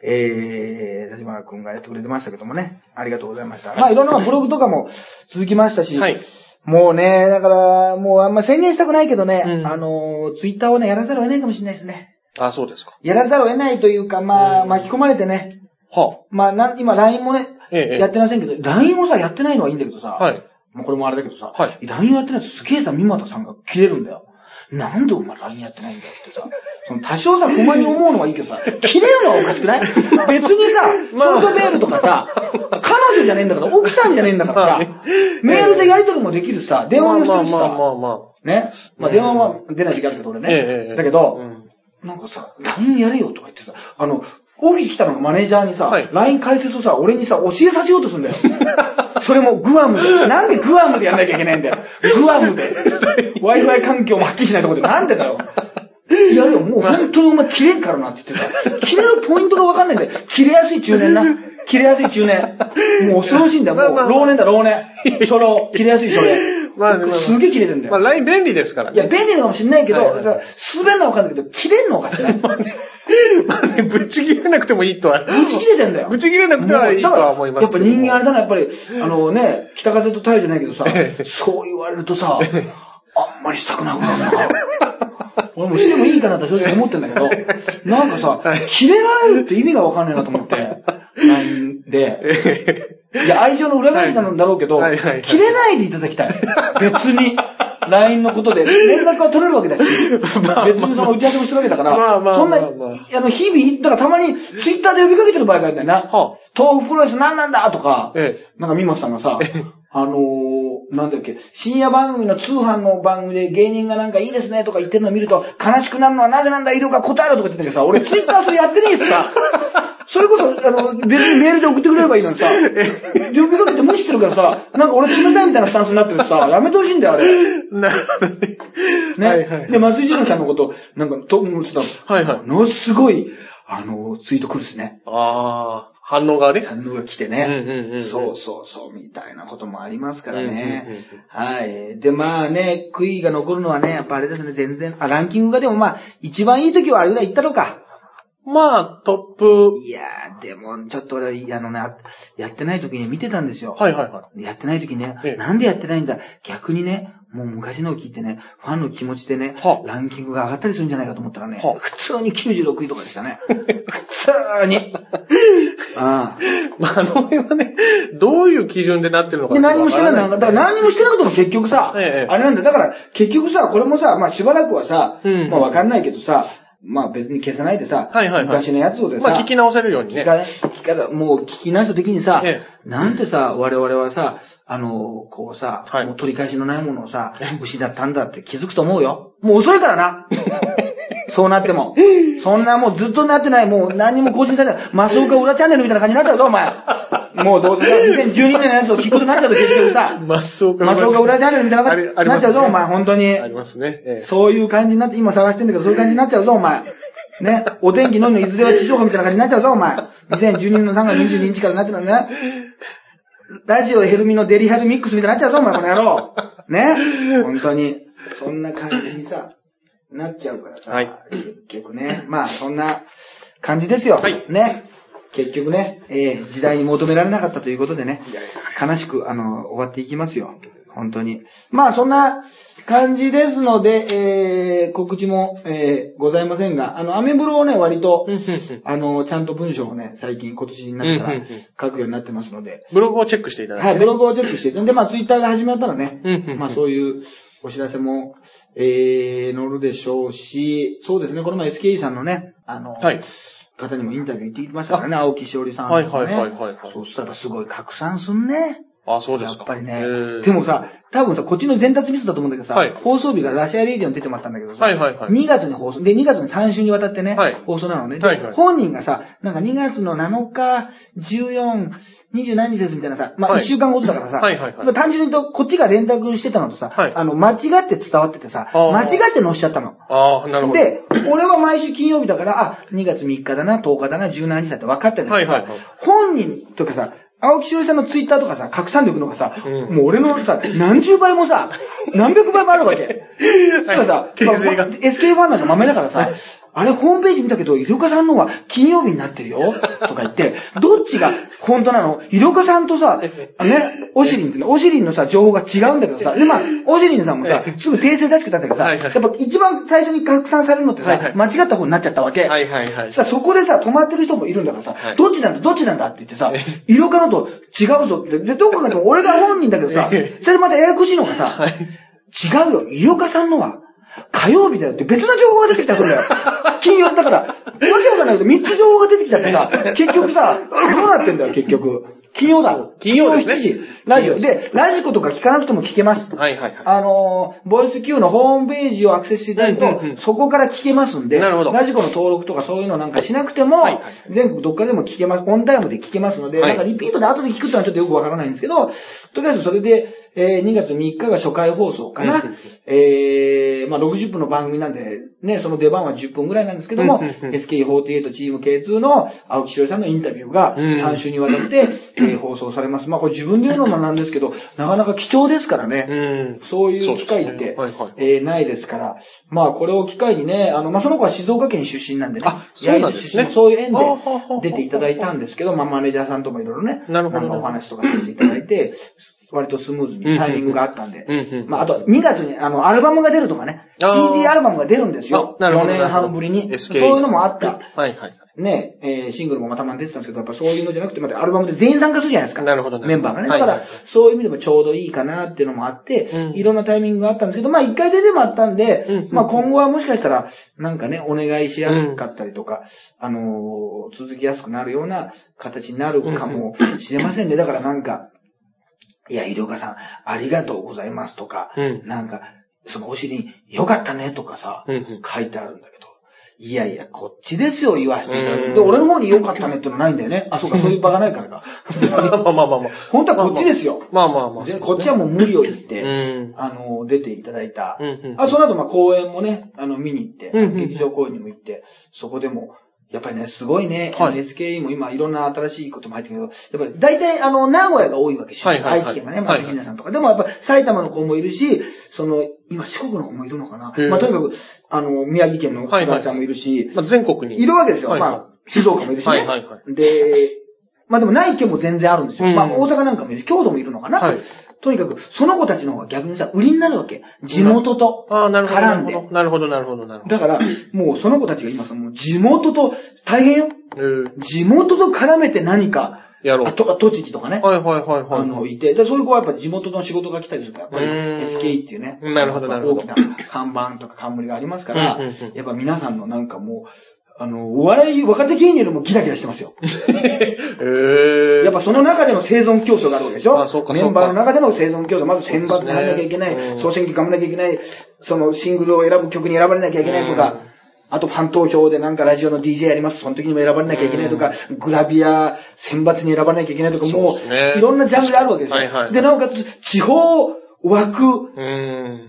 えー、立花くんがやってくれてましたけどもね。ありがとうございました。まあ、いろんなブログとかも続きましたし、はい。もうね、だから、もうあんま宣言したくないけどね、うんあの、ツイッターをね、やらざるを得ないかもしれないですね。あ、そうですか。やらざるを得ないというか、まあ、うん巻き込まれてね、はまあ、な今 LINE もね。やってませんけど、LINE をさ、やってないのはいいんだけどさ、はい。もうこれもあれだけどさ、はい LINE をやってないとすげえさ、三股さんが切れるんだよ。なんでお前 LINE やってないんだよってさ、その多少さ、不満に思うのはいいけどさ、切れるのはおかしくない？別にさ、シ まあョートメールとかさ、彼女じゃねえんだから、奥さんじゃねえんだからさメールでやり取りもできるしさ、電話もしてるしまあまあまさ、あまね？まあ電話は出ない時あるけど俺あ。え。え。だけど、うんなんかさ、LINE やれよとか言ってさ、あの、オフィス来たのマネージャーにさ、はい LINE 解説をさ、俺にさ、教えさせようとするんだよ。それもグアムで。なんでグアムでやんなきゃいけないんだよ。グアムで。Wi-Fi 環境もはっきりしないところで。なんでだよ。やるよ、もう本当にお前切れんからなって言ってた。切れるポイントがわかんないんだよ。切れやすい中年な。切れやすい中年。もう恐ろしいんだよ。もう老年だ、老年。初老。切れやすい初老。まあすげえ切れてんだよ。まあ、LINE 便利ですからね。いや、便利かもしんないけど、はいはいさ滑んのはわかんないけど、切れんのおかしくないまあね、ぶち切れなくてもいいとは。ぶち切れてんだよ。ぶち切れなくてはいいとは思いますやっぱ人間あれだな、やっぱり、あのね、北風と太陽じゃないけどさえ、えそう言われるとさ、あんまりしたくなくなるな。俺もしてもいいかなと正直思ってんだけど、なんかさ、切れられるって意味がわかんないなと思って、LINE で。いや、愛情の裏返しなんだろうけど切れないでいただきたい。別に。LINE のことで、連絡は取れるわけだし、別にその打ち合わせもしてるわけだから、あそんな、まあまあの、日々、だからたまに、ツイッターで呼びかけてる場合があるんだよな。は豆腐プロレス何なんだとか、ええ。なんかミマさんがさ、あのー、なんだっけ、深夜番組の通販の番組で芸人がなんかいいですねとか言ってるのを見ると、悲しくなるのはなぜなんだ、移動が答えろとか言ってたけどさ、俺ツイッターそれやってねえしさ、それこそ、あの、別にメールで送ってくれればいいのにさ、呼びかけて無視してるからさ、なんか俺冷たいみたいなスタンスになってるしさ、やめてほしいんだよ、あれ。なるほどね。ね。はいはい。で、松井二郎さんのこと、なんか、と、もうさ、はいはいものすごい、あの、ツイート来るしね。ああ、反応がね。反応が来てうんね。そうそうそう、みたいなこともありますからね。はい。で、まあね、悔いが残るのはね、やっぱあれですね、全然、あ、ランキングがでもまあ、一番いい時はあれぐらいいったのか。まあ、トップ、いやー、でも、ちょっと俺、あのね、やってない時に見てたんですよ。はいはいはやってない時ねええ、なんでやってないんだ逆にね、もう昔のを聞いてね、ファンの気持ちでねは、あランキングが上がったりするんじゃないかと思ったらねはあ、普通に96位とかでしたね。普通に。ああ。い。まあ、あの辺はね、どういう基準でなってるのかで、何もしてない。だから何もしてなくても結局さ、ええあれなんだ。だから結局さ、これもさ、まあしばらくはさ、うんまあわかんないけどさ、まあ別に消さないでさ、はいはいはい昔のやつをでさ、まあ、聞き直せるようにね。聞か聞かもう聞き直した時にさ、えなんてさ、我々はさ、あの、こうさ、はいもう取り返しのないものをさ、失ったんだって気づくと思うよ。もう遅いからな。そうなっても。そんなもうずっとなってない、もう何にも更新されない。マスオカ裏チャンネルみたいな感じになっちゃうぞ、お前。もうどうせさ、2012年のやつを聞くことになっちゃうと結局さ、マスオカマスオカ裏チャンネルみたいな感じになっちゃうぞ、お前、本当にあ。りますね。ええそういう感じになって、今探してんだけど、そういう感じになっちゃうぞ、お前。ね。お天気のみのいずれは地上波みたいな感じになっちゃうぞ、お前。2012年の3月22日からなってるんだね。ラジオヘルミのデリハルミックスみたいになっちゃうぞ、お前、この野郎。ね？本当に。そんな感じにさ、なっちゃうからさ。はい結局ね。まあ、そんな感じですよ。はいね？結局ね、えー時代に求められなかったということでね。悲しく、あの、終わっていきますよ。本当に。まあ、そんな感じですので、えー、告知も、えー、ございませんが、あの、アメブロをね、割と、あの、ちゃんと文章をね、最近今年になってから書くようになってますので、ブログをチェックしていただいて、はい、ブログをチェックして、で、まあ、ツイッターが始まったらね、まあ、そういうお知らせも、えー、載るでしょうし、そうですね、この前 SKE さんのね、あの、はい。方にもインタビュー行ってきましたからね、青木しおりさん、ね。はいはいはいはいはいそしたらすごい拡散すんね。あ、そうですか。やっぱりね。でもさ、多分さ、こっちの伝達ミスだと思うんだけどさ、はい放送日がラシアレディオに出てもらったんだけどさ、はいはいはい2月に放送、で、2月に3週にわたってね、はい放送なのね。ではいはい本人がさ、なんか2月の7日、14、20何日ですみたいなさ、まあ1はい週間ごとだからさ、はいはいはいまあ単純にと、こっちが連絡してたのとさ、はいあの、間違って伝わっててさ、間違って載せちゃったの。ああ、なるほど。で、俺は毎週金曜日だから、あ、2月3日だな、10日だな、17日だって分かってんだけどさ、はいはいはい本人とかさ、青木しおりさんのツイッターとかさ、拡散力のがさ、うん。もう俺のさ、何十倍もさ、何百倍もあるわけ。そ したらさ、訂正が。まあ SK ファンなんか豆だからさ、あれホームページ見たけど、イルカさんのは金曜日になってるよ、とか言って、どっちが本当なの？イルカさんとさ、あね、オシリンっていうの、オシリンのさ、情報が違うんだけどさ、で、まあ、オシリンさんもさ、すぐ訂正出してたんだけどさ、やっぱ一番最初に拡散されるのってさ間違った方になっちゃったわけ。はいはいはい。さあそこでさ、止まってる人もいるんだからさ、はい。どっちなんだ、どっちなんだって言ってさ、色かのと違うぞって。で、どこかでも俺が本人だけどさ、えそれでまたややこしいのがさ、はい。違うよ、色かさんのは、火曜日だよって別な情報が出てきたそうだよ。金曜だから、わけわかんないけど3つ情報が出てきちゃってさ、結局さ、どうなってんだよ、結局。金曜だ。金曜ですね金曜7時。ラジオ。で、ラジコとか聞かなくても聞けます。はいはいはい。あのー、ボイス Q のホームページをアクセスしていただくと、うんうんうんそこから聞けますんで、なるほどラジコの登録とかそういうのなんかしなくても、はいはい全国どっからでも聞けます、オンタイムで聞けますので、はいなんかリピートで後で聞くってのはちょっとよくわからないんですけど、とりあえずそれで、えー2月3日が初回放送かな。うんうんうん。えー、まあ60分の番組なんで、ね、その出番は10分ぐらいなんですけども、うんうんうん。SK48 チーム K2 の青木しおりさんのインタビューがうん。3週にわたって、えー放送されます。まあこれ自分で言うのもなんですけど、なかなか貴重ですからね。うん。そういう機会って、はいはい。えーないですから、まあこれを機会にね、あの、まあその子は静岡県出身なんでね、あそうなんですね。そういう縁で出ていただいたんですけど、まあマネージャーさんともいろいろね、なるほど。お話とかさせていただいて、割とスムーズにタイミングがあったんで、うんうんまああと2月にあの、アルバムが出るとかね、CD アルバムが出るんですよ。あなるほど4年半ぶりに。そういうのもあった。はいはい。ね、えーシングルもまたまに出てたんですけど、やっぱそういうのじゃなくて、またアルバムで全員参加するじゃないですか。なるほどなるほどメンバーがね。だから、そういう意味でもちょうどいいかなっていうのもあって、うんいろんなタイミングがあったんですけど、まあ一回出てもあったんで、うんうんまあ今後はもしかしたら、なんかね、お願いしやすかったりとか、あのー続きやすくなるような形になるかもしれませんね。だからなんか、いや、医療家さん、ありがとうございますとか、うんなんか、そのお尻に、よかったねとかさ、うんうん書いてあるんだけど、いやいや、こっちですよ、言わせていただいて。うんで、俺の方によかったねってのないんだよね。あ、そうか、そういう場がないからか。まあまあまあまあ。本当はこっちですよ。まあまあまあ。でこっちはもう無理を言っうて、ん。あの、出ていただいた。あ、その後、まあ、公演もね、あの、見に行って、劇場公演にも行って、そこでも、やっぱりね、すごいね、はい SKE も今いろんな新しいことも入ってるけど、やっぱり大体あの、名古屋が多いわけ、はいはいはい愛知県がね、まあ、はいはいひなさんとか。でもやっぱ埼玉の子もいるし、その、今四国の子もいるのかな。へーまあ、とにかく、あの、宮城県のはいはい子ちゃんもいるし、まあ全国に。いるわけですよ。はいはいまあ、静岡もいるしね。はいはいはで、まあでもない県も全然あるんですよ。うんまあ大阪なんかもいるし、京都もいるのかな。はいとにかく、その子たちの方が逆にさ、売りになるわけ。地元とああ、なるほど。絡んで。なるほど、なるほど、なるほど。だから、もうその子たちが今さ、もう地元と、大変よ。えー地元と絡めて何か、やろう。あとか、栃木とかね。はいはいはいはい。あの、いて、で、そういう子はやっぱ地元の仕事が来たりするから、やっぱりうーん SK っていうね。なるほどなるほど大きな看板とか冠がありますからやっぱ皆さんのなんかもう、あの、お笑い、若手芸人よりもギラギラしてますよ。えー。やっぱその中での生存競争があるわけでしょ？あそうかメンバーの中での生存競争、まず選抜に入らなきゃいけない、ねうん総選挙頑張らなきゃいけない、そのシングルを選ぶ曲に選ばれなきゃいけないとか、うん。あとファン投票でなんかラジオの DJ やります、その時にも選ばれなきゃいけないとか、グラビア選抜に選ばれなきゃいけないとか、もう、いろんなジャンルがあるわけですよ。はいはいで、なおかつ、地方枠。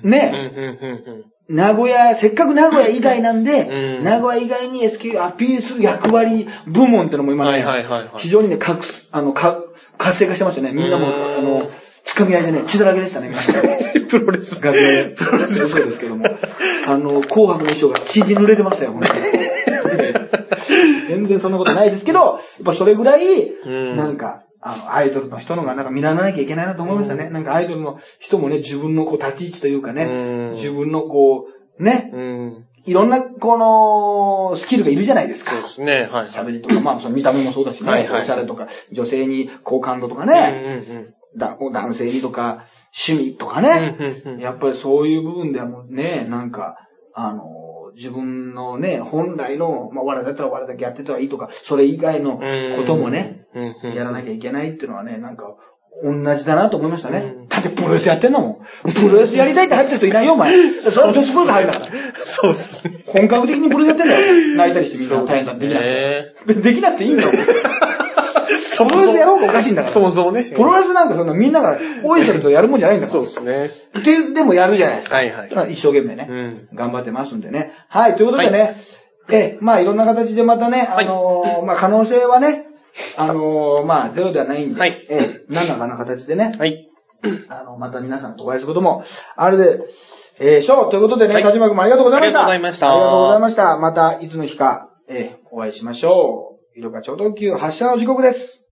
ね名古屋、せっかく名古屋以外なんで、うん名古屋以外に SQ アピールする役割部門ってのも今ね、はいはいはいはい非常にね、かくあの、か、活性化してましたね。みんなも、うんあの、つかみ合いでね、血だらけでしたね。プロレス。楽屋で。プロレスそうですけども。あの、紅白の衣装が血で濡れてましたよ、本当に。全然そんなことないですけど、やっぱそれぐらい、んなんか、あの、アイドルの人のがなんか見習わなきゃいけないなと思いましたね。なんかアイドルの人もね、自分のこう立ち位置というかね、うん自分のこう、ね、うん。いろんな、この、スキルがいるじゃないですかそう。ですね。はい。喋りとか、まあ、その見た目もそうだしね、はいはいおしゃれとか、女性に好感度とかうんね、うんだ男性にとか、趣味とかうん。ね、うんうんうんやっぱりそういう部分ではもうね、なんか、あの、自分のね、本来の、まあ、我だったら我だけやってたらいいとか、それ以外のこともね、やらなきゃいけないっていうのはね、なんか、同じだなと思いましたね。うんだってプロレスやってんだもん。プロレスやりたいって入ってる人いないよ、お前。それは女子プロレス入るんだから。そうですね。本格的にプロレスやってんだよ。泣いたりしてみんな大変だ。できなくて。できなくていいんだよ。プロレスやろうがおかしいんだから。そもそもね。プロレスなんかそんなみんなが応援してるとやるもんじゃないんだから。そうですね。で、でもやるじゃないですか。はいはい一生懸命ね。うん。頑張ってますんでね。はい、ということでね、え、まあいろんな形でまたね、あのーまあ可能性はね、あのーまあゼロではないんで、はいえ、何らかの形でね、はい。あの、また皆さんとお会いすることもあるで、えー、しょう。ということでね、はい田島君もありがとうございました。ありがとうございましたありがとうございました。またいつの日か、えー、お会いしましょう。色が超特急発車の時刻です。